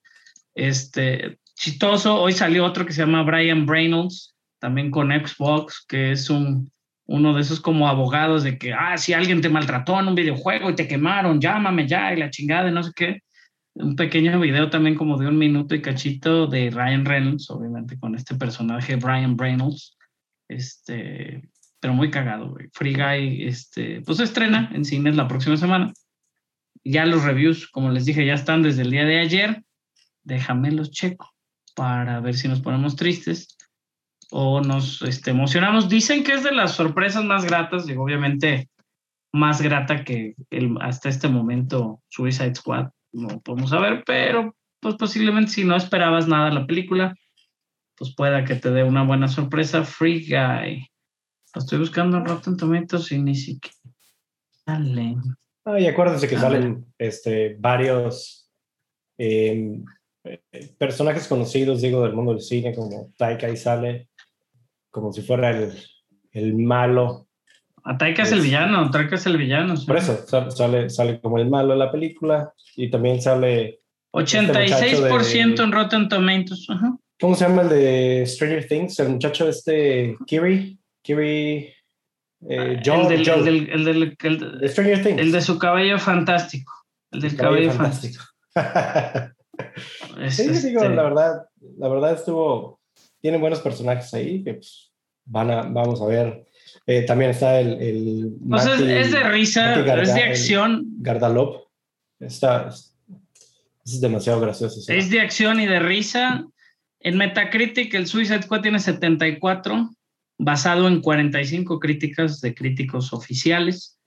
Este chistoso hoy salió otro que se llama Brian Reynolds también con Xbox que es un uno de esos como abogados de que ah si alguien te maltrató en un videojuego y te quemaron llámame ya y la chingada y no sé qué un pequeño video también como de un minuto y cachito de Ryan Reynolds, obviamente con este personaje Brian Reynolds, este, pero muy cagado, güey. Free Guy, este, pues se estrena en cines la próxima semana. Ya los reviews, como les dije, ya están desde el día de ayer. Déjame los checo para ver si nos ponemos tristes o nos este, emocionamos. Dicen que es de las sorpresas más gratas y obviamente más grata que el, hasta este momento Suicide Squad no podemos saber, pero pues posiblemente si no esperabas nada la película, pues pueda que te dé una buena sorpresa. Free Guy. Lo estoy buscando en Rotten Tomatoes y ni siquiera sale. Ah, y acuérdense que A salen este, varios eh, eh, personajes conocidos, digo, del mundo del cine, como Taika y sale como si fuera el, el malo. Taika es el villano, Taika es el villano. sí. Por eso sal- sale, sale como el malo de la película y también sale, 86% en Rotten Tomatoes. ¿cómo se llama el de Stranger Things? El muchacho este, Kiri, Kiri, eh, Joe, el, del, Joe, el del- el del- el de- de Stranger Things. el de su cabello fantástico. El del El cabello, cabello fantástico. Es, Sí, digo, este, la verdad, la verdad estuvo, tienen buenos personajes ahí que pues, van a, vamos a ver. Eh, también está el, el es, de risa, Garga- es de acción, Gardalop. Está, es demasiado gracioso. sí. es de acción y de risa. En Metacritic, el Suicide Squad tiene 74, basado en 45 críticas de críticos oficiales.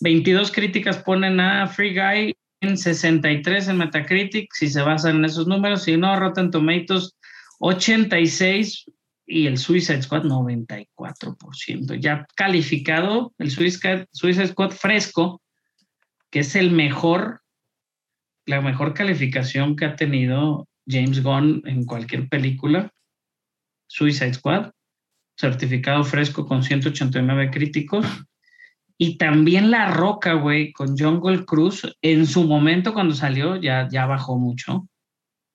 22 críticas ponen a Free Guy en 63 en Metacritic, si se basan en esos números. Si no, Rotten Tomatoes 86 y el Suicide Squad 94%. Ya calificado, el Suicide, Squad fresco, que es el mejor, la mejor calificación que ha tenido James Gunn en cualquier película. Suicide Squad, certificado fresco con 189 críticos. Y también La Roca, güey, con Jungle Cruise, en su momento cuando salió ya, ya bajó mucho.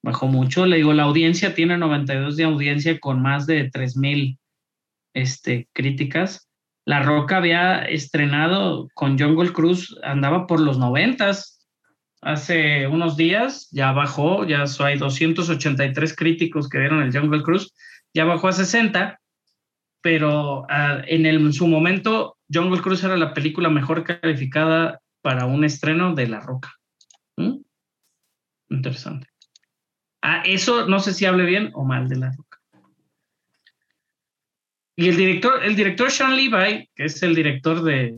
Bajó mucho. Le digo, la audiencia tiene 92 de audiencia con más de 3.000 este, críticas. La Roca había estrenado con Jungle Cruise, andaba por los 90 hace unos días, ya bajó, ya hay 283 críticos que vieron el Jungle Cruise, ya bajó a 60, pero ah, en, el- su momento Jungle Cruise era la película mejor calificada para un estreno de La Roca. ¿Mm? Interesante. Ah, eso no sé si hable bien o mal de La Roca. Y el director, el director Sean Levi, que es el director de,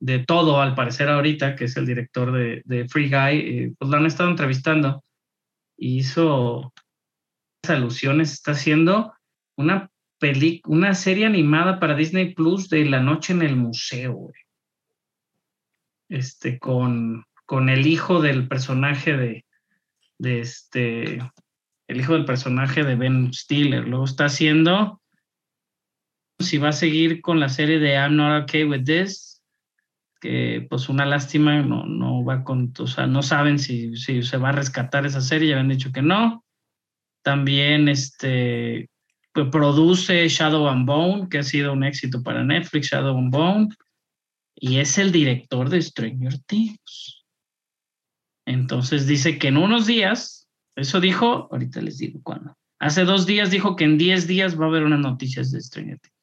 de todo, al parecer ahorita, que es el director de, de Free Guy, eh, pues lo han estado entrevistando y hizo alusiones, está haciendo una peli, una serie animada para Disney Plus de La Noche en el Museo. Este, con, con el hijo del personaje de, de este, el hijo del personaje de Ben Stiller. Luego está haciendo, si va a seguir con la serie de I'm Not Okay With This, que pues una lástima, no, no va con, o sea, no saben si, si se va a rescatar esa serie, ya habían dicho que no. También este, pues, produce Shadow and Bone, que ha sido un éxito para Netflix, Shadow and Bone, y es el director de Stranger Things. Entonces dice que en unos días, eso dijo, ahorita les digo cuándo. Hace dos días dijo que en 10 días va a haber unas noticias de Stranger Things.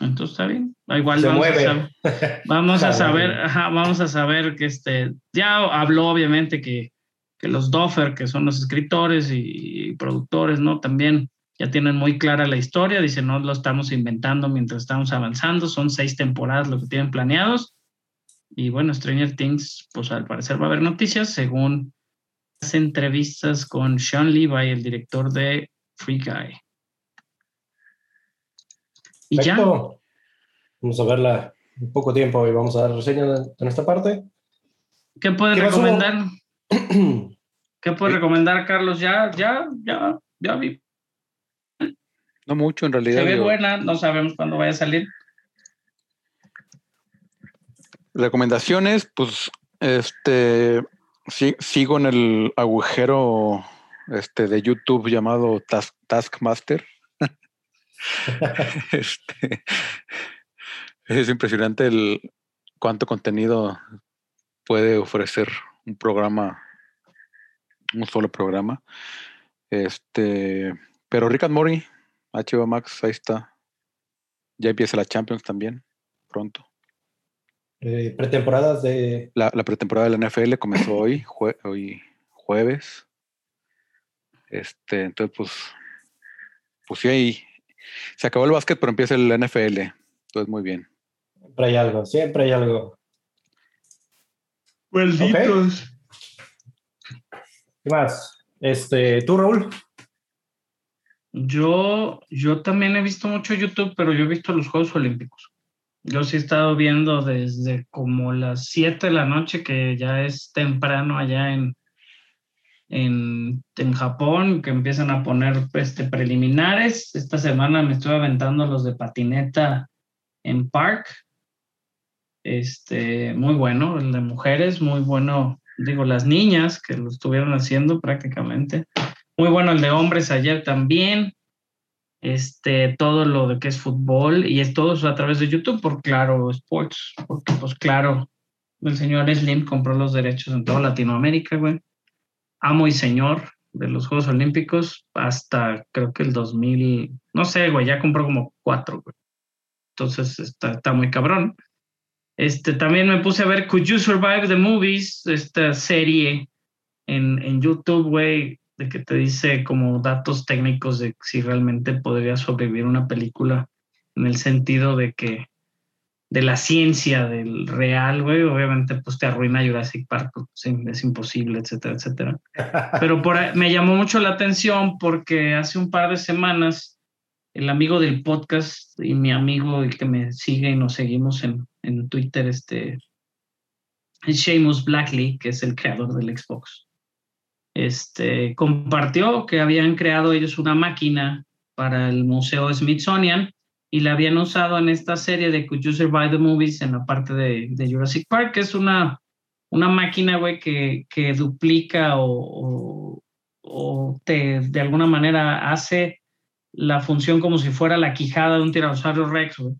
Entonces está bien. Igual Se vamos, mueve. A saber, vamos a saber, ajá, vamos a saber que este, ya habló obviamente que, que los Doffer, que son los escritores y, y productores, ¿no? También ya tienen muy clara la historia, dicen, no lo estamos inventando mientras estamos avanzando, son seis temporadas lo que tienen planeados. Y bueno, Stranger Things, pues al parecer va a haber noticias según las entrevistas con Sean Levi, el director de Free Guy. Y ya. Vamos a verla un poco tiempo y vamos a dar reseña de, de nuestra parte. ¿Qué puedes recomendar? ¿Qué puedes recomendar, Carlos? Ya, ya, ya, ya vi. No mucho en realidad. Se ve digo, buena, no sabemos cuándo vaya a salir. Recomendaciones, pues, este, sigo en el agujero este, de YouTube llamado Task- Taskmaster. este, es impresionante el cuánto contenido puede ofrecer un programa, un solo programa. Este, pero Rick and Morty, HBO Max, ahí está. Ya empieza la Champions también, pronto. Eh, pretemporadas de. La, la pretemporada de la NFL comenzó hoy, jue- hoy jueves. Este, entonces, pues, pues sí, ahí se acabó el básquet, pero empieza el NFL. Entonces, muy bien. Siempre hay algo, siempre hay algo. Malditos. ¿Qué más? Este, ¿Tú, Raúl? Yo, yo también he visto mucho YouTube, pero yo he visto los Juegos Olímpicos. Yo sí he estado viendo desde como las 7 de la noche, que ya es temprano allá en, en, en Japón, que empiezan a poner este, preliminares. Esta semana me estuve aventando los de patineta en Park. Este, muy bueno, el de mujeres, muy bueno, digo, las niñas que lo estuvieron haciendo prácticamente. Muy bueno el de hombres ayer también. Este, todo lo de que es fútbol y es todo a través de YouTube por Claro Sports, porque pues claro, el señor Slim compró los derechos en toda Latinoamérica, güey. Amo y señor de los Juegos Olímpicos hasta creo que el 2000, no sé, güey, ya compró como cuatro, güey. Entonces está, está muy cabrón. Este, también me puse a ver Could You Survive the Movies, esta serie en, en YouTube, güey, de que te dice como datos técnicos de si realmente podría sobrevivir una película en el sentido de que de la ciencia del real, güey, obviamente pues te arruina Jurassic Park, pues, sí, es imposible, etcétera, etcétera. Pero por ahí- me llamó mucho la atención porque hace un par de semanas el amigo del podcast y mi amigo el que me sigue y nos seguimos en, en Twitter, este, es Seamus Blackley, que es el creador del Xbox, este, compartió que habían creado ellos una máquina para el Museo Smithsonian y la habían usado en esta serie de Could You Survive the Movies en la parte de, de Jurassic Park, que es una, una máquina, güey, que, que duplica o, o, te, de alguna manera hace la función como si fuera la quijada de un tiranosaurio rex, güey.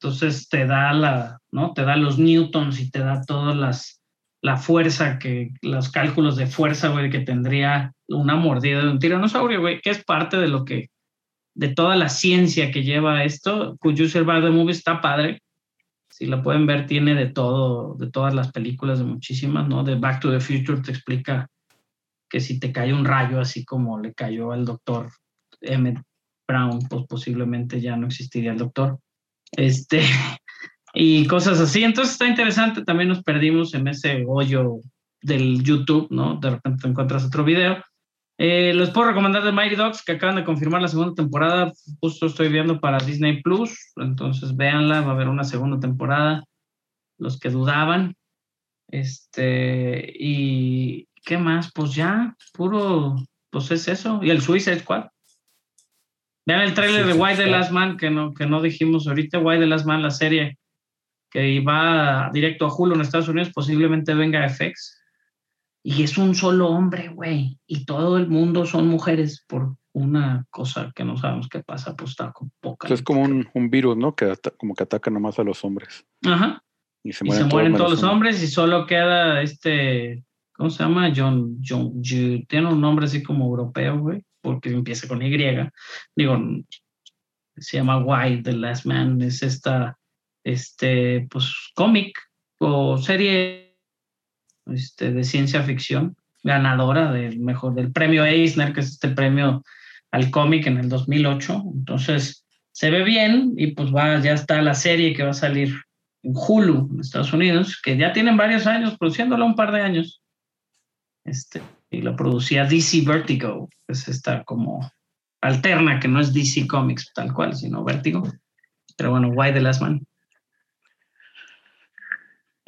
Entonces te da la, ¿no? Te da los newtons y te da todas las, la fuerza que, los cálculos de fuerza, güey, que tendría una mordida de un tiranosaurio, güey, que es parte de lo que, de toda la ciencia que lleva esto. Could You Survive the Movie está padre. Si la pueden ver, tiene de todo, de todas las películas, de muchísimas, ¿no? De Back to the Future te explica que si te cae un rayo así como le cayó al doctor Emmett Brown, pues posiblemente ya no existiría el doctor. Este, y cosas así. Entonces está interesante. También nos perdimos en ese hoyo del YouTube, ¿no? De repente encuentras otro video. Eh, les puedo recomendar de Mighty Dogs, que acaban de confirmar la segunda temporada. Justo estoy viendo para Disney Plus. Entonces véanla, va a haber una segunda temporada. Los que dudaban. Este, y ¿qué más? Pues ya, puro, pues es eso. Y el Suicide Squad. Vean el tráiler de Why the. Last Man, que no, que no dijimos ahorita. Why the Last Man, la serie que va directo a Hulu en Estados Unidos, posiblemente venga a FX. Y es un solo hombre, güey. Y todo el mundo son mujeres por una cosa que no sabemos qué pasa, pues está con poca. Entonces es como un, un virus, ¿no? Que ata- como que ataca nomás a los hombres. Ajá. Y se Y mueren, se mueren menos todos los hombres y solo queda este, ¿cómo se llama? John, John, Ju- tiene un nombre así como europeo, güey, porque empieza con Y. Digo, se llama Why the Last Man. Es esta, este, pues, cómic o serie este, de ciencia ficción ganadora del mejor del premio Eisner, que es este premio al cómic en el 2008. Entonces, se ve bien y pues va, ya está la serie que va a salir en Hulu, en Estados Unidos, que ya tienen varios años, produciéndola un par de años. Este, y lo producía DC Vertigo, es esta como alterna, que no es DC Comics tal cual, sino Vertigo. Pero bueno, Why the Last Man.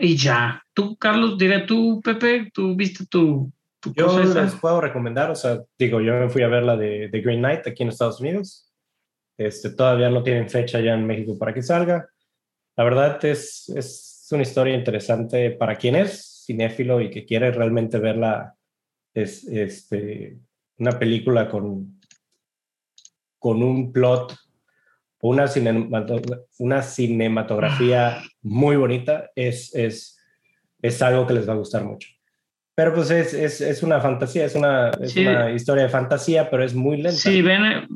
Y ya. Tú, Carlos, diré tú, Pepe, tú viste tu, tu Yo cosa esa? les puedo recomendar, o sea, digo, yo me fui a ver la de, de Green Knight aquí en Estados Unidos. Este, todavía no tienen fecha ya en México para que salga. La verdad es, es una historia interesante para quien es cinéfilo y que quiere realmente verla. Es este, una película con, con un plot, una, cinemato- una cinematografía muy bonita. Es, es, es algo que les va a gustar mucho. Pero pues es, es, es una fantasía, es, una, es Sí. una historia de fantasía, pero es muy lenta. Si ven,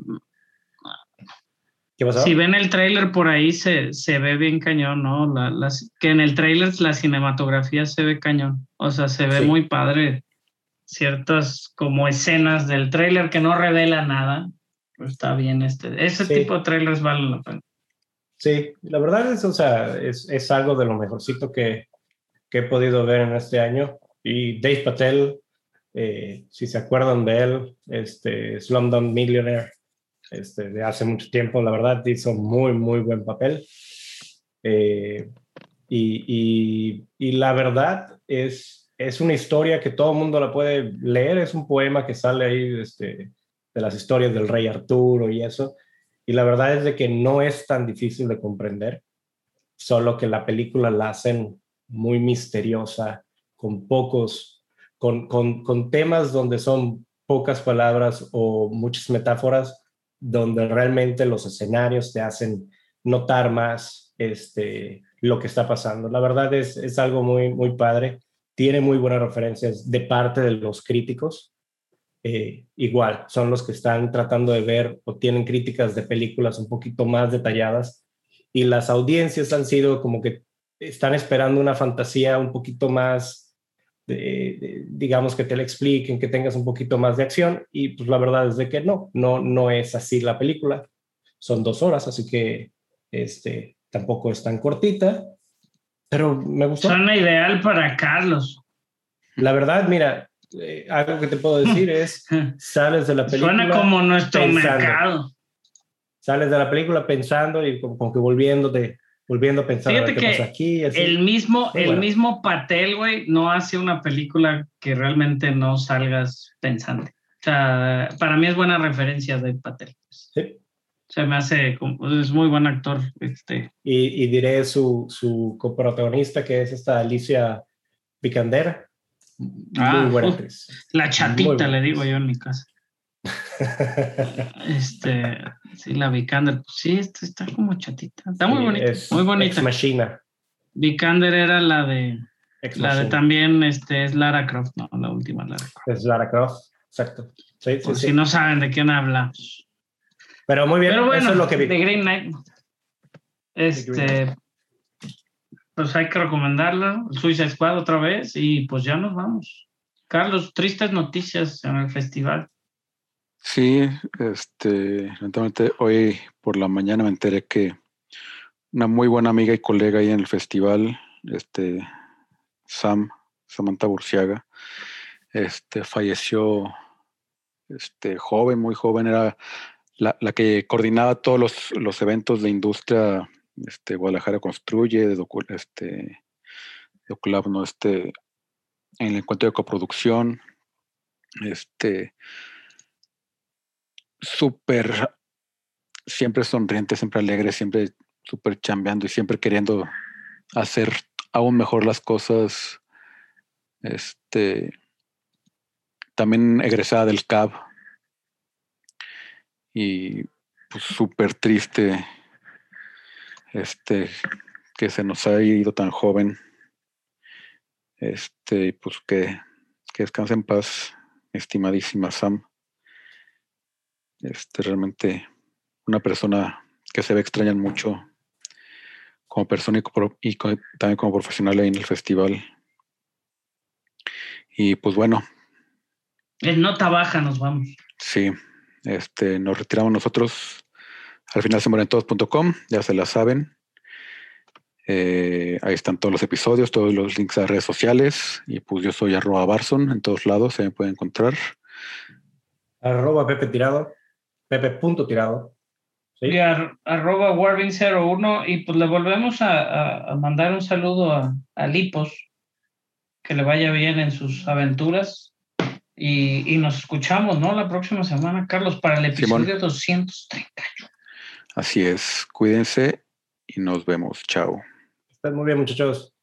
¿Qué pasó? si ven el tráiler por ahí, se, se ve bien cañón, ¿no? La, las, que en el tráiler la cinematografía se ve cañón. O sea, se ve Sí. muy padre ciertas como escenas del tráiler que no revela nada. Está bien este. Ese Sí. tipo de trailers valen la pena. Sí, la verdad es, o sea, es, es algo de lo mejorcito que, que he podido ver en este año. Y Dave Patel, eh, si se acuerdan de él, este, Slumdog Millionaire, este, de hace mucho tiempo, la verdad hizo muy, muy buen papel. Eh, y, y, y la verdad es, es una historia que todo el mundo la puede leer, es un poema que sale ahí este, de las historias del rey Arturo y eso. Y la verdad es de que no es tan difícil de comprender, solo que la película la hacen muy misteriosa, con pocos, con, con, con temas donde son pocas palabras o muchas metáforas, donde realmente los escenarios te hacen notar más este, lo que está pasando. La verdad es, es algo muy, muy padre. Tiene muy buenas referencias de parte de los críticos. Eh, igual, son los que están tratando de ver o tienen críticas de películas un poquito más detalladas y las audiencias han sido como que están esperando una fantasía un poquito más, de, de, digamos, que te la expliquen, que tengas un poquito más de acción y pues la verdad es de que no, no, no es así la película. Son dos horas, así que este, tampoco es tan cortita, pero me gustó. Suena ideal para Carlos. La verdad, mira, eh, algo que te puedo decir es, sales de la película. Suena como nuestro pensando. mercado. Sales de la película pensando y como, como que volviéndote, volviendo a pensar a Fíjate qué que pasa aquí. así. El mismo, Muy el bueno. mismo Patel, güey, no hace una película que realmente no salgas pensante. O sea, para mí es buena referencia de Patel. Sí. Se me hace, es muy buen actor. Este. Y, y diré su, su coprotagonista, que es esta Alicia Vikander. Ah, Muy buena actriz. La chatita, le digo yo en mi casa. Este, sí, la Vikander, pues sí, está, está como chatita. Está muy Sí, bonita, es muy bonita. Ex Machina. Vikander era la de, Ex la de también, este, es Lara Croft, no, la última Lara Croft. Es Lara Croft, exacto. Sí, Por si no saben de quién hablamos. Pero muy bien, Pero bueno, eso es lo que vi. The Green Knight. Este, pues hay que recomendarla, Suicide Squad otra vez y pues ya nos vamos. Carlos, tristes noticias en el festival. Sí, este, lamentablemente hoy por la mañana me enteré que una muy buena amiga y colega ahí en el festival, este, Sam, Samantha Burciaga, este, falleció, este, joven, muy joven, era la, la que coordinaba todos los, los eventos de industria, este, Guadalajara Construye, de Docu- este. Este, en el encuentro de coproducción, este, súper, siempre sonriente, siempre alegre, siempre súper chambeando y siempre queriendo hacer aún mejor las cosas. Este, también egresada del CAB y pues súper triste este que se nos ha ido tan joven. Este, pues que, que descanse en paz, estimadísima Sam. Este, realmente una persona que se ve extrañan mucho como persona y, también como profesional ahí en el festival. Y pues bueno. En nota baja nos vamos. Sí, este, nos retiramos nosotros. Al final se mueren todos.com, ya se la saben. Eh, ahí están todos los episodios, todos los links a redes sociales. Y pues yo soy arroba Barson, en todos lados se me puede encontrar. Arroba Pepe Tirado, Pepe punto tirado. ¿Sí? arroba Warvin01 y pues le volvemos a, mandar un saludo a, Lipos, que le vaya bien en sus aventuras y, nos escuchamos, ¿no? La próxima semana, Carlos, para el episodio 231. Así es, cuídense y nos vemos, chao. Están muy bien, muchachos.